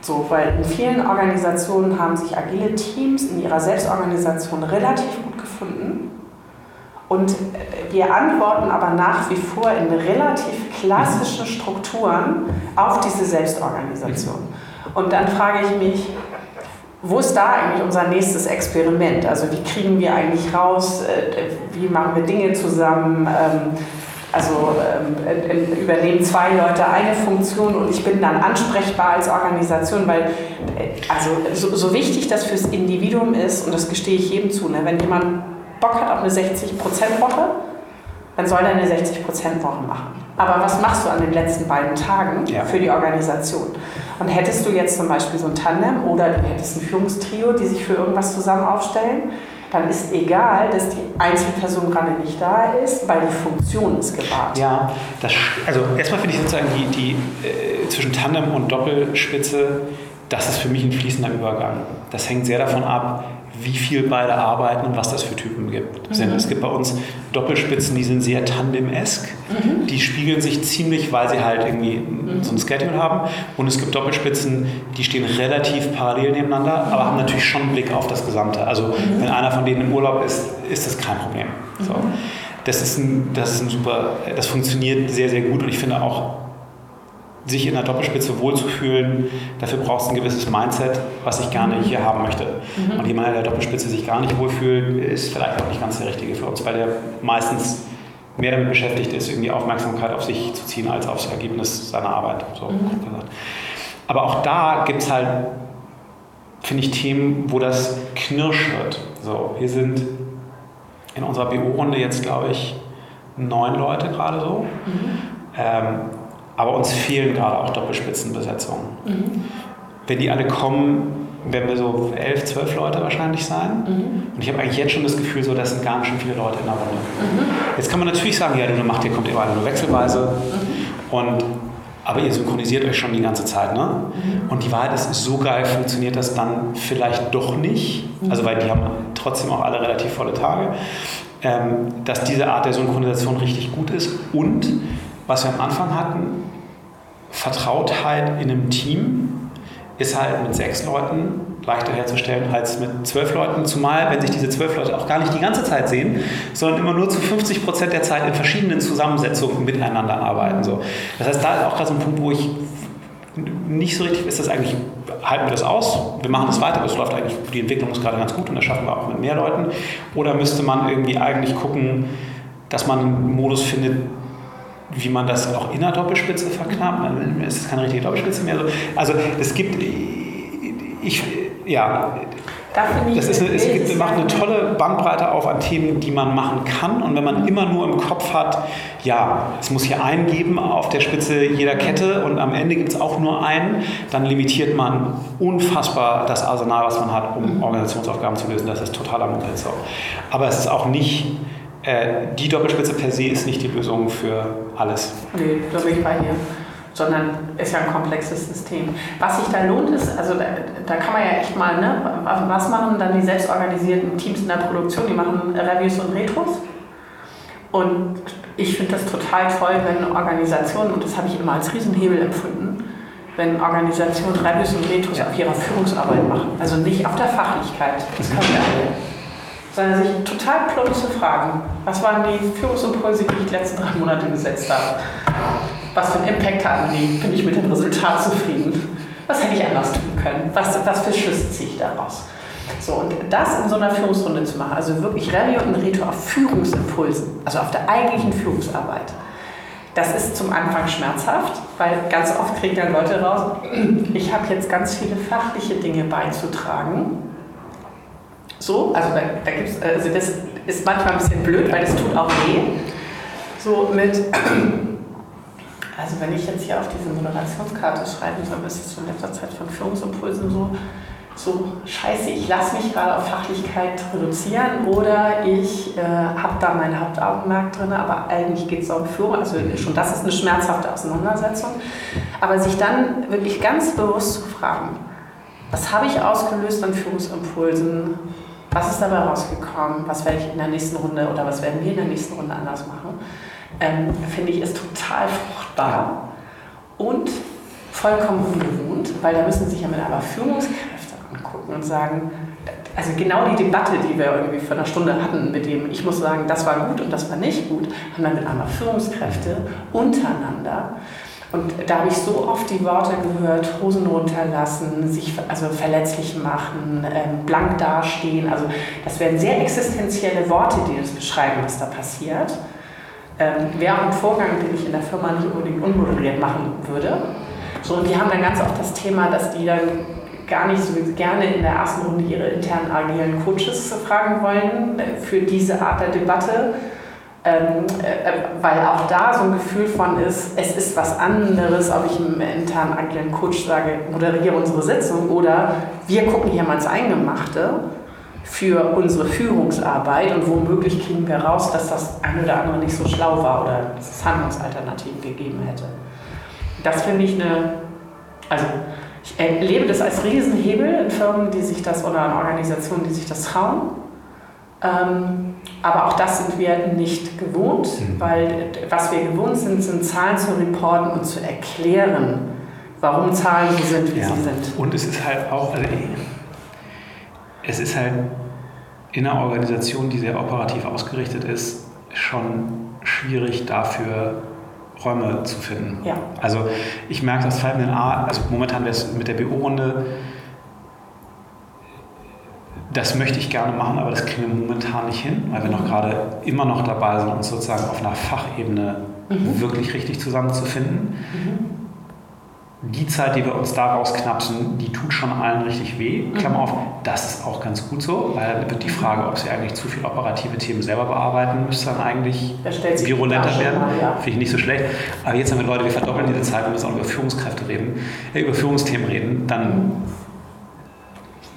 So, weil in vielen Organisationen haben sich agile Teams in ihrer Selbstorganisation relativ gut gefunden. Und wir antworten aber nach wie vor in relativ klassischen Strukturen auf diese Selbstorganisation. Und dann frage ich mich, wo ist da eigentlich unser nächstes Experiment? Also wie kriegen wir eigentlich raus, äh, wie machen wir Dinge zusammen? Also ähm, übernehmen zwei Leute eine Funktion und ich bin dann ansprechbar als Organisation, weil äh, also so, so wichtig das fürs Individuum ist, und das gestehe ich jedem zu, ne, wenn jemand Bock hat auf eine 60%-Woche, dann soll er eine 60%-Woche machen. Aber was machst du an den letzten beiden Tagen ja. für die Organisation? Und hättest du jetzt zum Beispiel so ein Tandem oder du hättest ein Führungstrio, die sich für irgendwas zusammen aufstellen, dann ist egal, dass die Einzelperson gerade nicht da ist, weil die Funktion ist gewahrt. Ja, das, also erstmal finde ich sozusagen die, die äh, zwischen Tandem und Doppelspitze, das ist für mich ein fließender Übergang. Das hängt sehr davon ab, wie viel beide arbeiten und was das für Typen gibt. Mhm. Es gibt bei uns Doppelspitzen, die sind sehr tandem-esk. Mhm. Die spiegeln sich ziemlich, weil sie halt irgendwie mhm. so ein Schedule haben. Und es gibt Doppelspitzen, die stehen relativ parallel nebeneinander, aber haben natürlich schon einen Blick auf das Gesamte. Also mhm. wenn einer von denen im Urlaub ist, ist das kein Problem. So. Mhm. Das ist, ein, das ist ein super, das funktioniert sehr, sehr gut und ich finde auch, sich in der Doppelspitze wohlzufühlen, dafür braucht es ein gewisses Mindset, was ich gerne hier haben möchte. Mhm. Und jemand, der in der Doppelspitze sich gar nicht wohlfühlt, ist vielleicht auch nicht ganz der Richtige für uns, weil der meistens mehr damit beschäftigt ist, irgendwie Aufmerksamkeit auf sich zu ziehen, als aufs Ergebnis seiner Arbeit. So mhm. Aber auch da gibt es halt, finde ich, Themen, wo das knirsch wird. So, wir sind in unserer BO-Runde jetzt, glaube ich, neun Leute gerade so. Mhm. Ähm, aber uns fehlen gerade auch Doppelspitzenbesetzungen. Mhm. Wenn die alle kommen, werden wir so elf, zwölf Leute wahrscheinlich sein. Mhm. Und ich habe eigentlich jetzt schon das Gefühl, so, das sind gar nicht schon viele Leute in der Runde. Mhm. Jetzt kann man natürlich sagen, ja, du macht, ihr kommt immer alle nur wechselweise. Mhm. Und, aber ihr synchronisiert euch schon die ganze Zeit. Ne? Mhm. Und die Wahrheit ist, so geil funktioniert das dann vielleicht doch nicht. Mhm. Also weil die haben trotzdem auch alle relativ volle Tage. Ähm, dass diese Art der Synchronisation richtig gut ist und was wir am Anfang hatten, Vertrautheit in einem Team ist halt mit sechs Leuten leichter herzustellen als mit zwölf Leuten, zumal wenn sich diese zwölf Leute auch gar nicht die ganze Zeit sehen, sondern immer nur zu 50 Prozent der Zeit in verschiedenen Zusammensetzungen miteinander arbeiten. So. Das heißt, da ist auch gerade so ein Punkt, wo ich nicht so richtig, ist das eigentlich, halten wir das aus, wir machen das weiter, aber läuft eigentlich, die Entwicklung ist gerade ganz gut und das schaffen wir auch mit mehr Leuten. Oder müsste man irgendwie eigentlich gucken, dass man einen Modus findet, wie man das auch in der Doppelspitze verknappt. Es ist keine richtige Doppelspitze mehr. Also es gibt, ich, ja, das ist eine, es gibt, macht eine tolle Bandbreite auf an Themen, die man machen kann. Und wenn man immer nur im Kopf hat, ja, es muss hier einen geben auf der Spitze jeder Kette und am Ende gibt es auch nur einen, dann limitiert man unfassbar das Arsenal, was man hat, um Organisationsaufgaben zu lösen. Das ist totaler Mumpitz. Aber es ist auch nicht äh, die Doppelspitze per se ist nicht die Lösung für alles. Nee, da bin ich bei dir. Sondern ist ja ein komplexes System. Was sich da lohnt, ist, also da, da kann man ja echt mal, ne, was machen dann die selbstorganisierten Teams in der Produktion? Die machen Reviews und Retros. Und ich finde das total toll, wenn Organisationen, und das habe ich immer als Riesenhebel empfunden, wenn Organisationen Reviews und Retros ja. auf ihrer Führungsarbeit machen. Also nicht auf der Fachlichkeit, das können wir alle sondern sich total plumpe Fragen. Was waren die Führungsimpulse, die ich die letzten drei Monate gesetzt habe? Was für einen Impact hatten die? Bin ich mit dem Resultat zufrieden? Was hätte ich anders tun können? Was, was für Schlüsse ziehe ich daraus? So, und das in so einer Führungsrunde zu machen, also wirklich Rallye und Reto auf Führungsimpulsen, also auf der eigentlichen Führungsarbeit, das ist zum Anfang schmerzhaft, weil ganz oft kriegen dann Leute raus, ich habe jetzt ganz viele fachliche Dinge beizutragen. So, also da, da gibt's, also das ist manchmal ein bisschen blöd, weil das tut auch weh. So mit, also wenn ich jetzt hier auf diese Moderationskarte schreiben soll, ist es in letzter Zeit von Führungsimpulsen so, so scheiße, ich lasse mich gerade auf Fachlichkeit reduzieren oder ich äh, habe da mein Hauptaugenmerk drin, aber eigentlich geht es um Führung. Also schon das ist eine schmerzhafte Auseinandersetzung. Aber sich dann wirklich ganz bewusst zu fragen, was habe ich ausgelöst an Führungsimpulsen? Was ist dabei rausgekommen? Was werde ich in der nächsten Runde oder was werden wir in der nächsten Runde anders machen? Ähm, Finde ich ist total fruchtbar und vollkommen ungewohnt, weil da müssen sich ja mit aber Führungskräfte angucken und sagen, also genau die Debatte, die wir irgendwie vor einer Stunde hatten, mit dem ich muss sagen, das war gut und das war nicht gut, haben dann mit einmal Führungskräfte untereinander. Und da habe ich so oft die Worte gehört, Hosen runterlassen, sich also verletzlich machen, ähm, blank dastehen. Also das wären sehr existenzielle Worte, die das beschreiben, was da passiert. Ähm, Wäre auch ein Vorgang, den ich in der Firma nicht unbedingt unmoderiert machen würde. So, und die haben dann ganz oft das Thema, dass die dann gar nicht so gerne in der ersten Runde ihre internen agilen Coaches fragen wollen für diese Art der Debatte, ähm, äh, weil auch da so ein Gefühl von ist, es ist was anderes, ob ich einem internen agilen Coach sage, moderiere unsere Sitzung oder wir gucken hier mal ins Eingemachte für unsere Führungsarbeit und womöglich kriegen wir raus, dass das eine oder andere nicht so schlau war oder dass es Handlungsalternativen gegeben hätte. Das finde ich eine, also ich erlebe das als Riesenhebel in Firmen, die sich das oder in Organisationen, die sich das trauen. Ähm, aber auch das sind wir nicht gewohnt, mhm. weil was wir gewohnt sind, sind Zahlen zu reporten und zu erklären, warum Zahlen so sind, wie ja. sie sind. Und es ist halt auch, also es ist halt in einer Organisation, die sehr operativ ausgerichtet ist, schon schwierig dafür Räume zu finden. Ja. Also ich merke, das fällt mir A, also momentan wäre es mit der BO-Runde, das möchte ich gerne machen, aber das kriegen wir momentan nicht hin, weil wir noch gerade immer noch dabei sind, uns sozusagen auf einer Fachebene mhm. wirklich richtig zusammenzufinden. Mhm die Zeit, die wir uns daraus knapsen, die tut schon allen richtig weh. Klammer mhm. auf, das ist auch ganz gut so, weil dann wird die Frage, ob sie eigentlich zu viel operative Themen selber bearbeiten, müsste dann eigentlich virulenter werden. Ja. Finde ich nicht so schlecht. Aber jetzt haben wir Leute, wir verdoppeln diese Zeit, wenn wir auch über Führungskräfte reden, äh, über Führungsthemen reden, dann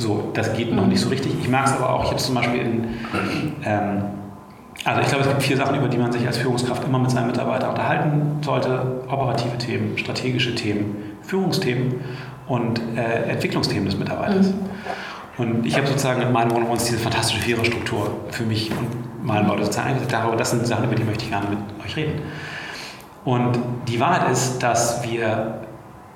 so, das geht noch nicht so richtig. Ich mag es aber auch, habe zum Beispiel in ähm, also ich glaube, es gibt vier Sachen, über die man sich als Führungskraft immer mit seinen Mitarbeitern unterhalten sollte. Operative Themen, strategische Themen, Führungsthemen und äh, Entwicklungsthemen des Mitarbeiters. Mhm. Und ich habe sozusagen in meinen one diese fantastische Viererstruktur für mich und meine Leute sozusagen eingesetzt. Darüber, das sind Sachen, über die möchte ich gerne mit euch reden. Und die Wahrheit ist, dass wir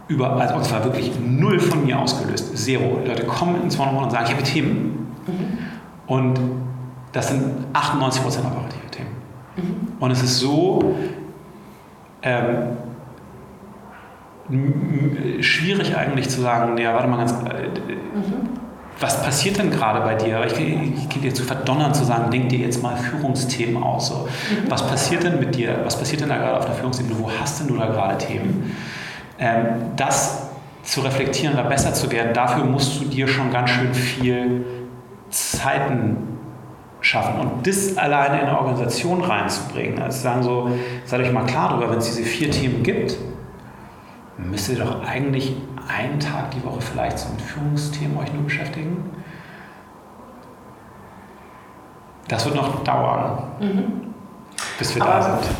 über, also und zwar wirklich null von mir ausgelöst, zero. Leute kommen ins One-on-One und sagen, ich habe Themen. Mhm. Und das sind 98% operative Themen. Mhm. Und es ist so ähm, schwierig eigentlich zu sagen, ja, warte mal ganz, äh, mhm. was passiert denn gerade bei dir? Ich, ich gehe dir zu verdonnern zu sagen, denk dir jetzt mal Führungsthemen aus. So. Mhm. Was passiert denn mit dir? Was passiert denn da gerade auf der Führungsebene? Wo hast denn du da gerade Themen? Ähm, das zu reflektieren oder besser zu werden, dafür musst du dir schon ganz schön viel Zeiten schaffen. Und das alleine in eine Organisation reinzubringen, also sagen so, seid euch mal klar darüber, wenn es diese vier Themen gibt, müsst ihr doch eigentlich einen Tag die Woche vielleicht so mit Führungsthemen euch nur beschäftigen. Das wird noch dauern, mhm. bis wir Aber da sind.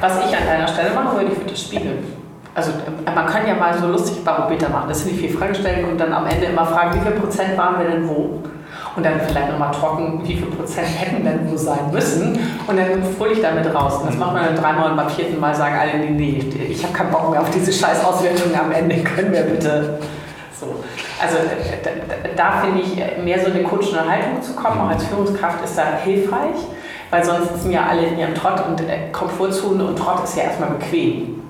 Was ich an deiner Stelle machen würde, ich würde das spiegeln. Also man kann ja mal so lustig Barometer machen. Das sind die vier Fragestellungen und dann am Ende immer fragen, wie viel Prozent waren wir denn wo? und dann vielleicht nochmal trocken, wie viel Prozent hätten denn wo sein müssen und dann fröhlich damit raus. Und das macht man dann dreimal und beim vierten Mal sagen alle, nee, nee, ich habe keinen Bock mehr auf diese scheiß Auswertung am Ende, können wir bitte so. Also da, da finde ich, mehr so eine coachende Haltung zu kommen, auch als Führungskraft, ist da hilfreich, weil sonst sitzen ja alle in ihrem Trott und äh, Komfortzone und Trott ist ja erstmal bequem.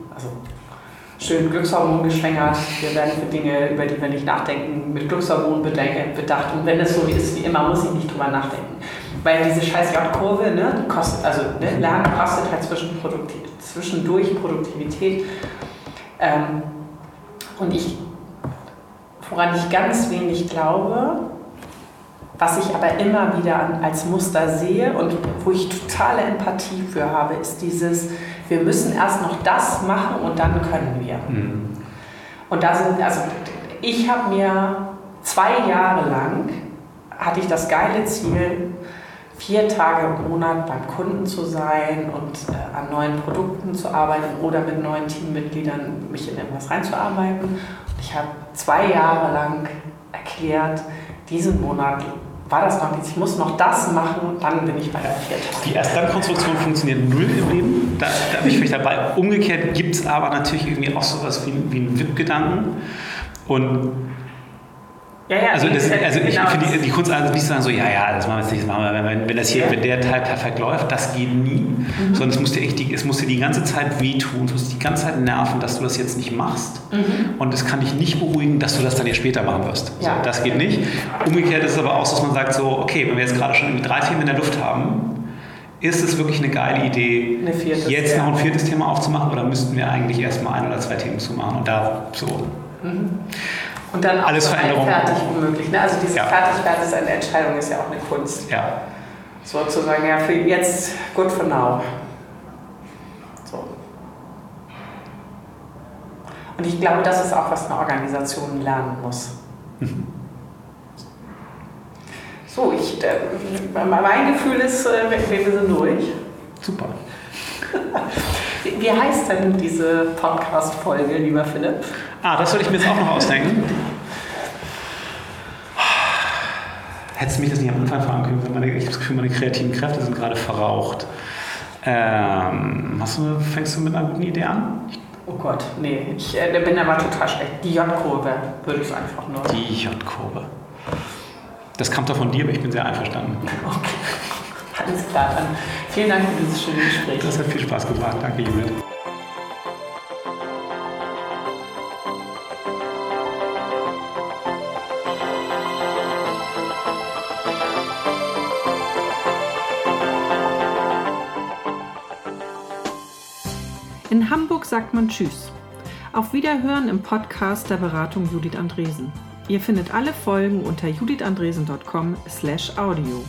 Schön Glückshormon geschwängert, wir werden für Dinge, über die wir nicht nachdenken, mit Glückshormonen bedacht und wenn es so ist wie immer, muss ich nicht drüber nachdenken. Weil diese scheiß J-Kurve, ne, kostet, also ne, Lernen kostet halt zwischen Produktiv, zwischendurch Produktivität. Ähm, und ich, woran ich ganz wenig glaube, was ich aber immer wieder als Muster sehe und wo ich totale Empathie für habe, ist dieses, wir müssen erst noch das machen und dann können wir. Mhm. Und da sind, also ich habe mir zwei Jahre lang, hatte ich das geile Ziel, vier Tage im Monat beim Kunden zu sein und äh, an neuen Produkten zu arbeiten oder mit neuen Teammitgliedern mich in etwas reinzuarbeiten. Und ich habe zwei Jahre lang erklärt, diesen Monat war das noch nichts. Ich muss noch das machen, dann bin ich bei der vierten. Die Erstlandkonstruktion funktioniert null im Leben. Da, da bin ich vielleicht dabei. Umgekehrt gibt es aber natürlich irgendwie auch sowas wie, wie einen WIP-Gedanken. Und ja, ja, also, das, also ich genau finde die, die, Kunst also nicht zu sagen, so, ja, ja, das machen wir jetzt nicht, das machen wir, wenn, wenn, das hier, wenn der Teil perfekt läuft, das geht nie. Mhm. Sondern es muss, dir echt die, es muss dir die ganze Zeit wehtun, es muss dir die ganze Zeit nerven, dass du das jetzt nicht machst. Mhm. Und es kann dich nicht beruhigen, dass du das dann ja später machen wirst. Ja. So, das geht nicht. Umgekehrt ist es aber auch dass man sagt, so, okay, wenn wir jetzt gerade schon drei Themen in der Luft haben, ist es wirklich eine geile Idee, eine jetzt noch ein viertes Thema aufzumachen oder müssten wir eigentlich erstmal ein oder zwei Themen zu machen? Und da so. Mhm. Und dann auch Alles Veränderung. fertig womöglich. Ne? Also dieses ja. Fertigwerden eine Entscheidung ist ja auch eine Kunst. Ja. Sozusagen, ja, für jetzt good for now. So. Und ich glaube, das ist auch, was eine Organisation lernen muss. Mhm. So, ich, äh, mein Gefühl ist, äh, wir sind durch. Super. Wie heißt denn diese Podcast-Folge, lieber Philipp? Ah, das soll ich mir jetzt auch noch ausdenken. Hättest du mich das nicht am Anfang fragen können? Meine, ich habe das Gefühl, meine kreativen Kräfte sind gerade verraucht. Ähm, hast du, fängst du mit einer guten Idee an? Oh Gott, nee, ich äh, bin aber total schlecht. Die J-Kurve würde ich einfach nur. Die J-Kurve. Das kam doch von dir, aber ich bin sehr einverstanden. Okay, alles klar. Dann vielen Dank für dieses schöne Gespräch. Das hat viel Spaß gemacht. Danke, Judith. In Hamburg sagt man Tschüss. Auf Wiederhören im Podcast der Beratung Judith Andresen. Ihr findet alle Folgen unter judithandresen.com/audio.